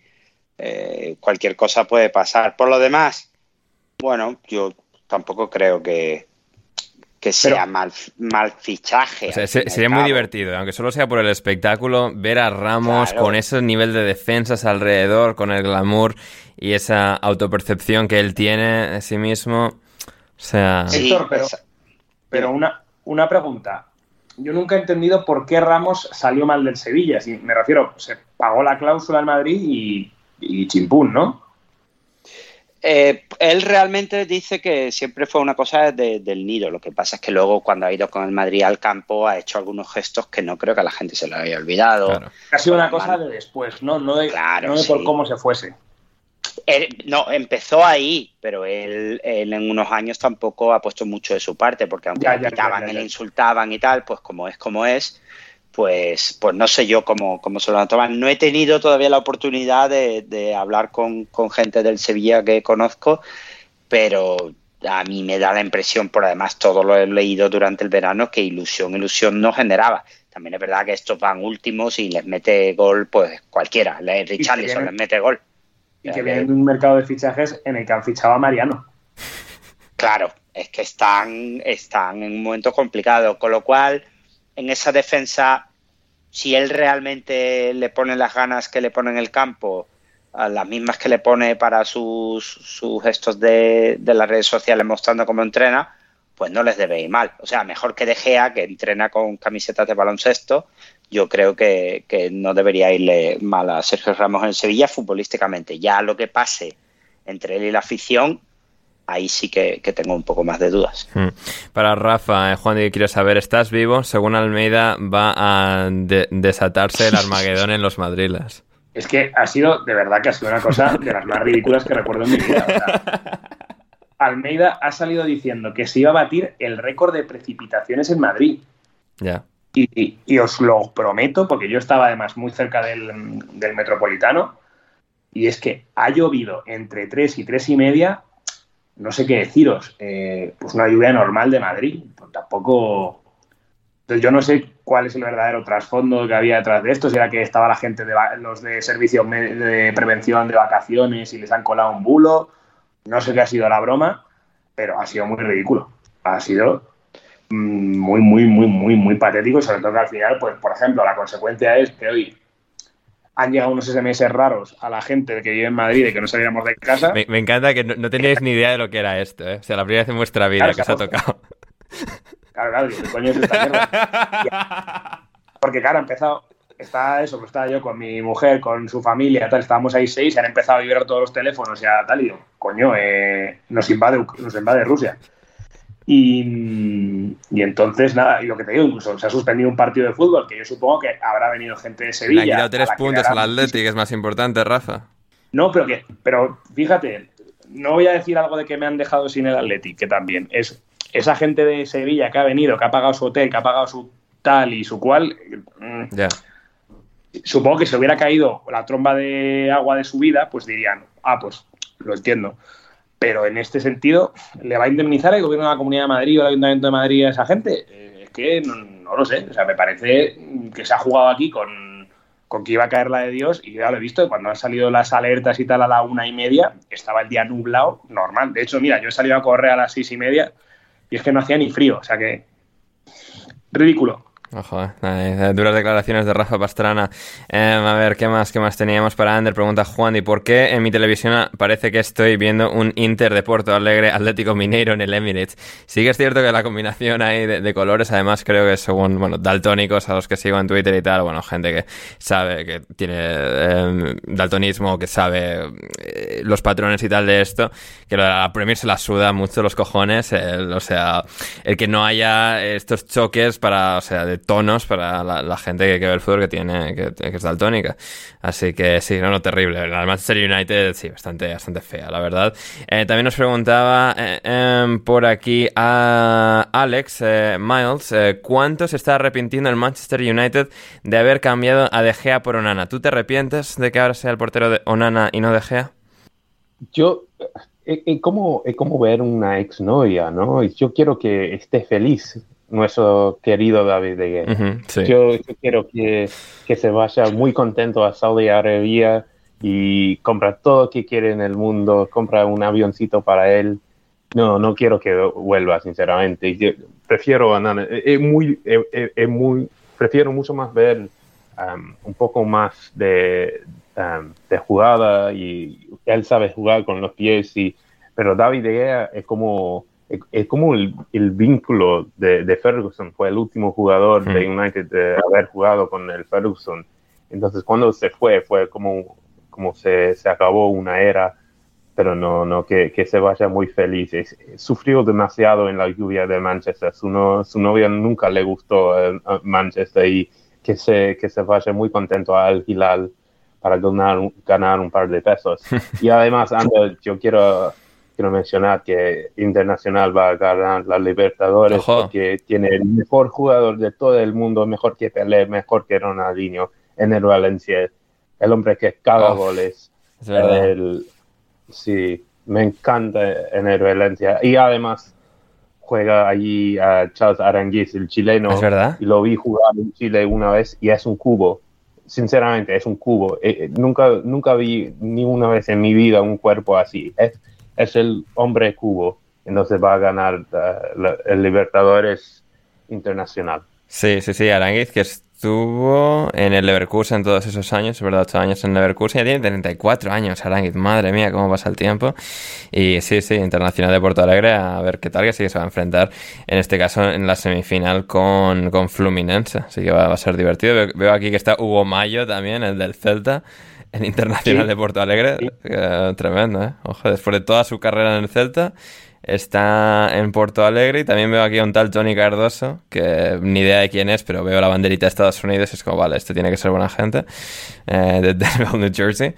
C: eh, cualquier cosa puede pasar. Por lo demás, bueno, yo tampoco creo que, que sea mal, mal fichaje.
A: sería muy divertido, aunque solo sea por el espectáculo, ver a Ramos con ese nivel de defensas alrededor, con el glamour y esa autopercepción que él tiene de sí mismo. O sea...
B: Héctor, pero, pero una, una pregunta yo nunca he entendido por qué Ramos salió mal del Sevilla. Si me refiero, se pagó la cláusula en Madrid y, y chimpún, ¿no?
C: Eh, él realmente dice que siempre fue una cosa del nido. Lo que pasa es que luego, cuando ha ido con el Madrid al campo, ha hecho algunos gestos que no creo que a la gente se le haya olvidado.
B: Ha sido una cosa de después, ¿no? No de, no por cómo se fuese
C: no, empezó ahí, pero él, en unos años tampoco ha puesto mucho de su parte, porque aunque le gritaban y le insultaban y tal, pues como es como es, pues, pues no sé yo cómo, cómo se lo toman. No he tenido todavía la oportunidad de, hablar con, gente del Sevilla que conozco, pero a mí me da la impresión, por además todo lo he leído durante el verano, que ilusión, ilusión no generaba. También es verdad que estos van últimos y les mete gol, pues cualquiera. Richarlison les mete gol
B: y que vienen de un mercado de fichajes en el que han fichado a Mariano.
C: Claro, es que están, están en un momento complicado, con lo cual en esa defensa, si él realmente le pone las ganas que le pone en el campo, a las mismas que le pone para sus, sus gestos de, de las redes sociales mostrando cómo entrena, pues no les debe ir mal. O sea, mejor que De Gea, que entrena con camisetas de baloncesto, yo creo que, no debería irle mal a Sergio Ramos en Sevilla futbolísticamente. Ya lo que pase entre él y la afición, ahí sí que, tengo un poco más de dudas. Hmm.
A: Para Rafa, eh, Juan, quiero saber, ¿estás vivo? Según Almeida, va a desatarse el Armagedón en los Madriles.
B: Es que ha sido, de verdad que ha sido una cosa de las más ridículas que recuerdo en mi vida. Almeida ha salido diciendo que se iba a batir el récord de precipitaciones en Madrid.
A: Ya.
B: Y, os lo prometo, porque yo estaba además muy cerca del, metropolitano, y es que ha llovido entre 3 y 3 y media, no sé qué deciros, eh, pues una lluvia normal de Madrid, tampoco, Entonces yo no sé cuál es el verdadero trasfondo que había detrás de esto, si era que estaba la gente de los de servicios de prevención de vacaciones y les han colado un bulo, no sé qué ha sido la broma, pero ha sido muy ridículo. Ha sido muy, muy, muy, muy, muy patético y sobre todo que al final, pues, por ejemplo, la consecuencia es que hoy han llegado unos SMS raros a la gente que vive en Madrid y que no saliéramos de casa.
A: Me, me encanta que no, no teníais ni idea de lo que era esto, ¿eh? O sea, la primera vez en vuestra vida
B: Claro,
A: que os ha tocado.
B: Claro, claro, ¿qué coño es esta mierda? Porque, claro, ha empezado, está eso, pues estaba yo con mi mujer, con su familia, tal, estábamos ahí seis, y han empezado a vibrar todos los teléfonos y a tal, y digo, coño, eh, nos, invade, nos invade Rusia. Y, y entonces, nada, y lo que te digo, incluso se ha suspendido un partido de fútbol, que yo supongo que habrá venido gente de
A: Le
B: Sevilla.
A: han quitado
B: a
A: tres puntos al Atleti, que es más importante, Rafa.
B: no, pero que, pero fíjate, no voy a decir algo de que me han dejado sin el Athletic, que también es esa gente de Sevilla que ha venido, que ha pagado su hotel, que ha pagado su tal y su cual. mm,
A: Ya.
B: Supongo que si hubiera caído la tromba de agua de su vida, pues dirían, ah, pues lo entiendo. Pero en este sentido, ¿le va a indemnizar el gobierno de la Comunidad de Madrid o el Ayuntamiento de Madrid a esa gente? Eh, es que no, no lo sé. O sea, me parece que se ha jugado aquí con, con que iba a caer la de Dios y ya lo he visto. Cuando han salido las alertas y tal a la una y media, estaba el día nublado, normal. De hecho, mira, yo he salido a correr a las seis y media y es que no hacía ni frío. O sea que. Ridículo.
A: Ojo. Ay, eh, duras declaraciones de Rafa Pastrana. Em, a ver, ¿qué más, qué más teníamos para Ander? Pregunta Juan, ¿y por qué en mi televisión parece que estoy viendo un Inter de Porto Alegre Atlético Mineiro en el Emirates? Sí que es cierto que la combinación ahí de, colores, además creo que según, bueno, daltónicos a los que sigo en Twitter y tal, bueno, gente que sabe, que tiene em, daltonismo, que sabe eh, los patrones y tal de esto, que la Premier se la suda mucho los cojones, o sea, el que no haya estos choques para, o sea, de tonos para la, gente que, ve el fútbol que tiene, que, que es daltónica. Así que sí, no, no, terrible. La Manchester United, sí, bastante, bastante fea, la verdad. Eh, también nos preguntaba eh, em, por aquí a Alex eh, Miles, ¿cuánto se está arrepintiendo el Manchester United de haber cambiado a De Gea por Onana? ¿Tú te arrepientes de que ahora sea el portero de Onana y no De Gea?
D: Yo, es, como, ver una exnovia, ¿no? Yo quiero que esté feliz nuestro querido David de Gea.
A: Sí.
D: yo, yo quiero que, que se vaya muy contento a Saudi Arabia y compra todo lo que quiere en el mundo, compra un avioncito para él. No, no quiero que vuelva, sinceramente. Yo prefiero a Nana. Es es muy, es, es- es muy, prefiero mucho más ver um, un poco más de, um, de jugada y él sabe jugar con los pies y pero David De Gea es como es, como el, el vínculo de, de Ferguson fue el último jugador de United de haber jugado con el Ferguson. Entonces cuando se fue fue como como se, se acabó una era pero no no que, que se vaya muy feliz. Es- sufrió demasiado en la lluvia de Manchester. Su, no, su novia nunca le gustó eh, a Manchester y que se que se vaya muy contento al Hilal para ganar, un- ganar un par de pesos. Y además, Ander, yo quiero, quiero mencionar que Internacional va a ganar la Libertadores
A: Ojo.
D: porque tiene el mejor jugador de todo el mundo, mejor que Pelé, mejor que Ronaldinho, en el Valencia. El hombre que caga
A: Uf,
D: goles.
A: es.
D: El- sí, me encanta en el Valencia. Y además juega allí a Charles Aranguiz, el chileno.
A: ¿Es verdad?
D: Y lo vi jugar en Chile una vez y es un cubo. Sinceramente, es un cubo. Eh, eh, nunca, nunca vi ni una vez en mi vida un cuerpo así. Es, es el hombre cubo. Entonces va a ganar eh, el Libertadores Internacional.
A: Sí, sí, sí, Aranguiz, que estuvo en el Leverkusen todos esos años, es verdad, 8 años en Leverkusen, ya tiene 34 años Aranguiz, madre mía, cómo pasa el tiempo. Y sí, sí, Internacional de Porto Alegre, a ver qué tal, que sí que se va a enfrentar, en este caso, en la semifinal con, con Fluminense, así que va, va a ser divertido. Veo, veo aquí que está Hugo Mayo también, el del Celta, en Internacional
B: Sí.
A: de Porto Alegre, Eh, tremendo, ¿eh? Ojo, después de toda su carrera en el Celta, está en Porto Alegre y también veo aquí a un tal Tony Cardoso, que ni idea de quién es, pero veo la banderita de Estados Unidos y es como, vale, este tiene que ser buena gente, eh, de New Jersey.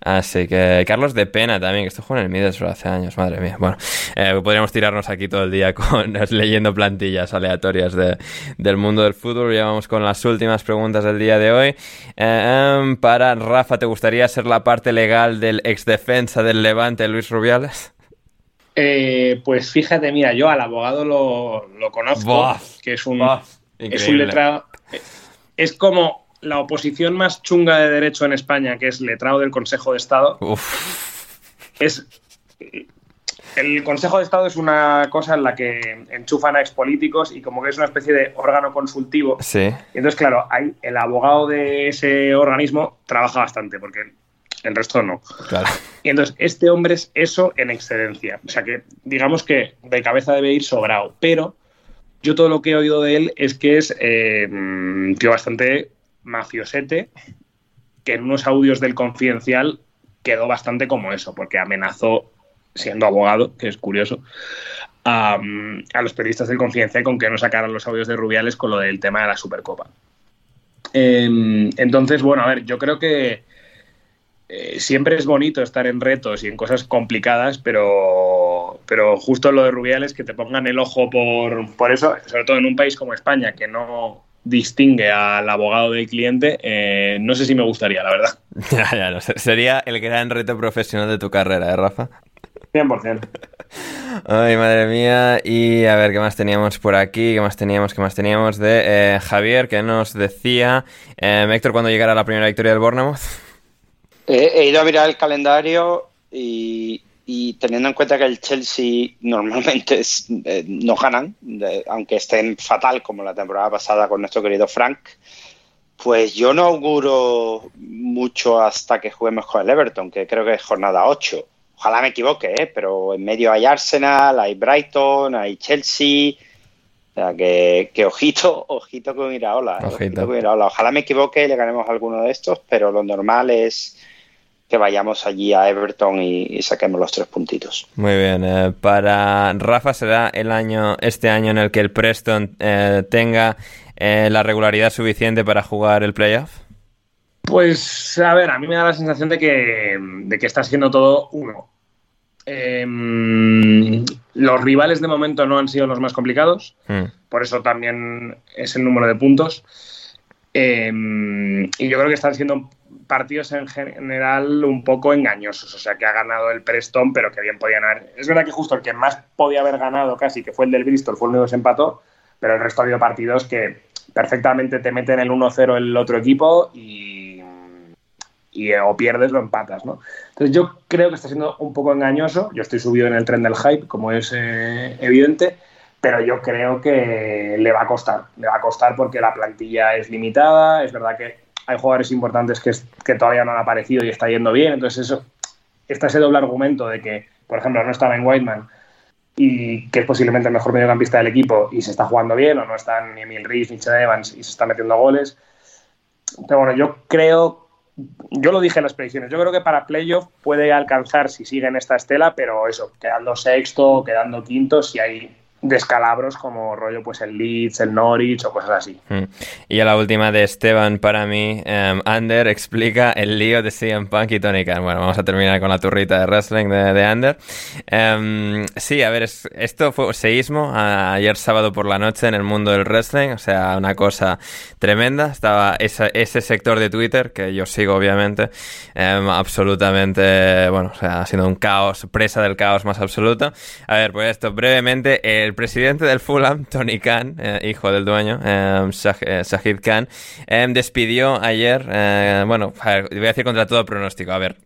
A: Así que Carlos de Pena también, que esto jugó en el Middlesbrough hace años, madre mía. Bueno, eh, podríamos tirarnos aquí todo el día con leyendo plantillas aleatorias de, del mundo del fútbol. Ya vamos con las últimas preguntas del día de hoy. Eh, em, para Rafa, ¿te gustaría ser la parte legal del ex defensa del Levante, Luis Rubiales?
B: Eh, pues fíjate, mira, yo al abogado lo, lo conozco, que es un. Es un letrado. Es como la oposición más chunga de derecho en España, que es letrado del Consejo de Estado. Es. El Consejo de Estado es una cosa en la que enchufan a expolíticos y como que es una especie de órgano consultivo.
A: Sí.
B: Y entonces, claro, hay, el abogado de ese organismo trabaja bastante, porque el resto no.
A: Claro.
B: Y entonces, este hombre es eso en excedencia. O sea que, digamos que de cabeza debe ir sobrado. Pero yo todo lo que he oído de él es que es eh, un tío bastante mafiosete, que en unos audios del confidencial quedó bastante como eso, porque amenazó, siendo abogado, que es curioso, a, a los periodistas del confidencial con que no sacaran los audios de Rubiales con lo del tema de la Supercopa. Eh, entonces, bueno, a ver, yo creo que eh, siempre es bonito estar en retos y en cosas complicadas, pero, pero justo lo de Rubiales, que te pongan el ojo por, por eso, sobre todo en un país como España, que no distingue al abogado del cliente, eh, no sé si me gustaría, la verdad.
A: Ya, ya, no sé. Sería el gran reto profesional de tu carrera, ¿eh, Rafa?
B: 100%.
A: Ay, madre mía. Y a ver, ¿qué más teníamos por aquí? ¿Qué más teníamos? ¿Qué más teníamos? De eh, Javier, que nos decía, eh, Héctor, cuando llegara la primera victoria del Bournemouth.
C: He, ido a mirar el calendario y, y teniendo en cuenta que el Chelsea normalmente es, eh, no ganan, aunque estén fatal como la temporada pasada con nuestro querido Frank, pues yo no auguro mucho hasta que juguemos con el Everton, que creo que es jornada 8. Ojalá me equivoque, ¿eh? pero en medio hay Arsenal, hay Brighton, hay Chelsea. O sea, que, que ojito, ojito con Iraola. eh,
A: Ojito.
C: ojito con Iraola. Ojalá me equivoque y le ganemos alguno de estos, pero lo normal es que vayamos allí a Everton y, y saquemos los tres puntitos.
A: Muy bien. eh, para Rafa será el año, este año en el que el Preston eh, tenga eh, la regularidad suficiente para jugar el playoff.
B: Pues, a ver, a mí me da la sensación de que, de que está siendo todo uno. Em, los rivales de momento no han sido los más complicados,
A: Hmm.
B: por eso también es el número de puntos. Em, y yo creo que están siendo partidos en general un poco engañosos, o sea que ha ganado el Preston, pero que bien podían haber. Es verdad que justo el que más podía haber ganado casi, que fue el del Bristol, fue el único que empató, pero el resto ha habido partidos que perfectamente te meten el 1-0 el otro equipo y, y eh, o pierdes o empatas, ¿no? Entonces yo creo que está siendo un poco engañoso, yo estoy subido en el tren del hype, como es eh, evidente, pero yo creo que le va a costar, le va a costar porque la plantilla es limitada, es verdad que hay jugadores importantes que, que todavía no han aparecido y está yendo bien, entonces eso, está ese doble argumento de que, por ejemplo, no está Ben Whiteman y que es posiblemente el mejor mediocampista del equipo y se está jugando bien, o no están ni Emil Rees ni Chad Evans y se está metiendo goles. Pero bueno, yo creo, yo lo dije en las predicciones, yo creo que para playoff puede alcanzar si sigue en esta estela, pero eso, quedando sexto, quedando quinto, si hay descalabros como rollo pues el Leeds, el Norwich o cosas así.
A: Mm. Y a la última de Esteban para mí, em, Ander explica el lío de CM Punk y Tony Khan. Bueno, vamos a terminar con la turrita de wrestling de, de Ander. Em, sí, a ver, es- esto fue seísmo ayer sábado por la noche en el mundo del wrestling, o sea, una cosa tremenda. Estaba ese sector de Twitter, que yo sigo obviamente, em, absolutamente, bueno, o sea, ha sido un caos, presa del caos más absoluto. A ver, pues esto, brevemente, el presidente del Fulham, Tony Khan, eh, hijo del dueño, eh, eh, Khan, eh, despidió ayer, eh, bueno, voy a decir contra todo pronóstico, a ver.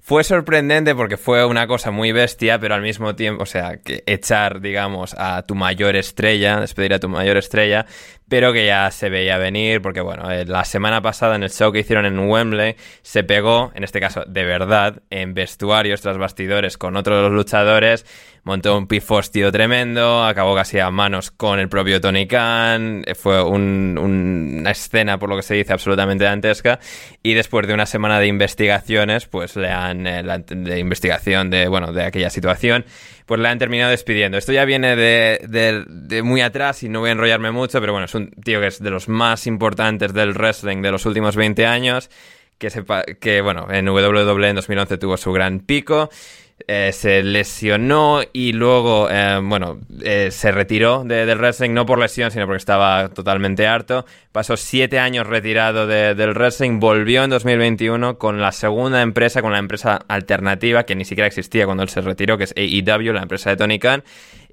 A: Fue sorprendente porque fue una cosa muy bestia, pero al mismo tiempo, o sea, echar, digamos, a tu mayor estrella, despedir a tu mayor estrella, pero que ya se veía venir, porque bueno, eh, la semana pasada en el show que hicieron en Wembley, se pegó, en este caso de verdad, en vestuarios tras bastidores con otros de los luchadores, montó un pifostio tremendo, acabó casi a manos con el propio Tony Khan, eh, fue un- una escena, por lo que se dice, absolutamente dantesca, y después de una semana de investigaciones, pues le han, eh, la- de investigación de, bueno, de aquella situación, pues le han terminado despidiendo. Esto ya viene de, de- de muy atrás y no voy a enrollarme mucho, pero bueno, es un tío que es de los más importantes del wrestling de los últimos 20 años, que, sepa, que bueno, en WWE en 2011 tuvo su gran pico. Eh, se lesionó y luego, eh, bueno, eh, se retiró de- del wrestling, no por lesión, sino porque estaba totalmente harto. Pasó siete años retirado de- del wrestling, volvió en 2021 con la segunda empresa, con la empresa alternativa que ni siquiera existía cuando él se retiró, que es AEW, la empresa de Tony Khan.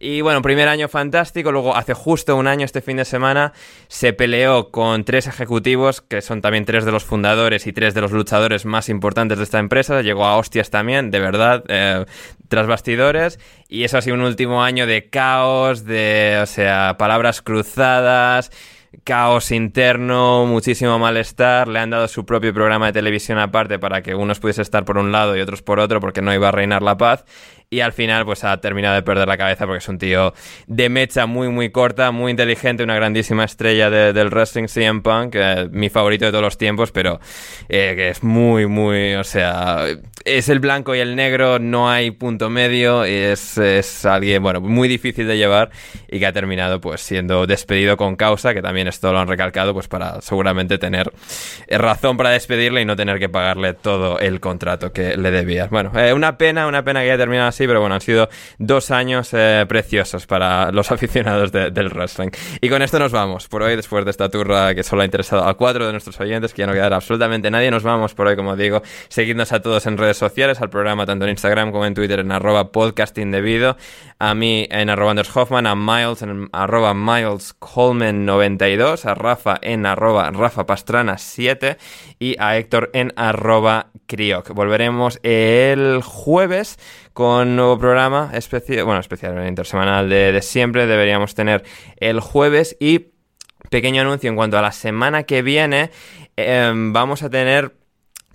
A: Y bueno, primer año fantástico, luego hace justo un año este fin de semana se peleó con tres ejecutivos, que son también tres de los fundadores y tres de los luchadores más importantes de esta empresa, llegó a hostias también, de verdad, eh, tras bastidores, y eso ha sido un último año de caos, de, o sea, palabras cruzadas, caos interno, muchísimo malestar, le han dado su propio programa de televisión aparte para que unos pudiese estar por un lado y otros por otro porque no iba a reinar la paz y al final pues ha terminado de perder la cabeza porque es un tío de mecha muy muy corta, muy inteligente, una grandísima estrella del wrestling CM Punk, mi favorito de todos los tiempos, pero eh, que es muy muy, o sea, es el blanco y el negro, no hay punto medio, es, es alguien, bueno, muy difícil de llevar y que ha terminado pues siendo despedido con causa, que también esto lo han recalcado pues para seguramente tener eh, razón para despedirle y no tener que pagarle todo el contrato que le debía. Bueno, eh, una pena, una pena que haya terminado así, pero bueno, han sido dos años eh, preciosos para los aficionados del wrestling. Y con esto nos vamos por hoy, después de esta turra que solo ha interesado a cuatro de nuestros oyentes, que ya no quedará absolutamente nadie. Nos vamos por hoy, como digo, seguidnos a todos en redes sociales, al programa tanto en Instagram como en Twitter en arroba podcastindebido, a mí en arroba Anders Hoffman, a Miles en arroba Miles Coleman 92, a Rafa en arroba Rafa Pastrana 7 y a Héctor en arroba Crioc. Volveremos el jueves con nuevo programa especial, bueno, especial, intersemanal de, de siempre. Deberíamos tener el jueves y pequeño anuncio en cuanto a la semana que viene. Em, vamos a tener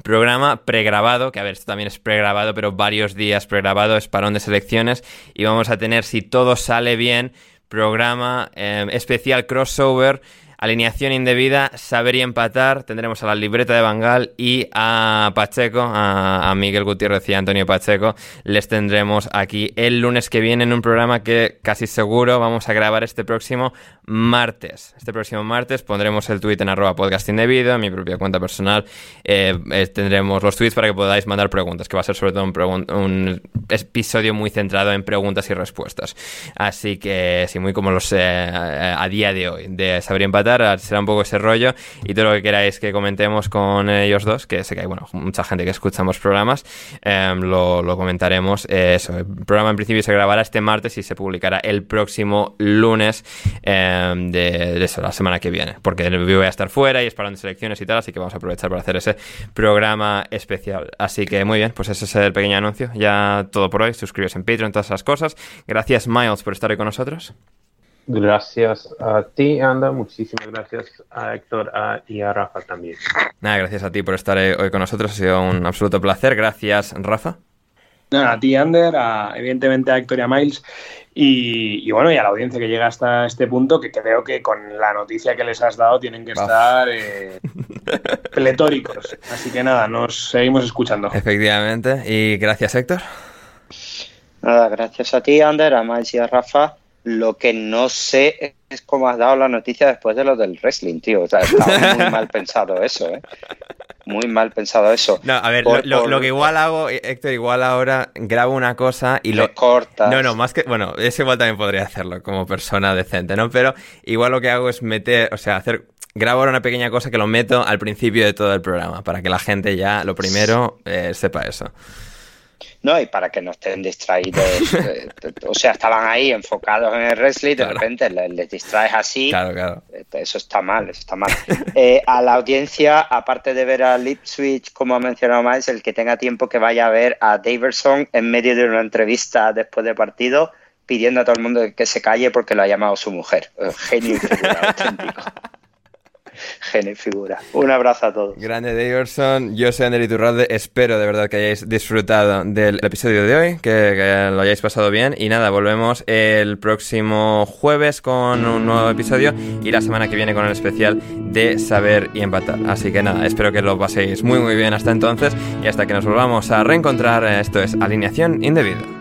A: programa pregrabado, que a ver, esto también es pregrabado, pero varios días pregrabado, es parón de selecciones y vamos a tener, si todo sale bien, programa em, especial crossover Alineación indebida, saber y empatar. Tendremos a la libreta de Bangal y a Pacheco, a, Miguel Gutiérrez y a Antonio Pacheco. Les tendremos aquí el lunes que viene en un programa que casi seguro vamos a grabar este próximo martes. Este próximo martes pondremos el tweet en arroba podcast indebido, en mi propia cuenta personal. Eh, eh, tendremos los tweets para que podáis mandar preguntas, que va a ser sobre todo un, episodio muy centrado en preguntas y respuestas. Así que sí, muy como los eh, a día de hoy, de saber y empatar será un poco ese rollo y todo lo que queráis que comentemos con ellos dos, que sé que hay bueno, mucha gente que escucha ambos programas, em, lo, comentaremos. Eh, eso, el programa en principio se grabará este martes y se publicará el próximo lunes em, de, eso, la semana que viene, porque voy a estar fuera y es para selecciones y tal, así que vamos a aprovechar para hacer ese programa especial. Así que muy bien, pues ese es el pequeño anuncio. Ya todo por hoy, suscribiros en Patreon, todas esas cosas. Gracias Miles por estar hoy con nosotros.
D: Gracias a ti, Anda. Muchísimas gracias a Héctor y a Rafa también.
A: Nada, gracias a ti por estar eh, hoy con nosotros. Ha sido un absoluto placer. Gracias, Rafa.
B: Nada, a ti, Ander, evidentemente a Héctor y a Miles. Y, bueno, y a la audiencia que llega hasta este punto, que creo que con la noticia que les has dado tienen que estar eh, pletóricos. Así que nada, nos seguimos escuchando.
A: Efectivamente. Y gracias, Héctor.
C: Nada, gracias a ti, Ander, a Miles y a Rafa. Lo que no sé es cómo has dado la noticia después de lo del wrestling, tío. O sea, está muy mal pensado eso, ¿eh? Muy mal pensado eso.
A: No, a ver, lo, que igual hago, Héctor, igual ahora grabo una cosa y lo.
C: cortas.
A: No, no, más que. Bueno, eso igual también podría hacerlo como persona decente, ¿no? Pero igual lo que hago es meter, o sea, hacer. Grabo ahora una pequeña cosa que lo meto al principio de todo el programa, para que la gente ya, lo primero, eh, sepa eso.
C: ¿No? Y para que no estén distraídos. Eh, o sea, estaban ahí enfocados en el wrestling, de repente les, distraes así.
A: Claro, claro.
C: Eh, eso está mal, eso está mal. Eh, a la audiencia, aparte de ver a Lip Switch, como ha mencionado Miles, el que tenga tiempo que vaya a ver a Daverson en medio de una entrevista después de partido, pidiendo a todo el mundo que se calle porque lo ha llamado su mujer. Genio auténtico. Genio figura. Un abrazo a todos.
A: Grande Daverson, yo soy Ander Iturralde, espero de verdad que hayáis disfrutado del episodio de hoy, que, lo hayáis pasado bien y nada, volvemos el próximo jueves con un nuevo episodio y la semana que viene con el especial de saber y empatar. Así que nada, espero que lo paséis muy muy bien hasta entonces y hasta que nos volvamos a reencontrar, esto es Alineación Indebida.